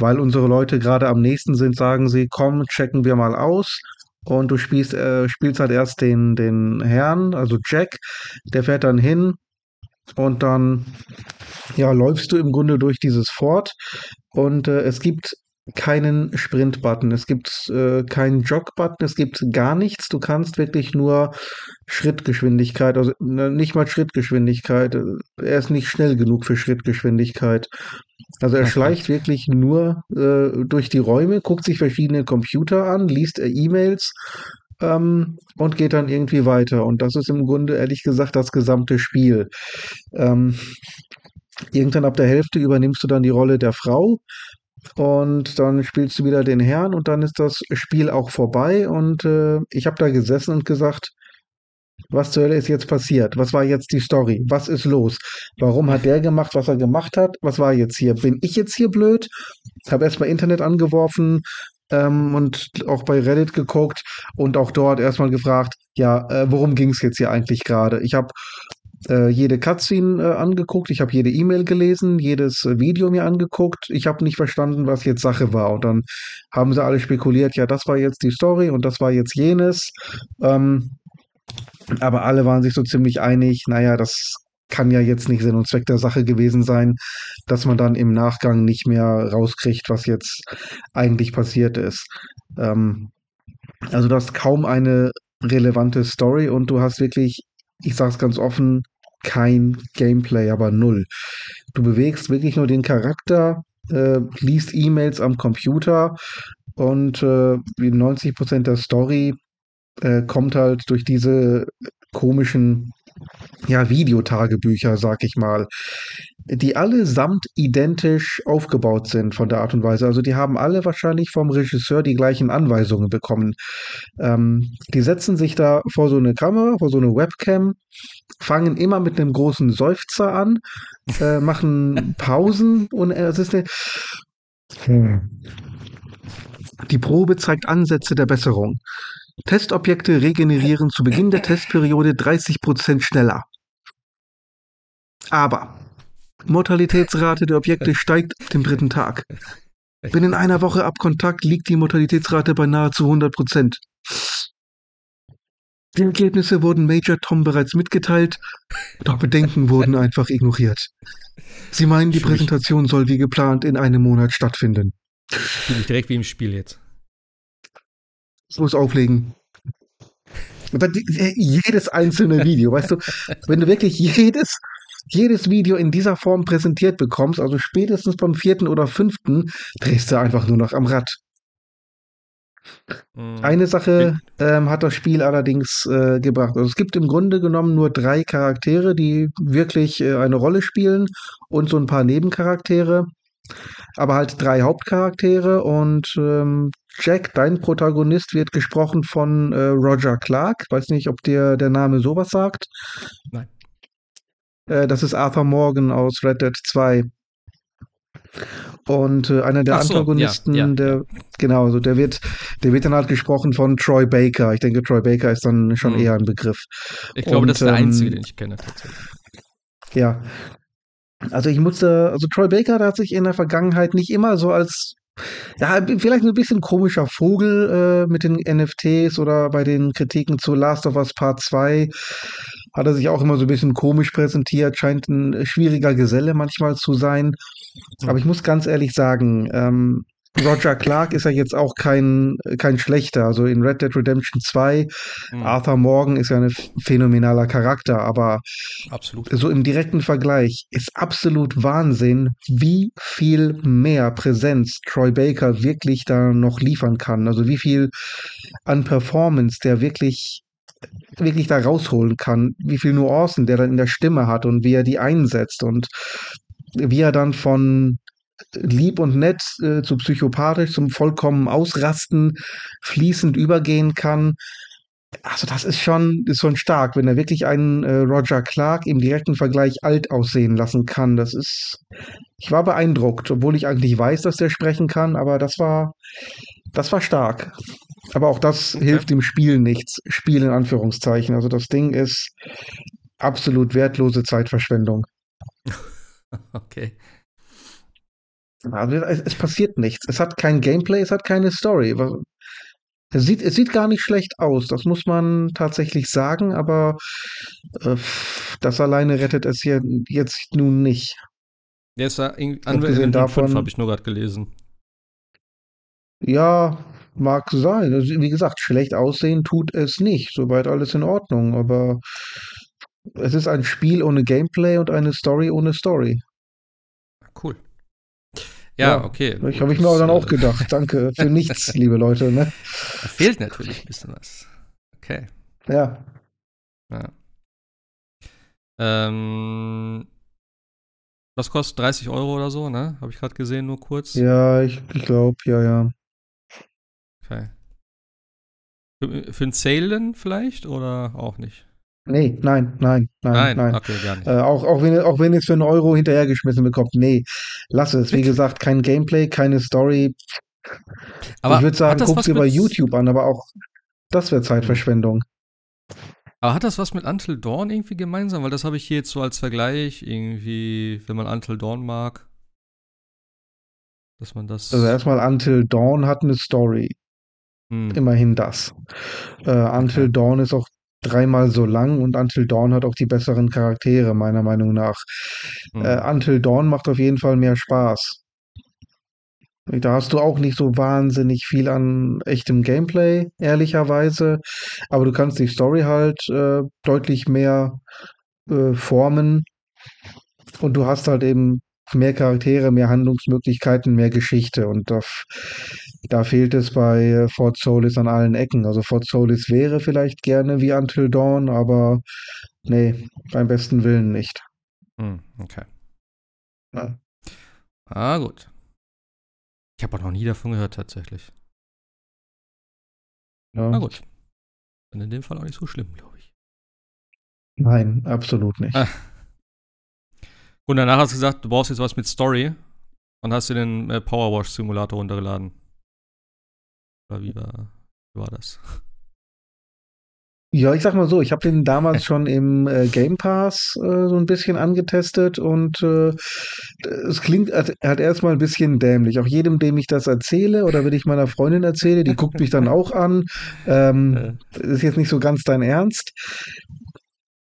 weil unsere Leute gerade am nächsten sind, sagen sie, komm, checken wir mal aus. Und du spielst, äh, spielst halt erst den, den Herrn, also Jack, der fährt dann hin. Und dann ja, läufst du im Grunde durch dieses Fort. Und äh, es gibt keinen Sprint-Button, es gibt äh, keinen Jog-Button, es gibt gar nichts. Du kannst wirklich nur Schrittgeschwindigkeit, also ne, nicht mal Schrittgeschwindigkeit. Er ist nicht schnell genug für Schrittgeschwindigkeit. Also er okay. schleicht wirklich nur äh, durch die Räume, guckt sich verschiedene Computer an, liest äh, E-Mails ähm, und geht dann irgendwie weiter. Und das ist im Grunde ehrlich gesagt das gesamte Spiel. Ähm, irgendwann ab der Hälfte übernimmst du dann die Rolle der Frau und dann spielst du wieder den Herrn und dann ist das Spiel auch vorbei. Und äh, ich habe da gesessen und gesagt, was zur Hölle ist jetzt passiert? Was war jetzt die Story? Was ist los? Warum hat der gemacht, was er gemacht hat? Was war jetzt hier? Bin ich jetzt hier blöd? Habe erstmal Internet angeworfen ähm, und auch bei Reddit geguckt und auch dort erstmal gefragt, ja, äh, worum ging es jetzt hier eigentlich gerade? Ich habe äh, jede Cutscene äh, angeguckt, ich habe jede E-Mail gelesen, jedes äh, Video mir angeguckt. Ich habe nicht verstanden, was jetzt Sache war. Und dann haben sie alle spekuliert, ja, das war jetzt die Story und das war jetzt jenes. Ähm, aber alle waren sich so ziemlich einig, naja, das kann ja jetzt nicht Sinn und Zweck der Sache gewesen sein, dass man dann im Nachgang nicht mehr rauskriegt, was jetzt eigentlich passiert ist. Ähm, also du hast kaum eine relevante Story und du hast wirklich ich sage es ganz offen, kein Gameplay, aber null. Du bewegst wirklich nur den Charakter, äh, liest E-Mails am Computer und äh, 90% der Story äh, kommt halt durch diese komischen ja, Videotagebücher, sag ich mal die allesamt identisch aufgebaut sind von der Art und Weise. Also die haben alle wahrscheinlich vom Regisseur die gleichen Anweisungen bekommen. Ähm, die setzen sich da vor so eine Kamera, vor so eine Webcam, fangen immer mit einem großen Seufzer an, äh, machen [LAUGHS] Pausen und es ist eine die Probe zeigt Ansätze der Besserung. Testobjekte regenerieren zu Beginn der Testperiode 30% schneller. Aber Mortalitätsrate der Objekte steigt ab dem dritten Tag. Binnen einer Woche ab Kontakt liegt die Mortalitätsrate bei nahezu 100 Prozent. Die Ergebnisse wurden Major Tom bereits mitgeteilt, doch Bedenken wurden einfach ignoriert. Sie meinen, die Präsentation soll wie geplant in einem Monat stattfinden. Fühle ich direkt wie im Spiel jetzt. Ich muss auflegen. Jedes einzelne Video, weißt du, wenn du wirklich jedes, jedes Video in dieser Form präsentiert bekommst, also spätestens beim vierten oder fünften, drehst du einfach nur noch am Rad. Mhm. Eine Sache ähm, hat das Spiel allerdings äh, gebracht. Also es gibt im Grunde genommen nur drei Charaktere, die wirklich äh, eine Rolle spielen und so ein paar Nebencharaktere. Aber halt drei Hauptcharaktere und ähm, Jack, dein Protagonist, wird gesprochen von äh, Roger Clark. Weiß nicht, ob dir der Name sowas sagt. Nein. Äh, das ist Arthur Morgan aus Red Dead 2. Und äh, einer der so, Antagonisten, ja, ja, der, genau, also der wird, der wird dann halt gesprochen von Troy Baker. Ich denke, Troy Baker ist dann schon mhm. eher ein Begriff. Ich glaube, Und, das ist der ähm, einzige, den ich kenne, tatsächlich. Ja. Also ich musste, also Troy Baker, der hat sich in der Vergangenheit nicht immer so als ja, vielleicht ein bisschen komischer Vogel äh, mit den NFTs oder bei den Kritiken zu Last of Us Part 2 hat er sich auch immer so ein bisschen komisch präsentiert, scheint ein schwieriger Geselle manchmal zu sein. Aber ich muss ganz ehrlich sagen, ähm, Roger Clark ist ja jetzt auch kein, kein schlechter. Also in Red Dead Redemption 2, mhm. Arthur Morgan ist ja ein phänomenaler Charakter, aber absolut. so im direkten Vergleich ist absolut Wahnsinn, wie viel mehr Präsenz Troy Baker wirklich da noch liefern kann. Also wie viel an Performance der wirklich wirklich da rausholen kann, wie viel Nuancen der dann in der Stimme hat und wie er die einsetzt und wie er dann von lieb und nett äh, zu psychopathisch, zum vollkommen Ausrasten fließend übergehen kann. Also das ist schon, ist schon stark, wenn er wirklich einen äh, Roger Clark im direkten Vergleich alt aussehen lassen kann. Das ist, ich war beeindruckt, obwohl ich eigentlich weiß, dass der sprechen kann, aber das war, das war stark. Aber auch das okay. hilft dem Spiel nichts. Spiel in Anführungszeichen. Also das Ding ist absolut wertlose Zeitverschwendung. [LAUGHS] okay. Also es, es, passiert nichts. Es hat kein Gameplay, es hat keine Story. Es sieht, es sieht gar nicht schlecht aus, das muss man tatsächlich sagen, aber äh, das alleine rettet es hier jetzt nun nicht. Der ist ja Unreal davon habe ich nur gerade gelesen. Ja, mag sein. Also, wie gesagt, schlecht aussehen tut es nicht. Soweit alles in Ordnung, aber es ist ein Spiel ohne Gameplay und eine Story ohne Story. Cool. Ja, okay. Ich habe ich mir dann auch äh, gedacht. Danke für [LAUGHS] nichts, liebe Leute. Ne? Da fehlt natürlich ein bisschen was. Okay. Ja. ja. Ähm, was kostet 30 Euro oder so, ne? Habe ich gerade gesehen, nur kurz. Ja, ich, ich glaube, ja, ja. Okay. Für, für ein Sale denn vielleicht oder auch nicht? Nee, nein, nein, nein, nein. nein. Okay, gar nicht. Äh, auch, auch, wenn, auch wenn ihr es für einen Euro hinterhergeschmissen bekommt, nee, lass es. Wie gesagt, kein Gameplay, keine Story. Aber ich würde sagen, guck dir bei YouTube an, aber auch das wäre Zeitverschwendung. Aber hat das was mit Until Dawn irgendwie gemeinsam? Weil das habe ich hier jetzt so als Vergleich, irgendwie, wenn man Until Dawn mag. Dass man das. Also erstmal Until Dawn hat eine Story. Hm. Immerhin das. Äh, Until okay. Dawn ist auch dreimal so lang und Until Dawn hat auch die besseren Charaktere, meiner Meinung nach. Mhm. Äh, Until Dawn macht auf jeden Fall mehr Spaß. Da hast du auch nicht so wahnsinnig viel an echtem Gameplay, ehrlicherweise. Aber du kannst die Story halt äh, deutlich mehr äh, formen. Und du hast halt eben mehr Charaktere, mehr Handlungsmöglichkeiten, mehr Geschichte. Und da, da fehlt es bei äh, Fort Solis an allen Ecken. Also Fort Solis wäre vielleicht gerne wie Until Dawn, aber nee, beim besten Willen nicht. Hm, okay. Ja. Ah, gut. Ich habe auch noch nie davon gehört, tatsächlich. Ja. Na gut. Dann in dem Fall auch nicht so schlimm, glaube ich. Nein, absolut nicht. Ah. Und danach hast du gesagt, du brauchst jetzt was mit Story und hast dir den äh, Powerwash Simulator runtergeladen. Oder wie war, wie war das? Ja, ich sag mal so, ich habe den damals [LAUGHS] schon im äh, Game Pass äh, so ein bisschen angetestet und äh, es klingt halt, halt erstmal ein bisschen dämlich. Auch jedem, dem ich das erzähle oder wenn ich meiner Freundin erzähle, die guckt mich dann [LAUGHS] auch an. Ähm, ist jetzt nicht so ganz dein Ernst.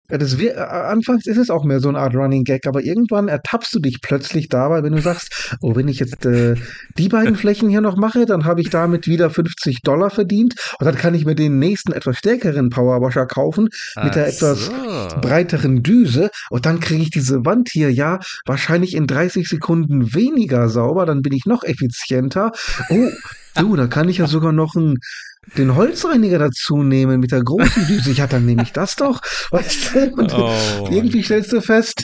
Ja, das wir, anfangs ist es auch mehr so eine Art Running Gag, aber irgendwann ertappst du dich plötzlich dabei, wenn du sagst, oh, wenn ich jetzt äh, die beiden [LAUGHS] Flächen hier noch mache, dann habe ich damit wieder 50 Dollar verdient und dann kann ich mir den nächsten etwas stärkeren Powerwasher kaufen mit der etwas breiteren Düse und dann kriege ich diese Wand hier ja wahrscheinlich in 30 Sekunden weniger sauber, dann bin ich noch effizienter. Oh, du, da kann ich ja sogar noch ein den Holzreiniger dazu nehmen mit der großen Düse. Ja, dann nehme ich das doch. Weißt du? Und oh, irgendwie stellst du fest,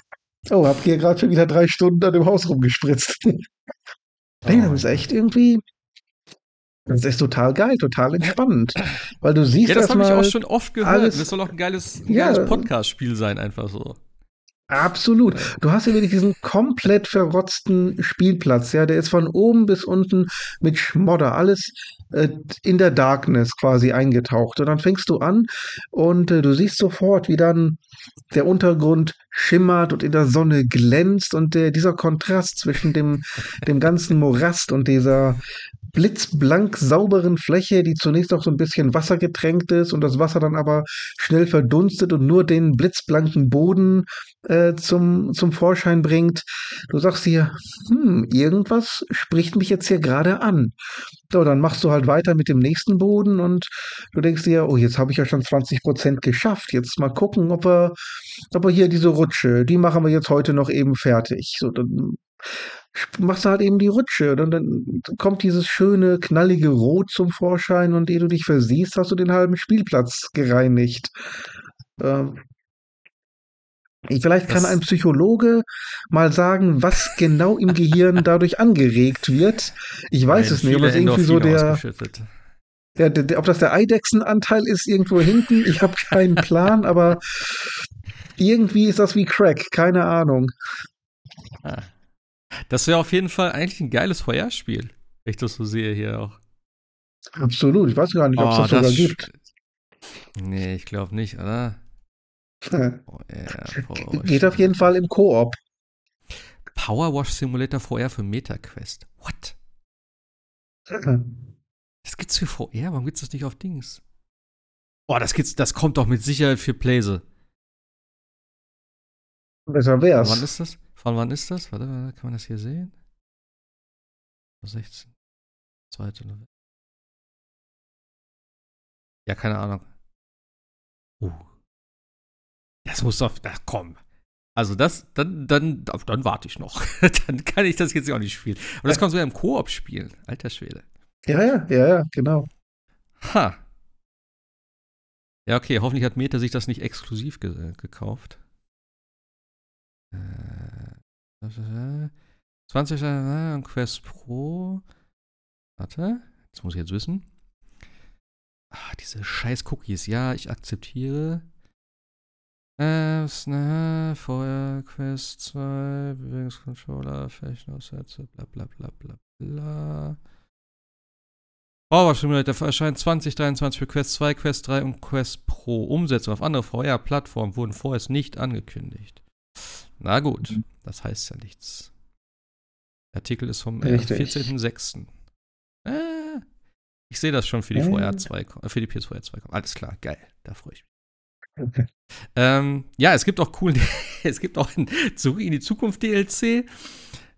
oh, hab hier gerade schon wieder drei Stunden an dem Haus rumgespritzt. [LAUGHS] Oh, nee, das ist echt irgendwie. Das ist total geil, total entspannend. Weil du siehst, Ja, das habe ich auch schon oft gehört. Alles, das soll auch ein geiles, ein ja, geiles Podcast-Spiel sein, einfach so. Absolut. Du hast ja wirklich diesen komplett verrotzten Spielplatz, ja, der ist von oben bis unten mit Schmodder, alles in der Darkness quasi eingetaucht. Und dann fängst du an und äh, du siehst sofort, wie dann der Untergrund schimmert und in der Sonne glänzt und der, dieser Kontrast zwischen dem, dem ganzen Morast und dieser blitzblank sauberen Fläche, die zunächst auch so ein bisschen wassergetränkt ist und das Wasser dann aber schnell verdunstet und nur den blitzblanken Boden äh, zum, zum Vorschein bringt. Du sagst dir, hm, irgendwas spricht mich jetzt hier gerade an. So, dann machst du halt weiter mit dem nächsten Boden und du denkst dir, oh, jetzt habe ich ja schon 20 Prozent geschafft. Jetzt mal gucken, ob wir, ob wir hier diese Rutsche, die machen wir jetzt heute noch eben fertig. So, dann machst du halt eben die Rutsche. Und dann kommt dieses schöne, knallige Rot zum Vorschein und ehe du dich versiehst, hast du den halben Spielplatz gereinigt. Ähm, Vielleicht kann das ein Psychologe mal sagen, was genau im Gehirn [LAUGHS] dadurch angeregt wird. Ich weiß es nicht, ob das irgendwie so der, der, der, der, ob das der Eidechsenanteil ist irgendwo hinten. Ich habe keinen Plan, aber irgendwie ist das wie Crack, keine Ahnung. Ah. Das wäre auf jeden Fall eigentlich ein geiles Feuerspiel, wenn ich das so sehe hier auch. Absolut, ich weiß gar nicht, ob es oh, das sogar das gibt. Nee, ich glaube nicht, oder? [LAUGHS] oh, yeah, Geht auf jeden Fall im Koop. Power Wash Simulator VR für MetaQuest. What? [LAUGHS] Das gibt's für VR? Warum gibt's das nicht auf Dings? Boah, das, gibt's, das kommt doch mit Sicherheit für Playse. Besser wär's. Wann ist das? Von wann ist das? Warte, kann man das hier sehen? 16. 2. November. Ja, keine Ahnung. Uh. Das muss doch. Ach komm. Also das, dann, dann, dann warte ich noch. [LAUGHS] dann kann ich das jetzt auch nicht spielen. Aber das kannst du ja im Koop spielen. Alter Schwede. Ja, ja, ja, ja, genau. Ha. Ja, okay, hoffentlich hat Meta sich das nicht exklusiv ge gekauft. Äh. 20 äh, Quest Pro. Warte, das muss ich jetzt wissen. Ah, diese scheiß Cookies. Ja, ich akzeptiere. Äh, ne, Feuer, Quest 2, Bewegungscontroller, Flächenaussätze, bla bla bla bla bla. Power Simulator erscheint 2023 für Quest 2, Quest 3 und Quest Pro. Umsetzung auf andere VR-Plattformen wurden vorerst nicht angekündigt. Na gut, das heißt ja nichts. Der Artikel ist vom äh, 14.06. Äh, ich sehe das schon für die äh. VR 2, äh, für die PS4 2. Alles klar, geil, da freue ich mich. Okay. Ähm, ja, es gibt auch coolen, [LAUGHS] es gibt auch ein Zurück in die Zukunft DLC.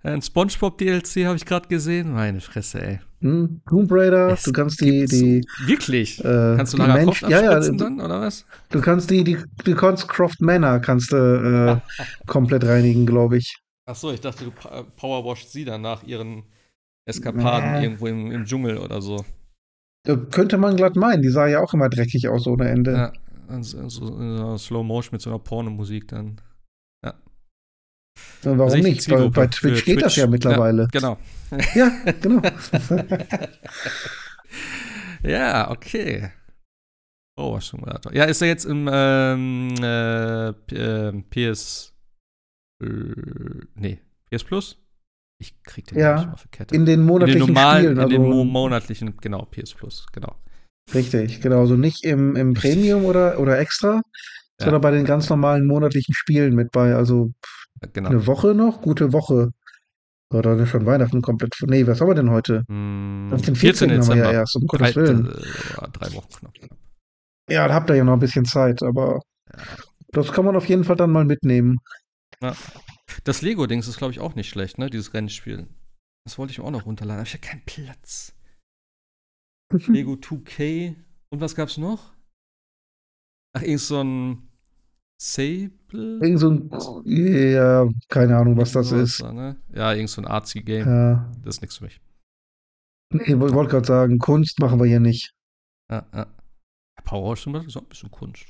Ein SpongeBob DLC habe ich gerade gesehen. Meine Fresse, ey. Hm, Tomb Raider, es du kannst die, die so, wirklich? Äh, kannst du nachher Mensch, ja, ja, dann, oder was? Du kannst die, die, du kannst Croft Manor kannst du äh, [LAUGHS] komplett reinigen, glaube ich. Ach so, ich dachte, du powerwasht sie dann nach ihren Eskapaden nee. irgendwo im, im Dschungel oder so. Da könnte man glatt meinen, die sah ja auch immer dreckig aus ohne Ende. Ja, so, so Slow Motion mit so einer Pornomusik dann. Warum also nicht? Bei, bei Twitch geht Twitch. das ja mittlerweile. Ja, genau. [LAUGHS] Ja, genau. [LAUGHS] ja, okay. Oh, schon mal. Ja, ist er jetzt im ähm, äh, PS. Äh, nee, PS Plus? Ich krieg den ja, nicht auf die Kette. In den monatlichen in den normalen, Spielen. Also in den monatlichen, genau, PS Plus, genau. Richtig, genau. Also nicht im, im Premium oder, oder extra, Ja, sondern bei den ganz normalen monatlichen Spielen mit bei. Also genau. eine Woche noch, gute Woche. Oder ist schon Weihnachten komplett. Nee, was haben wir denn heute? Hm, Auf den 14. 14. haben wir ja erst, um Drei, Gottes Willen. äh, drei Wochen knapp. knapp. Ja, da habt ihr ja noch ein bisschen Zeit, aber Ja. das kann man auf jeden Fall dann mal mitnehmen. Ja. Das Lego-Dings ist, glaube ich, auch nicht schlecht, ne? Dieses Rennspiel. Das wollte ich mir auch noch runterladen, aber ich habe keinen Platz. [LAUGHS] Lego 2K. Und was gab's noch? Ach, irgend so ein Sable? Irgend so ein, ja, keine Ahnung, was das ist. ne? Ja, irgend so ein Artsy-Game. Ja. Das ist nichts für mich. Nee, ich wollte gerade sagen, Kunst machen wir hier nicht. Ja, ja. Power das ist auch ein bisschen Kunst.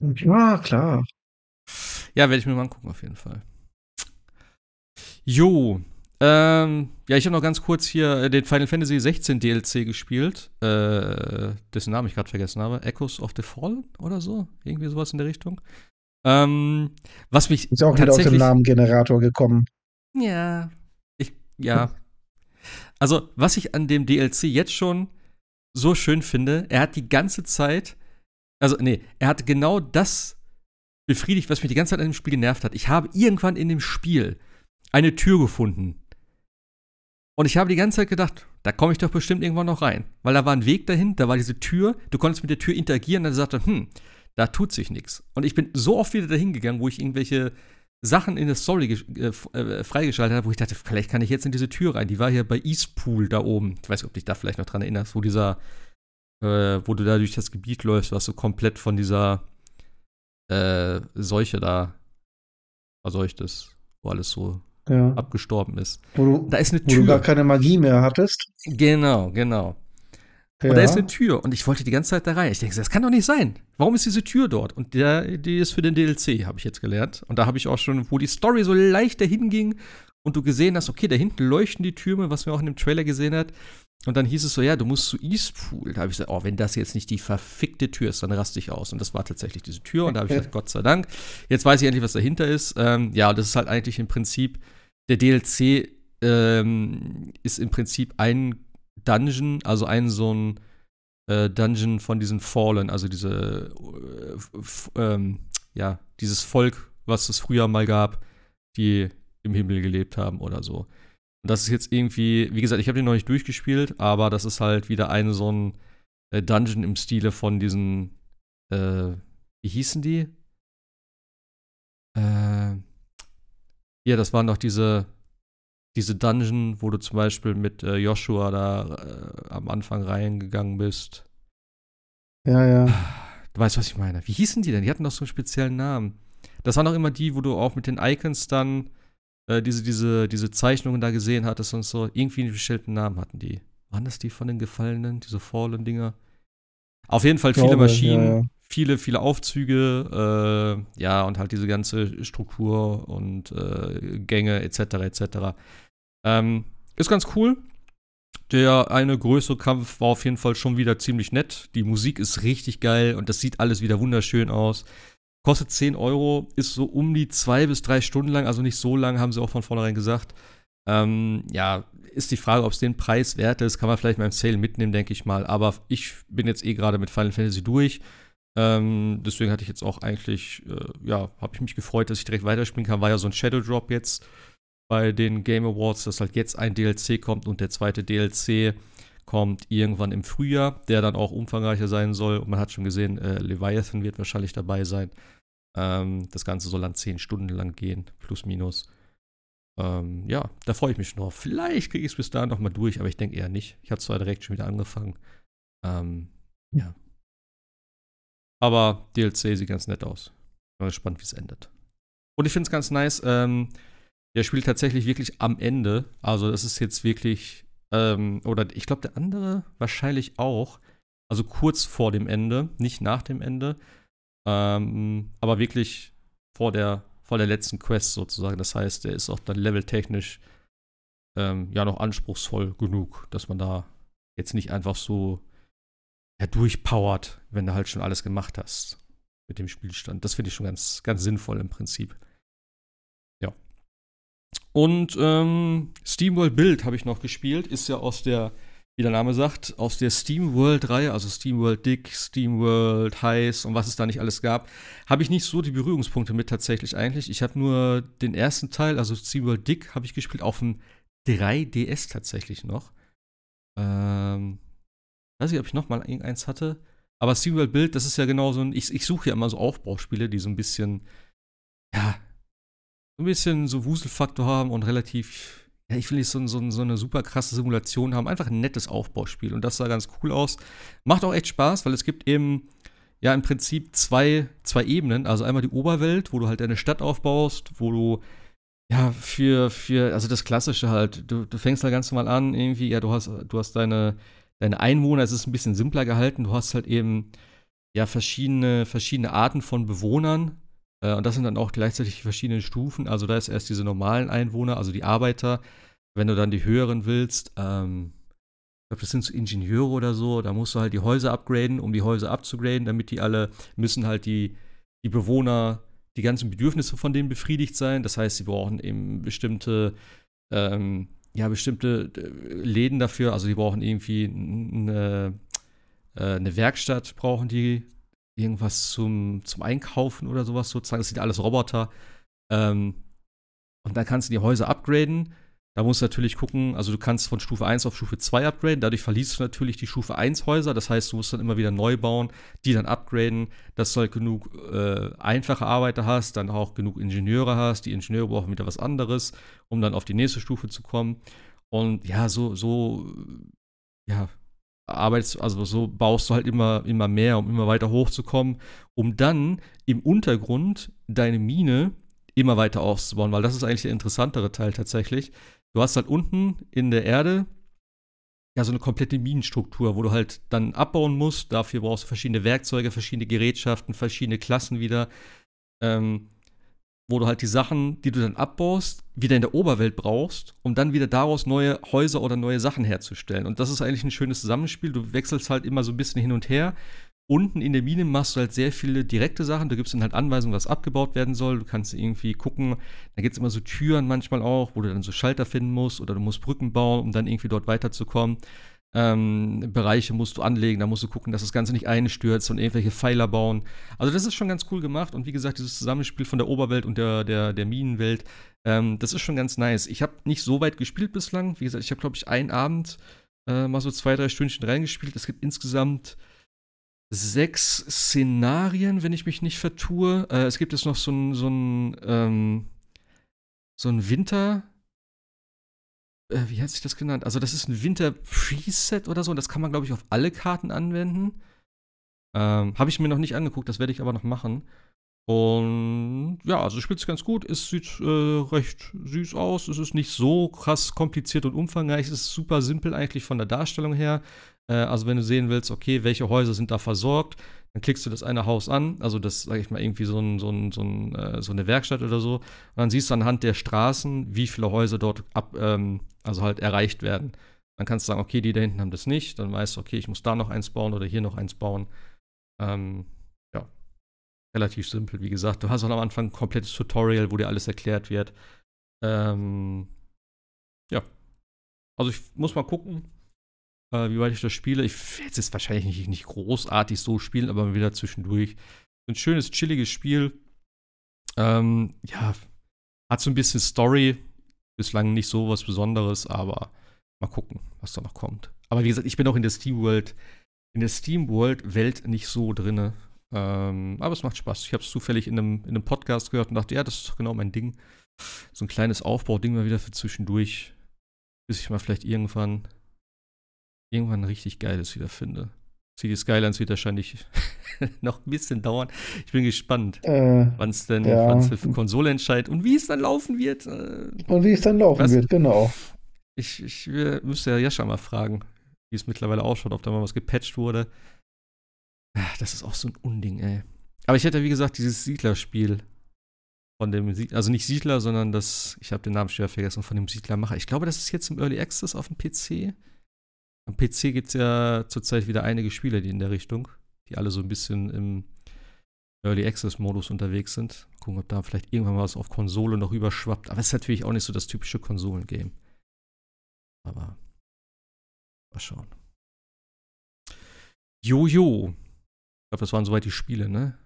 Ja, klar. Ja, werde ich mir mal angucken, auf jeden Fall. Jo. Ähm, ja, ich habe noch ganz kurz hier äh, den Final Fantasy 16 DLC gespielt, äh, dessen Namen ich gerade vergessen habe. Echoes of the Fallen oder so? Irgendwie sowas in der Richtung. Ähm, was mich Ist auch wieder aus dem Namengenerator gekommen. Ja. Ich, ja. Also, was ich an dem DLC jetzt schon so schön finde, er hat die ganze Zeit, also, nee, er hat genau das befriedigt, was mich die ganze Zeit an dem Spiel genervt hat. Ich habe irgendwann in dem Spiel eine Tür gefunden. Und ich habe die ganze Zeit gedacht, da komme ich doch bestimmt irgendwann noch rein. Weil da war ein Weg dahin, da war diese Tür, du konntest mit der Tür interagieren, dann sagte, hm, da tut sich nichts. Und ich bin so oft wieder dahin gegangen, wo ich irgendwelche Sachen in der Story äh, äh, freigeschaltet habe, wo ich dachte, vielleicht kann ich jetzt in diese Tür rein. Die war hier bei Eastpool da oben. Ich weiß nicht, ob dich da vielleicht noch dran erinnerst, wo dieser, äh, wo du da durch das Gebiet läufst, was so komplett von dieser äh, Seuche da verseucht ist, wo alles so Ja. abgestorben ist. Wo du, Da ist eine wo du gar Tür. keine Magie mehr hattest. Genau, genau. Ja. Und da ist eine Tür und ich wollte die ganze Zeit da rein. Ich denke, das kann doch nicht sein. Warum ist diese Tür dort? Und der, die ist für den DLC, habe ich jetzt gelernt. Und da habe ich auch schon, wo die Story so leicht dahin ging und du gesehen hast, okay, da hinten leuchten die Türme, was man auch in dem Trailer gesehen hat. Und dann hieß es so, ja, du musst zu Eastpool. Da habe ich gesagt, oh, wenn das jetzt nicht die verfickte Tür ist, dann raste ich aus. Und das war tatsächlich diese Tür. Und da habe ich [LAUGHS] gesagt, Gott sei Dank. Jetzt weiß ich endlich, was dahinter ist. Ähm, ja, und das ist halt eigentlich im Prinzip, der DLC ähm, ist im Prinzip ein Dungeon, also ein so ein äh, Dungeon von diesen Fallen, also diese, äh, ähm, ja, dieses Volk, was es früher mal gab, die im Himmel gelebt haben oder so. Und das ist jetzt irgendwie, wie gesagt, ich habe den noch nicht durchgespielt, aber das ist halt wieder ein so ein äh, Dungeon im Stile von diesen, äh, wie hießen die? Äh, ja, das waren doch diese, diese Dungeon, wo du zum Beispiel mit äh, Joshua da äh, am Anfang reingegangen bist. Ja, ja. [SIGHS] Du weißt, was ich meine. Wie hießen die denn? Die hatten doch so einen speziellen Namen. Das waren doch immer die, wo du auch mit den Icons dann äh, diese, diese, diese Zeichnungen da gesehen hattest und so. Irgendwie einen bestimmten Namen hatten die. Waren das die von den Gefallenen, diese Fallen-Dinger? Auf jeden Fall viele Glaube, Maschinen, ja, ja. Viele, viele Aufzüge, äh, ja, und halt diese ganze Struktur und äh, Gänge etc. etc. Ähm, ist ganz cool. Der eine größere Kampf war auf jeden Fall schon wieder ziemlich nett. Die Musik ist richtig geil und das sieht alles wieder wunderschön aus. Kostet 10 Euro, ist so um die zwei bis drei Stunden lang, also nicht so lang, haben sie auch von vornherein gesagt. Ähm, ja, ist die Frage, ob es den Preis wert ist. Kann man vielleicht mal im Sale mitnehmen, denke ich mal. Aber ich bin jetzt eh gerade mit Final Fantasy durch. Ähm, deswegen hatte ich jetzt auch eigentlich, äh, ja, habe ich mich gefreut, dass ich direkt weiterspielen kann. War ja so ein Shadow Drop jetzt bei den Game Awards, dass halt jetzt ein DLC kommt und der zweite DLC kommt irgendwann im Frühjahr, der dann auch umfangreicher sein soll. Und man hat schon gesehen, äh, Leviathan wird wahrscheinlich dabei sein. Ähm, das Ganze soll dann 10 Stunden lang gehen, plus minus. Ähm, ja, da freue ich mich noch. Vielleicht kriege ich es bis dahin noch mal durch, aber ich denke eher nicht. Ich habe zwar direkt schon wieder angefangen. Ähm, ja. Aber DLC sieht ganz nett aus. Bin mal gespannt, wie es endet. Und ich finde es ganz nice, ähm, der spielt tatsächlich wirklich am Ende. Also, das ist jetzt wirklich, ähm, oder ich glaube, der andere wahrscheinlich auch. Also kurz vor dem Ende, nicht nach dem Ende. Ähm, aber wirklich vor der, vor der letzten Quest sozusagen. Das heißt, der ist auch dann leveltechnisch ähm, ja noch anspruchsvoll genug, dass man da jetzt nicht einfach so ja, durchpowert, wenn du halt schon alles gemacht hast mit dem Spielstand. Das finde ich schon ganz, ganz sinnvoll im Prinzip. Ja. Und ähm, SteamWorld Build habe ich noch gespielt, ist ja aus der wie der Name sagt, aus der SteamWorld-Reihe, also SteamWorld Dick, SteamWorld Heiß und was es da nicht alles gab, habe ich nicht so die Berührungspunkte mit tatsächlich eigentlich. Ich habe nur den ersten Teil, also SteamWorld Dick, habe ich gespielt auf dem 3DS tatsächlich noch. Ähm, weiß ich, ob ich noch mal irgendeins hatte. Aber SteamWorld Build, das ist ja genau so ein, ich, ich suche ja immer so Aufbauspiele, die so ein bisschen, ja, so ein bisschen so Wuselfaktor haben und relativ ja, ich will nicht so, so, so, eine super krasse Simulation haben, einfach ein nettes Aufbauspiel. Und das sah ganz cool aus. Macht auch echt Spaß, weil es gibt eben ja im Prinzip zwei, zwei Ebenen. Also einmal die Oberwelt, wo du halt deine Stadt aufbaust, wo du ja für, für also das Klassische halt, du, du fängst halt ganz normal an, irgendwie, ja, du hast, du hast deine, deine Einwohner, es ist ein bisschen simpler gehalten, du hast halt eben ja verschiedene, verschiedene Arten von Bewohnern, äh, und das sind dann auch gleichzeitig die verschiedenen Stufen. Also da ist erst diese normalen Einwohner, also die Arbeiter. Wenn du dann die höheren willst, ähm, ich glaube, das sind so Ingenieure oder so, da musst du halt die Häuser upgraden, um die Häuser abzugraden, damit die alle, müssen halt die, die Bewohner, die ganzen Bedürfnisse von denen befriedigt sein. Das heißt, sie brauchen eben bestimmte, ähm, ja, bestimmte äh, Läden dafür. Also die brauchen irgendwie eine, äh, eine Werkstatt, brauchen die, irgendwas zum, zum Einkaufen oder sowas sozusagen. Das sind alles Roboter. Ähm, und dann kannst du die Häuser upgraden. Da musst du natürlich gucken, also du kannst von Stufe 1 auf Stufe 2 upgraden, dadurch verliest du natürlich die Stufe 1 Häuser, das heißt, du musst dann immer wieder neu bauen, die dann upgraden, dass du halt genug äh, einfache Arbeiter hast, dann auch genug Ingenieure hast, die Ingenieure brauchen wieder was anderes, um dann auf die nächste Stufe zu kommen. Und ja, so, so, ja, arbeitest, also so baust du halt immer, immer mehr, um immer weiter hochzukommen, um dann im Untergrund deine Mine immer weiter auszubauen, weil das ist eigentlich der interessantere Teil tatsächlich. Du hast halt unten in der Erde ja so eine komplette Minenstruktur, wo du halt dann abbauen musst. Dafür brauchst du verschiedene Werkzeuge, verschiedene Gerätschaften, verschiedene Klassen wieder. Ähm, wo du halt die Sachen, die du dann abbaust, wieder in der Oberwelt brauchst, um dann wieder daraus neue Häuser oder neue Sachen herzustellen. Und das ist eigentlich ein schönes Zusammenspiel. Du wechselst halt immer so ein bisschen hin und her. Unten in der Mine machst du halt sehr viele direkte Sachen. Da gibt es dann halt Anweisungen, was abgebaut werden soll. Du kannst irgendwie gucken. Da gibt es immer so Türen manchmal auch, wo du dann so Schalter finden musst oder du musst Brücken bauen, um dann irgendwie dort weiterzukommen ähm, Bereiche musst du anlegen, da musst du gucken, dass das Ganze nicht einstürzt und irgendwelche Pfeiler bauen. Also das ist schon ganz cool gemacht und wie gesagt, dieses Zusammenspiel von der Oberwelt und der, der, der Minenwelt, ähm, das ist schon ganz nice. Ich habe nicht so weit gespielt bislang. Wie gesagt, ich habe, glaube ich, einen Abend äh, mal so zwei, drei Stündchen reingespielt. Es gibt insgesamt sechs Szenarien, wenn ich mich nicht vertue. Äh, es gibt jetzt noch so ein, so ein, ähm, so ein Winter- äh, wie hat sich das genannt? Also, das ist ein Winter-Preset oder so. Und das kann man, glaube ich, auf alle Karten anwenden. Ähm, Habe ich mir noch nicht angeguckt, das werde ich aber noch machen. Und ja, also spielt es ganz gut. Es sieht äh, recht süß aus. Es ist nicht so krass kompliziert und umfangreich. Es ist super simpel eigentlich von der Darstellung her. Äh, also, wenn du sehen willst, okay, welche Häuser sind da versorgt, dann klickst du das eine Haus an, also das, sage ich mal, irgendwie so, ein, so, ein, so, ein, äh, so, eine Werkstatt oder so. Und dann siehst du anhand der Straßen, wie viele Häuser dort ab, ähm, also halt erreicht werden. Dann kannst du sagen, okay, die da hinten haben das nicht. Dann weißt du, okay, ich muss da noch eins bauen oder hier noch eins bauen. Ähm, ja, relativ simpel, wie gesagt. Du hast auch am Anfang ein komplettes Tutorial, wo dir alles erklärt wird. Ähm, ja. Also ich muss mal gucken, äh, wie weit ich das spiele. Ich werde es wahrscheinlich nicht, nicht, großartig so spielen, aber wieder zwischendurch. Ein schönes, chilliges Spiel. Ähm, ja, hat so ein bisschen Story. Bislang nicht so was Besonderes, aber mal gucken, was da noch kommt. Aber wie gesagt, ich bin auch in der Steam-World, in der Steam-World-Welt nicht so drinne. Ähm, aber es macht Spaß. Ich habe es zufällig in einem, in einem Podcast gehört und dachte, ja, das ist doch genau mein Ding. So ein kleines Aufbauding mal wieder für zwischendurch. Bis ich mal vielleicht irgendwann irgendwann richtig geiles wieder finde. City Skylines wird wahrscheinlich [LAUGHS] noch ein bisschen dauern. Ich bin gespannt, äh, wann es denn ja. wann's für Konsole entscheidet und wie es dann laufen wird. Äh, und wie es dann laufen was? wird, genau. Ich, ich müsste ja Jascha mal fragen, wie es mittlerweile ausschaut, ob da mal was gepatcht wurde. Das ist auch so ein Unding, ey. Aber ich hätte, wie gesagt, dieses Siedler-Spiel von dem, also nicht Siedler, sondern das, ich habe den Namen schwer vergessen, von dem Siedlermacher. Ich glaube, das ist jetzt im Early Access auf dem PC. Am PC gibt es ja zurzeit wieder einige Spiele, die in der Richtung, die alle so ein bisschen im Early Access-Modus unterwegs sind. Gucken, ob da vielleicht irgendwann mal was auf Konsole noch überschwappt. Aber es ist natürlich auch nicht so das typische Konsolengame. Aber Mal schauen. Jojo. Ich glaube, das waren soweit die Spiele, ne?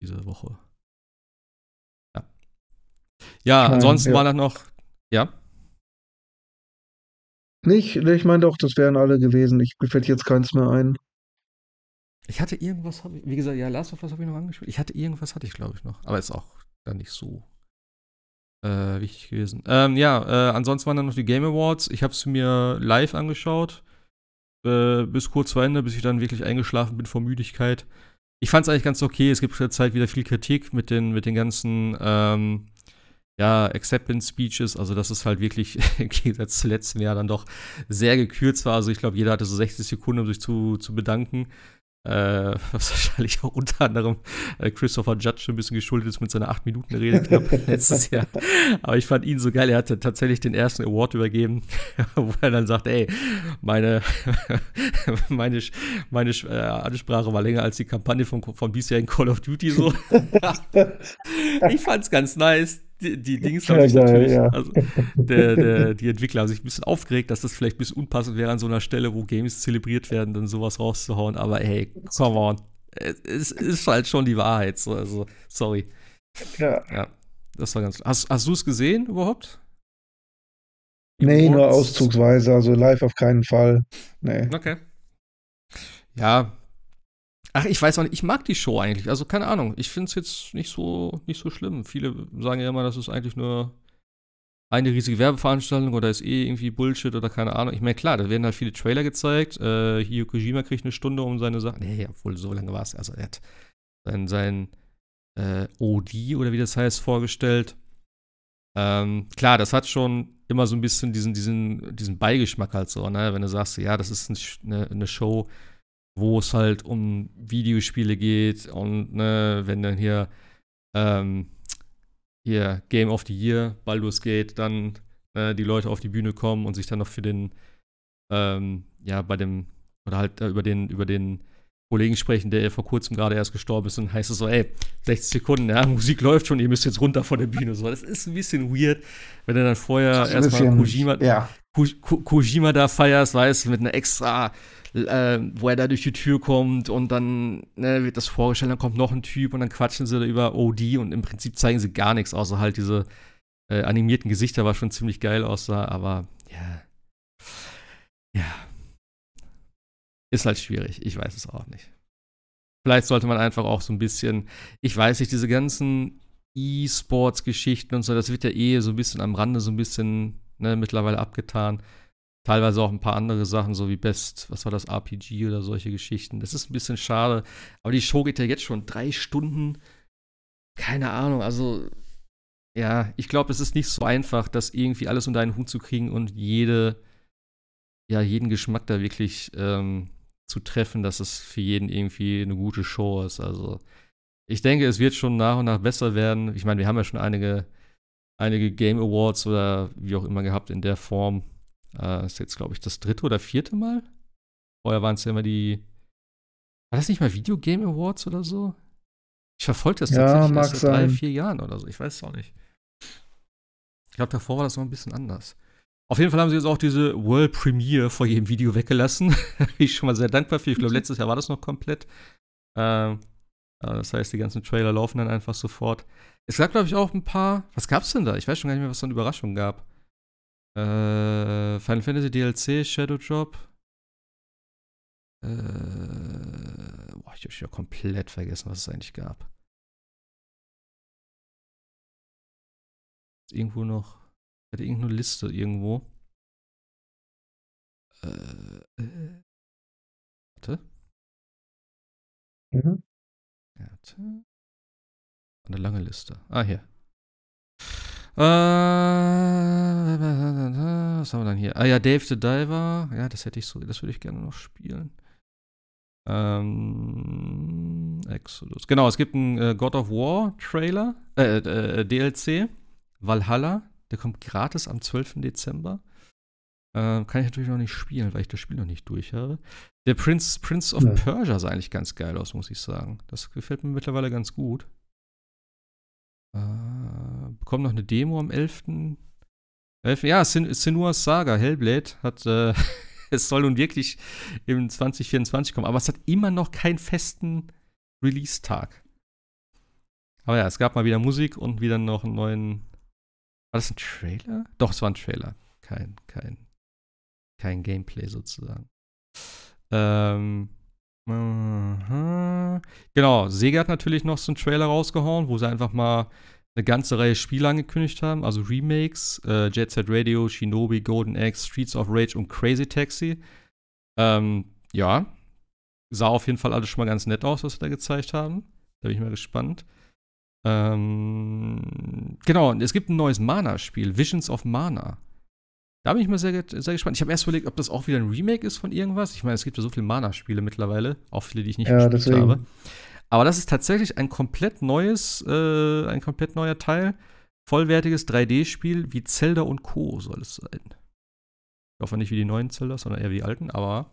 Diese Woche. Ja. Ja, ansonsten ja. war da noch. Ja. Nicht, ich meine doch, das wären alle gewesen. Ich fällt jetzt keins mehr ein. Ich hatte irgendwas, wie gesagt, ja, Last of Us habe ich noch angespielt. Ich hatte irgendwas, hatte ich glaube ich noch. Aber ist auch dann nicht so äh, wichtig gewesen. Ähm, ja, äh, ansonsten waren dann noch die Game Awards. Ich habe es mir live angeschaut. Äh, bis kurz vor Ende, bis ich dann wirklich eingeschlafen bin vor Müdigkeit. Ich fand es eigentlich ganz okay. Es gibt zurzeit wieder viel Kritik mit den, mit den ganzen ähm, ja, Acceptance Speeches, also dass es halt wirklich [LAUGHS] im Gegensatz zu letztem Jahr dann doch sehr gekürzt war. Also ich glaube, jeder hatte so 60 Sekunden, um sich zu, zu bedanken. Äh, [LAUGHS] was wahrscheinlich auch unter anderem äh, Christopher Judge ein bisschen geschuldet ist mit seiner 8 Minuten Rede knapp [LAUGHS] letztes Jahr. Aber ich fand ihn so geil. Er hatte tatsächlich den ersten Award übergeben, wo er dann sagt, ey, meine, meine, meine äh, Ansprache war länger als die Kampagne von, von bisherigen Call of Duty so. ich fand's ganz nice die, die Dings haben sich natürlich, ja. also der, der, die Entwickler haben sich ein bisschen aufgeregt, dass das vielleicht ein bisschen unpassend wäre an so einer Stelle, wo Games zelebriert werden, dann sowas rauszuhauen. Aber hey, come on. Es ist halt schon die Wahrheit. So, also, sorry. Ja. ja. Das war ganz. Hast, hast du es gesehen überhaupt? Nee, nur auszugsweise, also live auf keinen Fall. Nee. Okay. Ja, Ach, ich weiß auch nicht, ich mag die Show eigentlich. Also keine Ahnung, ich finde es jetzt nicht so, nicht so schlimm. Viele sagen ja immer, das ist eigentlich nur eine riesige Werbeveranstaltung oder ist eh irgendwie Bullshit oder keine Ahnung. Ich meine, klar, da werden halt viele Trailer gezeigt. Äh, Hideo Kojima kriegt eine Stunde um seine Sachen. Nee, obwohl so lange war es. Also er hat sein, sein äh, OD oder wie das heißt vorgestellt. Ähm, klar, das hat schon immer so ein bisschen diesen, diesen, diesen Beigeschmack halt so, ne? Wenn du sagst, ja, das ist eine, eine Show, wo es halt um Videospiele geht und ne, wenn dann hier ähm, hier Game of the Year, Baldur's Gate, dann äh, die Leute auf die Bühne kommen und sich dann noch für den ähm, ja bei dem oder halt äh, über den über den Kollegen sprechen, der vor kurzem gerade erst gestorben ist, und heißt es so, ey, 60 Sekunden, ja, Musik läuft schon, ihr müsst jetzt runter von der Bühne. So, das ist ein bisschen weird, wenn du dann vorher erstmal Kojima, ja. Ko Kojima da feierst, weißt du, mit einer extra äh, wo er da durch die Tür kommt und dann ne, wird das vorgestellt, dann kommt noch ein Typ und dann quatschen sie da über OD und im Prinzip zeigen sie gar nichts, außer halt diese äh, animierten Gesichter, was schon ziemlich geil aussah, aber ja. Ja. Ist halt schwierig, ich weiß es auch nicht. Vielleicht sollte man einfach auch so ein bisschen, ich weiß nicht, diese ganzen E-Sports-Geschichten und so, das wird ja eh so ein bisschen am Rande so ein bisschen ne, mittlerweile abgetan. Teilweise auch ein paar andere Sachen, so wie Best, was war das, RPG oder solche Geschichten. Das ist ein bisschen schade. Aber die Show geht ja jetzt schon drei Stunden. Keine Ahnung, also ja, ich glaube, es ist nicht so einfach, das irgendwie alles unter einen Hut zu kriegen und jede, ja, jeden Geschmack da wirklich ähm, zu treffen, dass es für jeden irgendwie eine gute Show ist. Also ich denke, es wird schon nach und nach besser werden. Ich meine, wir haben ja schon einige, einige Game Awards oder wie auch immer gehabt in der Form. Äh, ist jetzt, glaube ich, das dritte oder vierte Mal. Vorher waren es ja immer die. War das nicht mal Video Game Awards oder so? Ich verfolge das ja, tatsächlich erst seit drei, vier Jahren oder so. Ich weiß es auch nicht. Ich glaube, davor war das noch ein bisschen anders. Auf jeden Fall haben sie jetzt auch diese World Premiere vor jedem Video weggelassen. [LAUGHS] Bin ich schon mal sehr dankbar für. Ich glaube, letztes Jahr war das noch komplett. Ähm, das heißt, die ganzen Trailer laufen dann einfach sofort. Es gab, glaube ich, auch ein paar. Was gab's denn da? Ich weiß schon gar nicht mehr, was es so eine Überraschung gab. Äh, Final Fantasy DLC, Shadow Drop. Äh, boah, ich habe schon komplett vergessen, was es eigentlich gab. Ist irgendwo noch. Hatte irgendeine Liste irgendwo. Äh, äh. Warte. Mhm. Warte. Eine lange Liste. Ah, hier. Äh, was haben wir dann hier? Ah ja, Dave the Diver. Ja, das hätte ich so, das würde ich gerne noch spielen. Ähm, Exodus. Genau, es gibt einen äh, God of War Trailer, äh, äh, DLC, Valhalla. Der kommt gratis am 12. Dezember. Ähm, kann ich natürlich noch nicht spielen, weil ich das Spiel noch nicht durch habe. Der Prince, Prince of ja. Persia sah eigentlich ganz geil aus, muss ich sagen. Das gefällt mir mittlerweile ganz gut. Äh, bekommen noch eine Demo am 11. 11. Ja, Sin Sinuas Saga, Hellblade, hat, äh, [LAUGHS] es soll nun wirklich im 2024 kommen, aber es hat immer noch keinen festen Release-Tag. Aber ja, es gab mal wieder Musik und wieder noch einen neuen. War das ein Trailer? Doch, es war ein Trailer. Kein, kein, kein Gameplay sozusagen. Ähm, uh Genau, Sega hat natürlich noch so einen Trailer rausgehauen, wo sie einfach mal eine ganze Reihe Spiele angekündigt haben, also Remakes, äh, Jet Set Radio, Shinobi, Golden Axe, Streets of Rage und Crazy Taxi. Ähm, ja, sah auf jeden Fall alles schon mal ganz nett aus, was sie da gezeigt haben. Da bin ich mal gespannt. Ähm, genau, es gibt ein neues Mana-Spiel, Visions of Mana. Da bin ich mal sehr, sehr gespannt. Ich habe erst überlegt, ob das auch wieder ein Remake ist von irgendwas. Ich meine, es gibt ja so viele Mana-Spiele mittlerweile, auch viele, die ich nicht ja, gespielt deswegen. habe. Aber das ist tatsächlich ein komplett neues, äh, ein komplett neuer Teil. Vollwertiges 3D-Spiel wie Zelda und Co. soll es sein. Ich hoffe nicht wie die neuen Zelda, sondern eher wie die alten, aber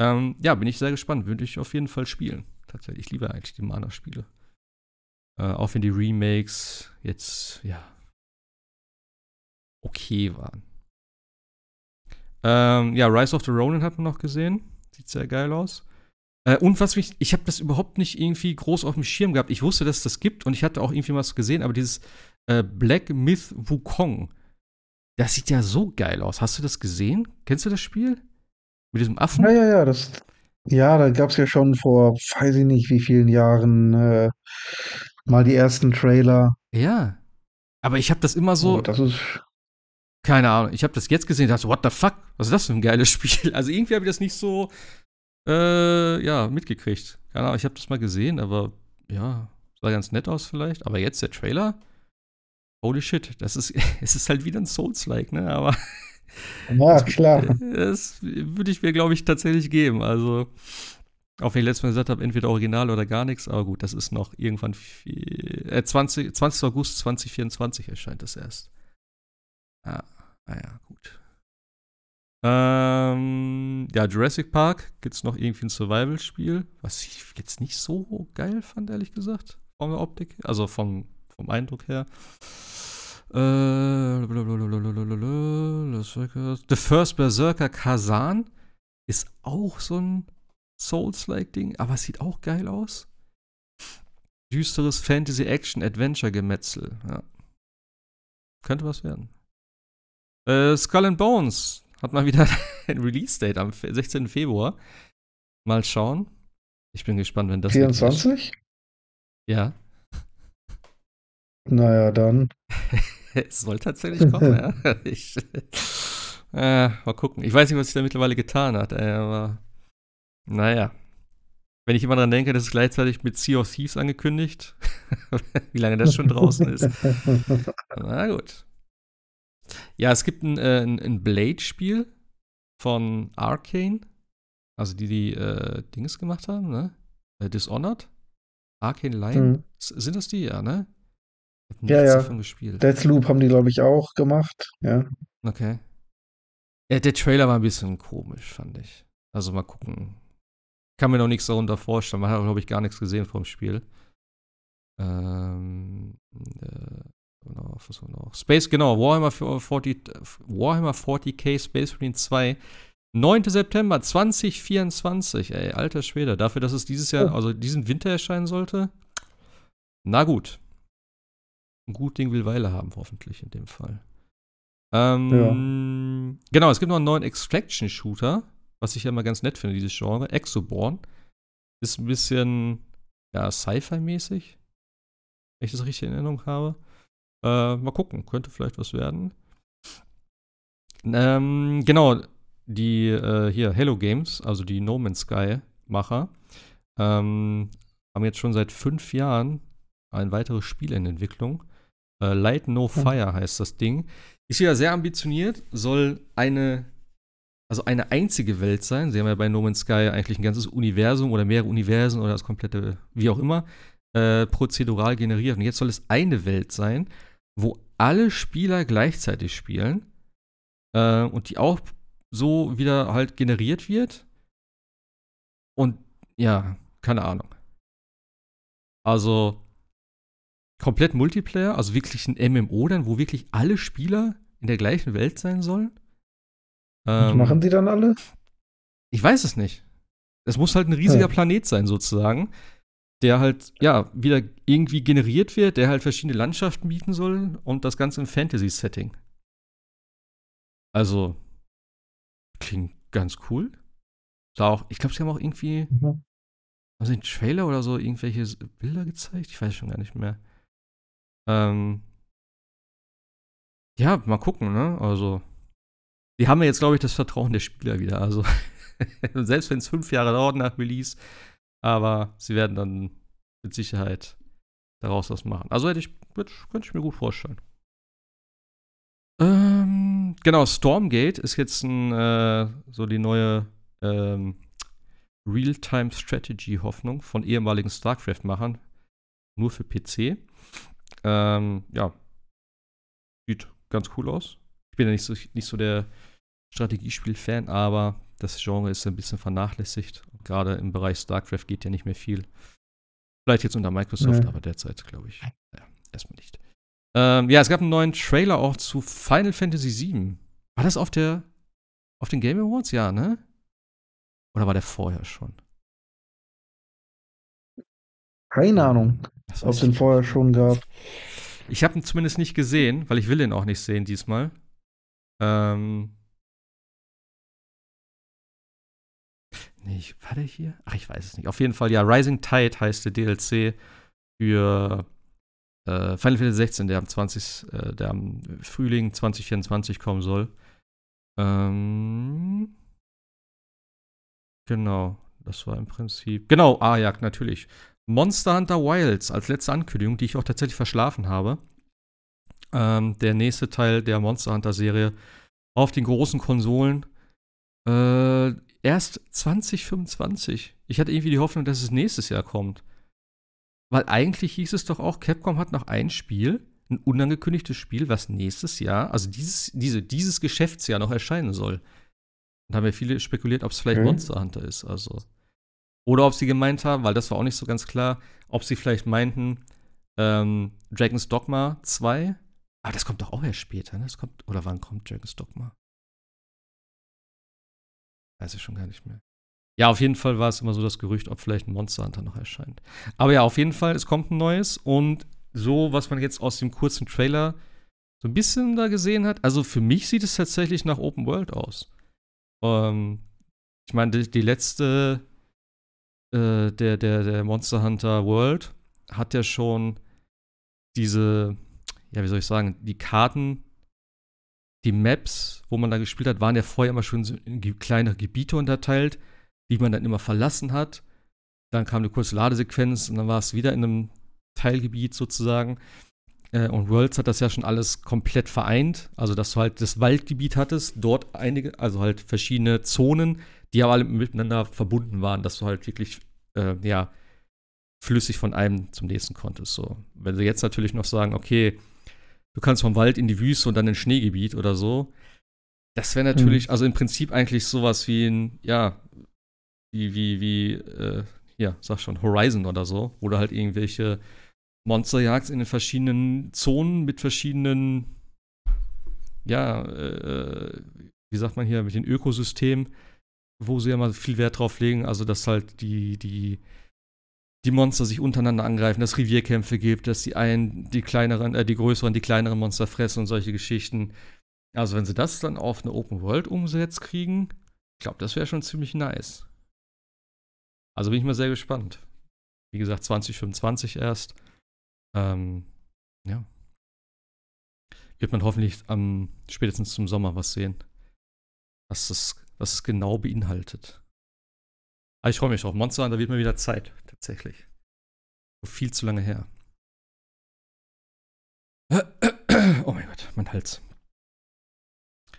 ähm, ja, bin ich sehr gespannt. Würde ich auf jeden Fall spielen. Tatsächlich. Ich liebe eigentlich die Mana-Spiele. Äh, auch wenn die Remakes jetzt, ja, okay waren. Ähm, ja, Rise of the Ronin hat man noch gesehen. Sieht sehr geil aus. Äh, und was mich, ich habe das überhaupt nicht irgendwie groß auf dem Schirm gehabt. Ich wusste, dass es das gibt und ich hatte auch irgendwie was gesehen, aber dieses äh, Black Myth Wukong, das sieht ja so geil aus. Hast du das gesehen? Kennst du das Spiel? Mit diesem Affen? Ja, ja, ja, das, ja, da gab es ja schon vor, weiß ich nicht, wie vielen Jahren äh, mal die ersten Trailer. Ja. Aber ich habe das immer so. Oh, das ist keine Ahnung. Ich habe das jetzt gesehen und dachte, what the fuck? Was ist das für ein geiles [LAUGHS] Spiel? Also irgendwie habe ich das nicht so, äh, ja, mitgekriegt. Keine Ahnung, ich habe das mal gesehen, aber ja, sah ganz nett aus vielleicht. Aber jetzt der Trailer? Holy shit, das ist, [LAUGHS] es ist halt wieder ein Souls-like, ne? Aber. Ja, [LAUGHS] klar. Das würde ich mir, glaube ich, tatsächlich geben. Also, auch wenn ich letztes Mal gesagt habe, entweder Original oder gar nichts, aber gut, das ist noch irgendwann viel, äh, 20, 20. August 2024 erscheint das erst. Ja, naja, ah gut. Ähm, ja, Jurassic Park gibt es noch irgendwie ein Survival-Spiel, was ich jetzt nicht so geil fand, ehrlich gesagt, von der Optik, also vom, vom Eindruck her. Äh, The First Berserker Kazan ist auch so ein Souls-like-Ding, aber es sieht auch geil aus. Düsteres Fantasy-Action-Adventure-Gemetzel, ja. Könnte was werden. Äh, Skull and Bones hat mal wieder [LAUGHS] ein Release-Date am 16. Februar. Mal schauen. Ich bin gespannt, wenn das. 24? Ja. Naja, dann. [LAUGHS] es soll tatsächlich kommen, ja. [LAUGHS] Ich, äh, mal gucken. Ich weiß nicht, was sich da mittlerweile getan hat, aber. Naja. Wenn ich immer dran denke, das ist gleichzeitig mit Sea of Thieves angekündigt. Wie lange das schon draußen ist. Na gut. Ja, es gibt ein, äh, ein, Blade-Spiel von Arcane. Also die, die äh, Dings gemacht haben, ne? Äh, Dishonored. Arcane Line. Mhm. Sind das die? Ja, ne? Ja, ja. Davon gespielt. Deathloop haben die, glaube ich, auch gemacht. Ja. Okay. Ja, der Trailer war ein bisschen komisch, fand ich. Also mal gucken. Kann mir noch nichts darunter vorstellen. Man hat, glaube ich, gar nichts gesehen vom Spiel. Ähm, äh, Genau, was haben wir noch? Space, genau, Warhammer 40, Warhammer 40k Space Marine 2. 9. September 2024, ey, alter Schwede. Dafür, dass es dieses Jahr, oh. also diesen Winter erscheinen sollte. Na gut. Ein gut Ding will Weile haben, hoffentlich in dem Fall. Ähm, ja. Genau, es gibt noch einen neuen Extraction-Shooter, was ich ja immer ganz nett finde, dieses Genre. Exoborn. Ist ein bisschen, ja, Sci-Fi-mäßig. Wenn ich das richtig in Erinnerung habe. Äh, mal gucken, könnte vielleicht was werden. Ähm, genau, die äh, hier Hello Games, also die No Man's Sky Macher, ähm, haben jetzt schon seit fünf Jahren ein weiteres Spiel in Entwicklung. Äh, Light No hm. Fire heißt das Ding. Ist wieder sehr ambitioniert, soll eine, also eine einzige Welt sein. Sie haben ja bei No Man's Sky eigentlich ein ganzes Universum oder mehrere Universen oder das komplette, wie auch immer, äh, prozedural generiert. Und jetzt soll es eine Welt sein wo alle Spieler gleichzeitig spielen äh, und die auch so wieder halt generiert wird. Und ja, keine Ahnung. Also komplett Multiplayer, also wirklich ein MMO dann, wo wirklich alle Spieler in der gleichen Welt sein sollen. Ähm, Was machen die dann alle? Ich weiß es nicht. Es muss halt ein riesiger ja. Planet sein, sozusagen, der halt, ja, wieder irgendwie generiert wird, der halt verschiedene Landschaften bieten soll und das Ganze im Fantasy-Setting. Also, klingt ganz cool. Da auch, ich glaube, sie haben auch irgendwie, mhm. also den Trailer oder so, irgendwelche Bilder gezeigt. Ich weiß schon gar nicht mehr. Ähm, ja, mal gucken, ne? Also, die haben ja jetzt, glaube ich, das Vertrauen der Spieler wieder. Also, [LAUGHS] selbst wenn es fünf Jahre dauert nach Release, aber sie werden dann mit Sicherheit daraus was machen. Also hätte ich, könnte ich mir gut vorstellen. Ähm, genau, Stormgate ist jetzt ein, äh, so die neue ähm, Real-Time-Strategy-Hoffnung von ehemaligen StarCraft-Machern. Nur für PC. Ähm, ja. Sieht ganz cool aus. Ich bin ja nicht so, nicht so der Strategiespiel-Fan, aber das Genre ist ein bisschen vernachlässigt. Gerade im Bereich StarCraft geht ja nicht mehr viel. Vielleicht jetzt unter Microsoft, nee. aber derzeit glaube ich. Ja, erstmal nicht. Ähm, ja, es gab einen neuen Trailer auch zu Final Fantasy VII. War das auf der auf den Game Awards? Ja, ne? Oder war der vorher schon? Keine Ahnung, ob es den vorher schon gab. Ich habe ihn zumindest nicht gesehen, weil ich will ihn auch nicht sehen diesmal. Ähm, Nee, ich, war der hier? Ach, ich weiß es nicht. Auf jeden Fall, ja, Rising Tide heißt der DLC für äh, Final Fantasy 16, der am 20, äh, der am Frühling 2024 kommen soll. Ähm, genau, das war im Prinzip. Genau, ah ja, natürlich. Monster Hunter Wilds als letzte Ankündigung, die ich auch tatsächlich verschlafen habe. Ähm, der nächste Teil der Monster Hunter Serie auf den großen Konsolen. Äh, erst 2025. Ich hatte irgendwie die Hoffnung, dass es nächstes Jahr kommt. Weil eigentlich hieß es doch auch, Capcom hat noch ein Spiel, ein unangekündigtes Spiel, was nächstes Jahr, also dieses, diese, dieses Geschäftsjahr noch erscheinen soll. Und haben ja viele spekuliert, ob es vielleicht okay. Monster Hunter ist. Also. Oder ob sie gemeint haben, weil das war auch nicht so ganz klar, ob sie vielleicht meinten, ähm, Dragon's Dogma 2. Aber das kommt doch auch erst später, ne? Das kommt, oder wann kommt Dragon's Dogma? Weiß ich schon gar nicht mehr. Ja, auf jeden Fall war es immer so das Gerücht, ob vielleicht ein Monster Hunter noch erscheint. Aber ja, auf jeden Fall, es kommt ein neues und so, was man jetzt aus dem kurzen Trailer so ein bisschen da gesehen hat, also für mich sieht es tatsächlich nach Open World aus. Ähm, ich meine, die, die, letzte, äh, der, der, der Monster Hunter World hat ja schon diese, ja, wie soll ich sagen, die Karten die Maps, wo man da gespielt hat, waren ja vorher immer schon in kleinere Gebiete unterteilt, die man dann immer verlassen hat. Dann kam eine kurze Ladesequenz und dann war es wieder in einem Teilgebiet sozusagen. Äh, und Worlds hat das ja schon alles komplett vereint. Also, dass du halt das Waldgebiet hattest, dort einige, also halt verschiedene Zonen, die aber alle miteinander verbunden waren, dass du halt wirklich, äh, ja, flüssig von einem zum nächsten konntest. So. Wenn sie jetzt natürlich noch sagen, okay, du kannst vom Wald in die Wüste und dann in Schneegebiet oder so. Das wäre natürlich, mhm. also im Prinzip eigentlich sowas wie ein, ja, wie, wie, wie, äh, ja, sag schon, Horizon oder so, wo du halt irgendwelche Monster jagst in den verschiedenen Zonen mit verschiedenen, ja, äh, wie sagt man hier, mit den Ökosystemen, wo sie ja mal viel Wert drauf legen, also dass halt die, die, die Monster sich untereinander angreifen, dass Revierkämpfe gibt, dass die einen die kleineren, äh, die größeren, die kleineren Monster fressen und solche Geschichten. Also wenn sie das dann auf eine Open World umsetzt kriegen, ich glaube, das wäre schon ziemlich nice. Also bin ich mal sehr gespannt. Wie gesagt, 2025 erst. Ähm, ja. Wird man hoffentlich am, spätestens zum Sommer was sehen. Was es, was es genau beinhaltet. Aber ah, ich freue mich drauf. Monster da wird mir wieder Zeit, tatsächlich. Viel zu lange her. [CLEARS THROAT] Oh mein Gott, mein Hals.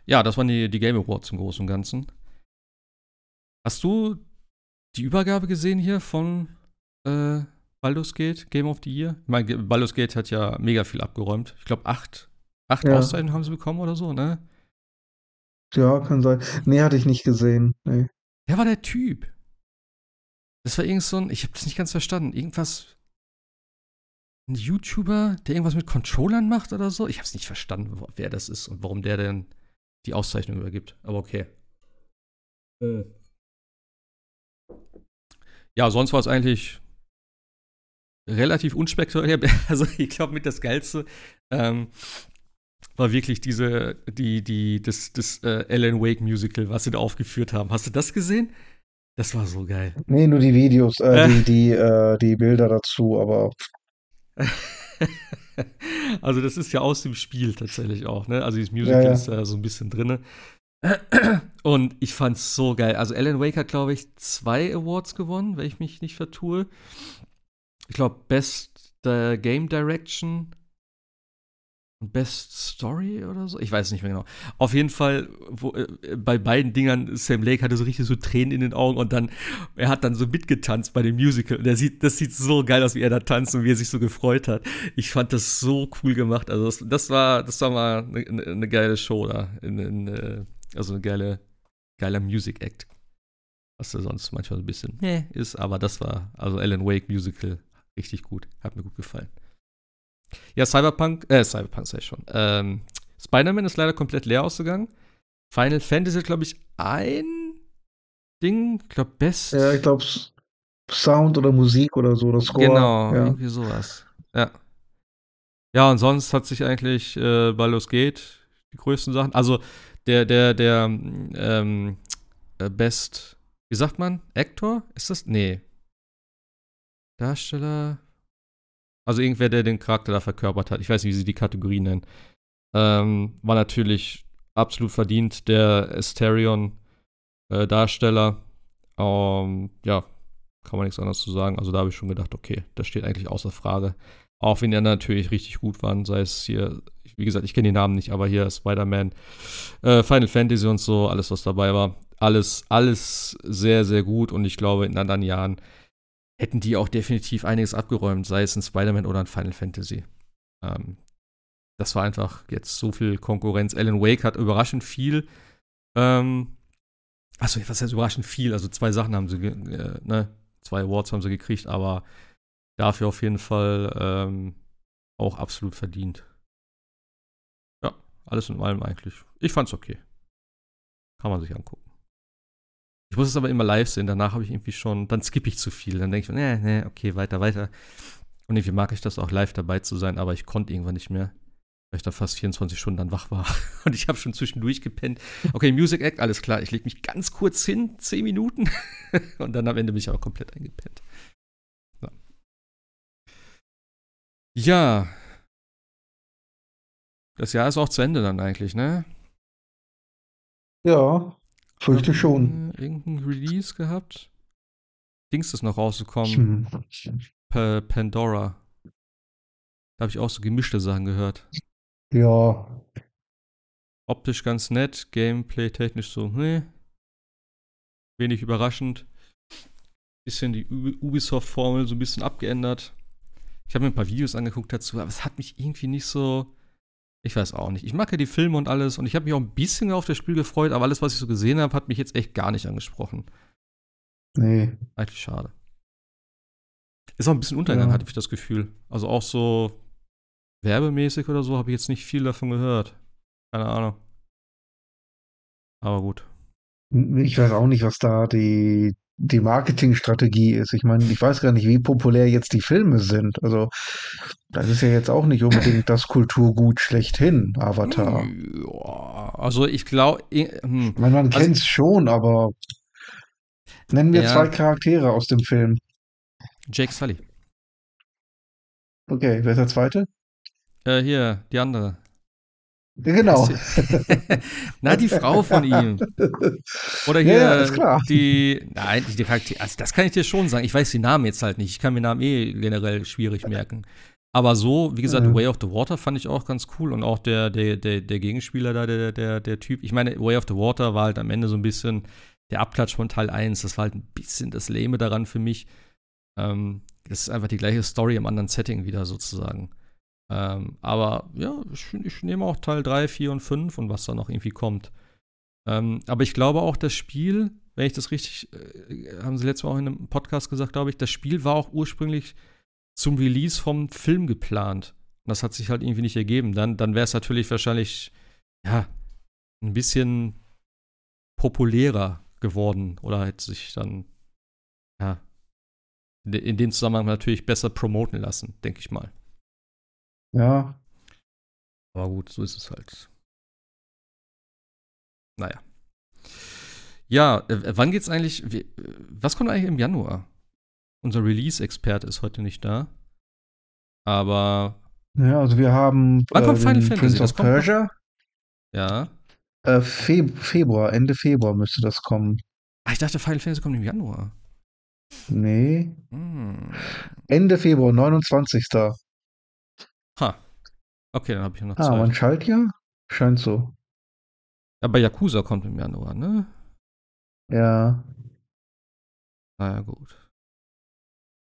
Ja, das waren die, die Game Awards im Großen und Ganzen. Hast du die Übergabe gesehen hier von äh, Baldur's Gate, Game of the Year? Ich meine, Baldur's Gate hat ja mega viel abgeräumt. Ich glaube, acht, acht ja. Auszeichnungen haben sie bekommen oder so, ne? Ja, kann sein. Nee, hatte ich nicht gesehen. Nee. Wer war der Typ? Das war irgend so ein, ich habe das nicht ganz verstanden. Irgendwas, ein YouTuber, der irgendwas mit Controllern macht oder so. Ich habe es nicht verstanden, wer das ist und warum der denn die Auszeichnung übergibt. Aber okay. Äh. ja, sonst war es eigentlich relativ unspektakulär. [LAUGHS] Also ich glaube, mit das Geilste ähm, war wirklich diese, die, die, das, das äh, Alan Wake Musical, was sie da aufgeführt haben. Hast du das gesehen? Das war so geil. Nee, nur die Videos, äh, die, die, äh, die Bilder dazu, aber. [LAUGHS] also, das ist ja aus dem Spiel tatsächlich auch, ne? Also, dieses Musical ja, ja. ist da so ein bisschen drin. [CLEARS THROAT] Und ich fand's so geil. Also, Alan Wake hat, glaube ich, zwei Awards gewonnen, wenn ich mich nicht vertue. Ich glaube, Best äh, Game Direction Best Story oder so? Ich weiß nicht mehr genau. Auf jeden Fall, wo, äh, bei beiden Dingern, Sam Lake hatte so richtig so Tränen in den Augen und dann, er hat dann so mitgetanzt bei dem Musical. Und sieht, das sieht so geil aus, wie er da tanzt und wie er sich so gefreut hat. Ich fand das so cool gemacht. Also, das, das war, das war mal eine, eine geile Show da. In, in, äh, also, eine geile, geiler Music Act. Was da sonst manchmal so ein bisschen, ist, aber das war, also Alan Wake Musical, richtig gut. Hat mir gut gefallen. Ja, Cyberpunk, äh, Cyberpunk sei schon. Ähm, Spider-Man ist leider komplett leer ausgegangen. Final Fantasy, glaube ich, ein Ding, ich glaube, Best. Ja, ich glaube, Sound oder Musik oder so, das Score. Genau, ja. irgendwie sowas. Ja. Ja, und sonst hat sich eigentlich äh, Baldur's Gate die größten Sachen. Also, der, der, der, ähm, äh, Best, wie sagt man? Actor? Ist das? Nee. Darsteller. Also irgendwer, der den Charakter da verkörpert hat. Ich weiß nicht, wie sie die Kategorie nennen. Ähm, war natürlich absolut verdient der Asterion-Darsteller. Äh, ähm, ja, kann man nichts anderes zu sagen. Also da habe ich schon gedacht, okay, das steht eigentlich außer Frage. Auch wenn die natürlich richtig gut waren, sei es hier, wie gesagt, ich kenne die Namen nicht, aber hier Spider-Man, äh, Final Fantasy und so, alles, was dabei war. Alles, alles sehr, sehr gut und ich glaube, in anderen Jahren hätten die auch definitiv einiges abgeräumt, sei es in Spider-Man oder in Final Fantasy. Ähm, das war einfach jetzt so viel Konkurrenz. Alan Wake hat überraschend viel. Ähm, achso, was heißt überraschend viel? Also zwei Sachen haben sie, äh, ne? Zwei Awards haben sie gekriegt, aber dafür auf jeden Fall ähm, auch absolut verdient. Ja, alles in allem eigentlich. Ich fand's okay. Kann man sich angucken. Ich muss es aber immer live sehen, danach habe ich irgendwie schon, dann skippe ich zu viel. Dann denke ich, nee, nee, okay, weiter, weiter. Und irgendwie mag ich das auch live dabei zu sein, aber ich konnte irgendwann nicht mehr, weil ich da fast 24 Stunden dann wach war. [LAUGHS] Und ich habe schon zwischendurch gepennt. Okay, Music Act, alles klar. Ich lege mich ganz kurz hin, 10 Minuten. [LAUGHS] Und dann am Ende bin ich aber komplett eingepennt. Ja. ja. Das Jahr ist auch zu Ende dann eigentlich, ne? Ja. Fürchte schon. Irgendein Release gehabt? Dings ist noch rausgekommen. Hm. Pa Pandora. Da habe ich auch so gemischte Sachen gehört. Ja. Optisch ganz nett, Gameplay technisch so, ne. Wenig überraschend. Bisschen die Ubisoft-Formel so ein bisschen abgeändert. Ich habe mir ein paar Videos angeguckt dazu, aber es hat mich irgendwie nicht so ich weiß auch nicht. Ich mag ja die Filme und alles und ich habe mich auch ein bisschen auf das Spiel gefreut, aber alles, was ich so gesehen habe, hat mich jetzt echt gar nicht angesprochen. Nee. Eigentlich schade. Ist auch ein bisschen Untergang, ja. hatte ich das Gefühl. Also auch so werbemäßig oder so habe ich jetzt nicht viel davon gehört. Keine Ahnung. Aber gut. Ich weiß auch nicht, was da die, die Marketingstrategie ist. Ich meine, ich weiß gar nicht, wie populär jetzt die Filme sind. Also, das ist ja jetzt auch nicht unbedingt das Kulturgut schlechthin, Avatar. Ja, also ich glaube. Hm. Ich meine, man also, kennt es schon, aber nennen wir ja. zwei Charaktere aus dem Film. Jake Sully. Okay, wer ist der zweite? Äh, hier, die andere. Genau. [LAUGHS] Na, die Frau von ihm. Oder hier ja, ist klar. die. Nein, die. Also das kann ich dir schon sagen. Ich weiß die Namen jetzt halt nicht. Ich kann mir Namen eh generell schwierig merken. Aber so, wie gesagt, ja. Way of the Water fand ich auch ganz cool. Und auch der, der, der, der Gegenspieler da, der, der, der Typ. Ich meine, Way of the Water war halt am Ende so ein bisschen der Abklatsch von Teil 1. Das war halt ein bisschen das Lähme daran für mich. Ähm, das ist einfach die gleiche Story im anderen Setting wieder sozusagen. Ähm, aber ja, ich, ich, nehme auch Teil 3, 4 und 5 und was da noch irgendwie kommt. Ähm, aber ich glaube auch, das Spiel, wenn ich das richtig, äh, haben sie letztes Mal auch in einem Podcast gesagt, glaube ich, das Spiel war auch ursprünglich zum Release vom Film geplant. Und das hat sich halt irgendwie nicht ergeben. Dann, dann wäre es natürlich wahrscheinlich, ja, ein bisschen populärer geworden oder hätte sich dann in dem Zusammenhang natürlich besser promoten lassen, denke ich mal. Ja. Aber gut, so ist es halt. Naja. Ja, äh, wann geht's eigentlich? Wie, was kommt eigentlich im Januar? Unser Release-Experte ist heute nicht da. Aber. Ja, also wir haben. Wann kommt äh, Final Fantasy? Prince of Persia. Ja. Äh, Feb Februar, Ende Februar müsste das kommen. Ah, ich dachte, Final Fantasy kommt im Januar. Nee. Hm. Ende Februar, 29. Ha. Okay, dann habe ich ja noch Ah, man Zeit. Schaltjahr? Scheint so. Aber Yakuza kommt im Januar, ne? Ja. Naja, gut.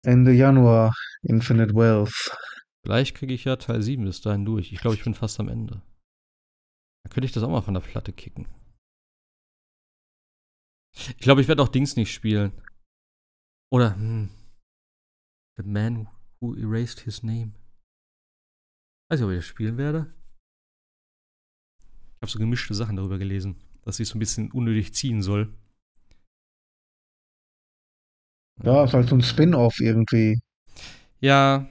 Ende Januar, Infinite Wealth. Vielleicht kriege ich ja Teil 7 bis dahin durch. Ich glaube, ich bin fast am Ende. Dann könnte ich das auch mal von der Platte kicken. Ich glaube, ich werde auch Dings nicht spielen. Oder, hm. The Man Who Erased His Name. Weiß nicht, ob ich das spielen werde. Ich habe so gemischte Sachen darüber gelesen, dass ich so ein bisschen unnötig ziehen soll. Ja, ist halt so ein Spin-off irgendwie. Ja.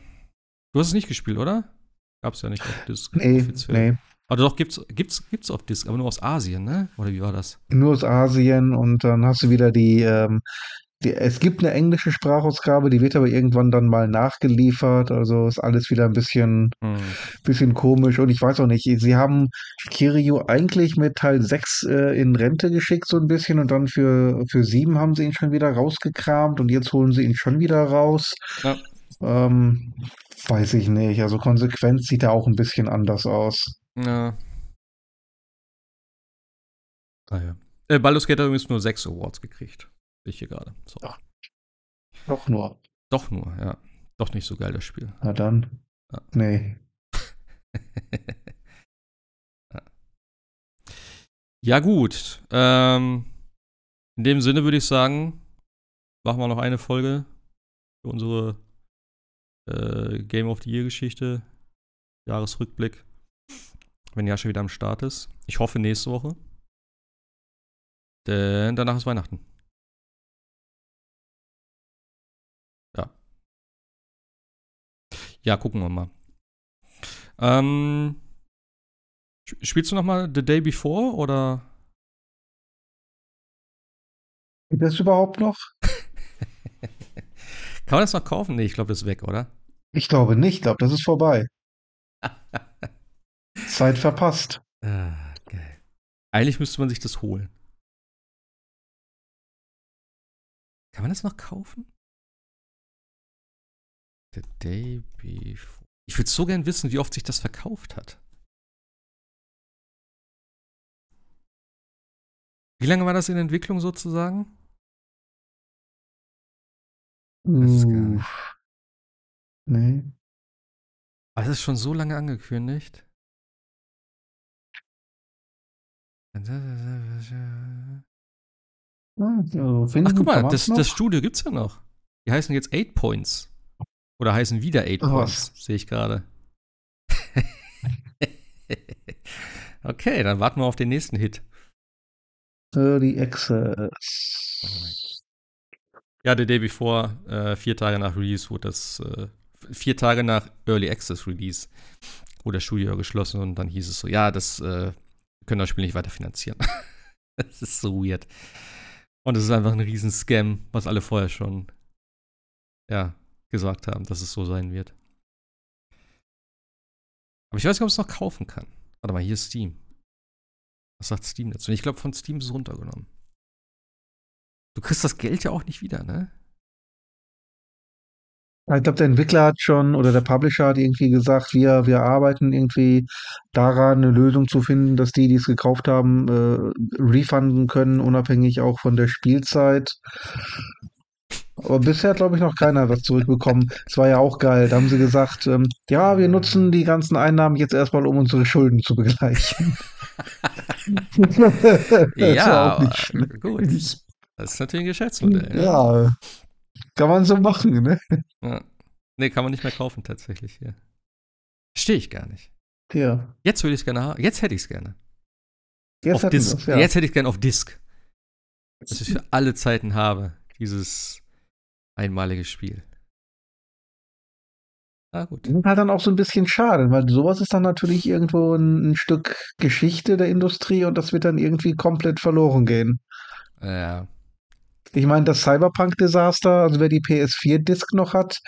Du hast es nicht gespielt, oder? Gab's ja nicht auf Disc. Nee, offiziell. nee. Aber doch, gibt's, gibt's, gibt's auf Disc, aber nur aus Asien, ne? Oder wie war das? Nur aus Asien und dann hast du wieder die, ähm, die, es gibt eine englische Sprachausgabe, die wird aber irgendwann dann mal nachgeliefert. Also ist alles wieder ein bisschen, Hm. bisschen komisch und ich weiß auch nicht, sie haben Kiryu eigentlich mit Teil 6 äh, in Rente geschickt, so ein bisschen, und dann für, für 7 haben sie ihn schon wieder rausgekramt und jetzt holen sie ihn schon wieder raus. Ja. Ähm, weiß ich nicht. Also konsequent sieht er auch ein bisschen anders aus. Ja. Naja. Äh, Baldur's Gate hat übrigens nur sechs Awards gekriegt. Ich hier gerade. So. Ach. Doch nur. Doch nur, ja. Doch nicht so geil, das Spiel. Na dann. Ja. Nee. ja. [LAUGHS] ja, gut. Ähm, in dem Sinne würde ich sagen, machen wir noch eine Folge für unsere äh, Game of the Year Geschichte. Jahresrückblick. Wenn ja schon wieder am Start ist. Ich hoffe nächste Woche. Denn danach ist Weihnachten. Ja, gucken wir mal. Ähm, sp- spielst du noch mal The Day Before oder? Geht das überhaupt noch? [LAUGHS] Kann man das noch kaufen? Nee, ich glaube, das ist weg, oder? Ich glaube nicht. Ich glaube, das ist vorbei. [LAUGHS] Zeit verpasst. Ah, geil. Eigentlich müsste man sich das holen. Kann man das noch kaufen? The Day Before. Ich würde so gern wissen, wie oft sich das verkauft hat. Wie lange war das in Entwicklung sozusagen? Nicht. nee. Aber es ist schon so lange angekündigt. Also Ach, guck mal, das, das Studio gibt's ja noch. Die heißen jetzt 8 Points. Oder heißen wieder 8 Ach, Points, sehe ich gerade. [LAUGHS] okay, dann warten wir auf den nächsten Hit. Early Access. Ja, The Day Before, äh, vier Tage nach Release, wurde das, äh, vier Tage nach Early Access Release, wurde das Studio geschlossen und dann hieß es so, ja, das äh, wir können das Spiel nicht weiter finanzieren. [LAUGHS] das ist so weird. Und es ist einfach ein riesen Scam, was alle vorher schon, ja, gesagt haben, dass es so sein wird. Aber ich weiß nicht, ob man es noch kaufen kann. Warte mal, hier ist Steam. Was sagt Steam dazu? Ich glaube, von Steam ist es runtergenommen. Du kriegst das Geld ja auch nicht wieder, ne? Ich glaube, der Entwickler hat schon oder der Publisher hat irgendwie gesagt, wir, wir arbeiten irgendwie daran, eine Lösung zu finden, dass die, die es gekauft haben, äh, refunden können, unabhängig auch von der Spielzeit. Aber bisher hat, glaube ich, noch keiner was zurückbekommen. Es war ja auch geil. Da haben sie gesagt, ähm, ja, wir nutzen die ganzen Einnahmen jetzt erstmal, um unsere Schulden zu begleichen. Das [LAUGHS] ja, [LAUGHS] gut. Das ist natürlich ein Geschäftsmodell. ne? Ja, kann man so machen, ne? ja. Nee, kann man nicht mehr kaufen tatsächlich hier. Verstehe ich gar nicht. Ja, Jetzt würde ich es gerne haben. Jetzt hätte ich es gerne. jetzt ja. Jetzt hätte ich es gerne auf Disc. Dass ich für alle Zeiten habe. Dieses Einmaliges Spiel. Ah, gut. Das ist halt dann auch so ein bisschen schade, weil sowas ist dann natürlich irgendwo ein, ein Stück Geschichte der Industrie und das wird dann irgendwie komplett verloren gehen. Ja. Ich meine, das Cyberpunk-Desaster, also wer die PS4-Disc noch hat,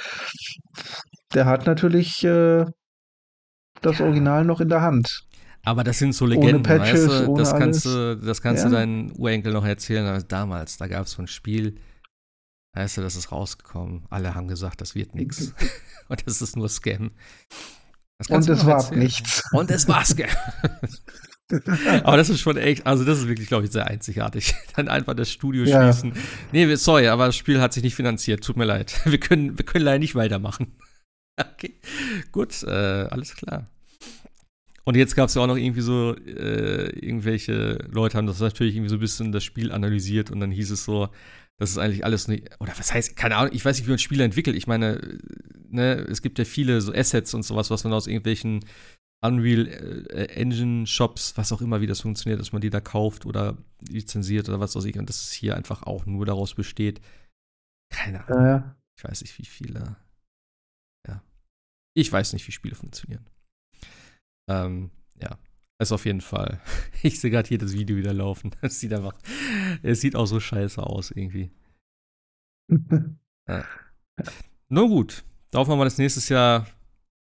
der hat natürlich äh, das ja. Original noch in der Hand. Aber das sind so Legenden, ohne Patches, weißt du? Das kannst du, das kannst ja. du deinen Urenkel noch erzählen. Also damals, da gab es so ein Spiel, weißt du, das ist rausgekommen. Alle haben gesagt, das wird nichts. [LAUGHS] Und das ist nur Scam. Und es war nichts. Und es war Scam. [LAUGHS] aber das ist schon echt, also das ist wirklich, glaube ich, sehr einzigartig. [LAUGHS] Dann einfach das Studio ja. schließen. Nee, sorry, aber das Spiel hat sich nicht finanziert. Tut mir leid. Wir können, wir können leider nicht weitermachen. Okay, gut, äh, alles klar. Und jetzt gab es ja auch noch irgendwie so, äh, irgendwelche Leute haben das natürlich irgendwie so ein bisschen das Spiel analysiert und dann hieß es so, das ist eigentlich alles nicht, oder was heißt, keine Ahnung, ich weiß nicht, wie man Spiele entwickelt. Ich meine, ne, es gibt ja viele so Assets und sowas, was man aus irgendwelchen Unreal äh, Engine Shops, was auch immer, wie das funktioniert, dass man die da kauft oder lizenziert oder was weiß ich, und dass es hier einfach auch nur daraus besteht. Keine Ahnung. Ja. Ich weiß nicht, wie viele. Ja. Ich weiß nicht, wie Spiele funktionieren. Ähm, ja. Ist auf jeden Fall. [LAUGHS] Ich sehe gerade hier das Video wieder laufen. [LAUGHS] Es sieht einfach. Es sieht auch so scheiße aus, irgendwie. [LAUGHS] ja. Nur gut. Darauf machen wir das nächstes Jahr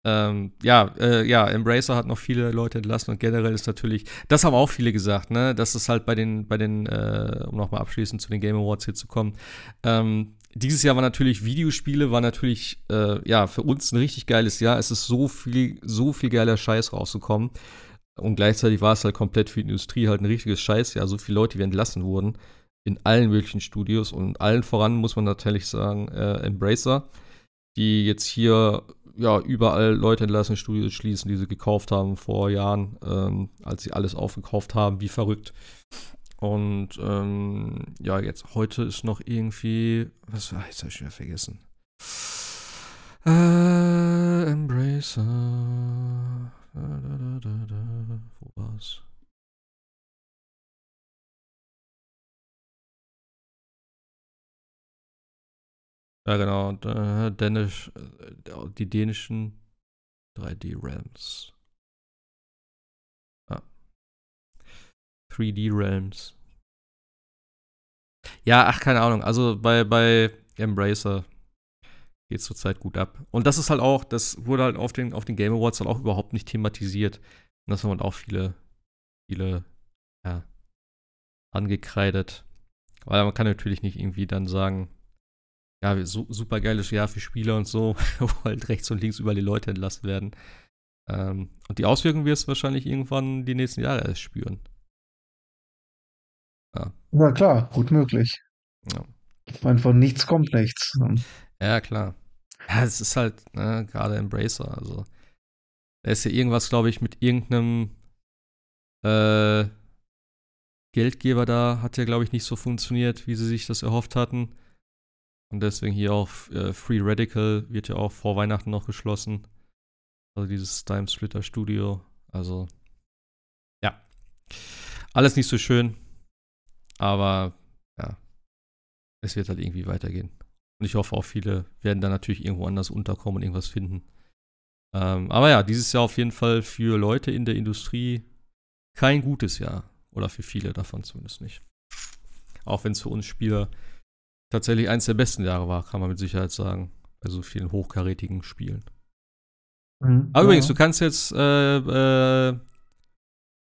ähm, ja, äh, ja, Embracer hat noch viele Leute entlassen und generell ist natürlich, das haben auch viele gesagt, ne, dass es halt bei den, bei den, äh, um nochmal abschließend zu den Game Awards hier zu kommen, ähm, dieses Jahr war natürlich Videospiele, war natürlich, äh, ja, für uns ein richtig geiles Jahr. Es ist so viel, so viel geiler Scheiß rausgekommen. Und gleichzeitig war es halt komplett für die Industrie halt ein richtiges Scheißjahr. So viele Leute, die entlassen wurden in allen möglichen Studios und allen voran muss man natürlich sagen, äh, Embracer, die jetzt hier ja, überall Leute entlassen, Studios schließen, die sie gekauft haben vor Jahren, ähm, als sie alles aufgekauft haben, wie verrückt. Und ähm, ja, jetzt heute ist noch irgendwie, was war, jetzt habe ich wieder vergessen. Äh, Embracer. Da, da, da, da, Wo war's? Ja, genau. Dänisch, äh, die dänischen 3D-Realms. Ah. 3D-Realms. Ja, ach, keine Ahnung. Also bei, bei Embracer geht es zurzeit gut ab. Und das ist halt auch, das wurde halt auf den, auf den Game Awards halt auch überhaupt nicht thematisiert. Und das haben halt auch viele, viele, ja, angekreidet. Weil man kann natürlich nicht irgendwie dann sagen, ja, so, super geiles Jahr für Spieler und so, [LAUGHS] wo halt rechts und links überall die Leute entlassen werden. Ähm, und die Auswirkungen wirst du wahrscheinlich irgendwann die nächsten Jahre erst spüren. Ja, ja klar, gut möglich. Ja. Ich meine, von nichts kommt nichts. Ja, klar. Ja, es ist halt ne, gerade Embracer. Also, da ist ja irgendwas, glaube ich, mit irgendeinem äh, Geldgeber da, hat ja, glaube ich, nicht so funktioniert, wie sie sich das erhofft hatten. Und deswegen hier auch äh, Free Radical wird ja auch vor Weihnachten noch geschlossen. Also dieses Time Splitter Studio. Also, ja. Alles nicht so schön. Aber ja, es wird halt irgendwie weitergehen. Und ich hoffe auch viele werden da natürlich irgendwo anders unterkommen und irgendwas finden. Ähm, aber ja, dieses Jahr auf jeden Fall für Leute in der Industrie kein gutes Jahr. Oder für viele davon zumindest nicht. Auch wenn es für uns Spieler tatsächlich eins der besten Jahre war, kann man mit Sicherheit sagen. Bei so vielen hochkarätigen Spielen. Mhm, Aber ja. übrigens, du kannst jetzt äh, äh,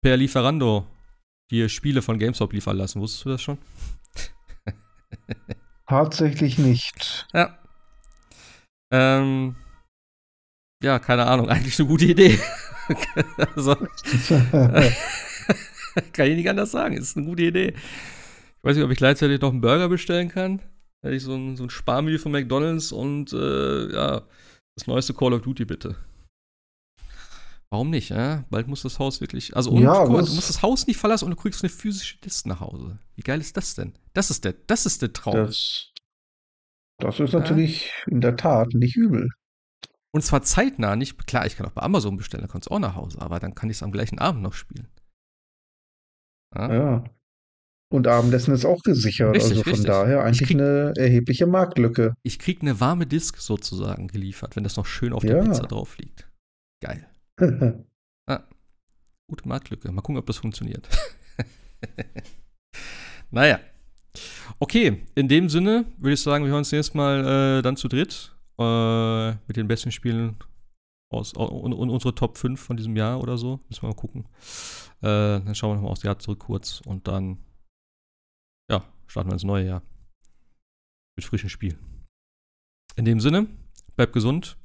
per Lieferando dir Spiele von GameStop liefern lassen. Wusstest du das schon? [LAUGHS] Tatsächlich nicht. Ja. Ähm, ja, keine Ahnung. [LAUGHS] Eigentlich eine gute Idee. [LAUGHS] also, [LAUGHS] kann ich nicht anders sagen. Ist eine gute Idee. Ich weiß nicht, ob ich gleichzeitig noch einen Burger bestellen kann. Hätte ich so ein, so ein Sparmenü von McDonalds und äh, ja, das neueste Call of Duty bitte. Warum nicht, äh? Bald muss das Haus wirklich. Also, und, ja, mal, du musst das Haus nicht verlassen und du kriegst eine physische Disk nach Hause. Wie geil ist das denn? Das ist der, das ist der Traum. Das, das ist natürlich ja? in der Tat nicht übel. Und zwar zeitnah, nicht. Klar, ich kann auch bei Amazon bestellen, dann kommt es auch nach Hause, aber dann kann ich es am gleichen Abend noch spielen. Ja. ja. Und Abendessen ist auch gesichert. Richtig, also von richtig. daher Ich eigentlich krieg- eine erhebliche Marktlücke. Ich krieg eine warme Disk sozusagen geliefert, wenn das noch schön auf der Pizza drauf liegt. Geil. [LAUGHS] Gute Marktlücke. Mal gucken, ob das funktioniert. [LAUGHS] naja. Okay, in dem Sinne würde ich sagen, wir hören uns nächstes Mal äh, dann zu dritt äh, mit den besten Spielen aus und, und unsere Top 5 von diesem Jahr oder so. Müssen wir mal gucken. Äh, dann schauen wir nochmal aufs Jahr zurück kurz und dann ja, starten wir ins neue Jahr. Mit frischen Spielen. In dem Sinne, bleibt gesund.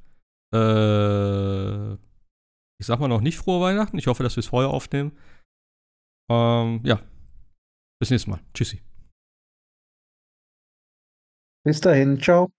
Äh, ich sag mal noch nicht frohe Weihnachten. Ich hoffe, dass wir es vorher aufnehmen. Ähm, ja. Bis nächstes Mal. Tschüssi. Bis dahin, ciao.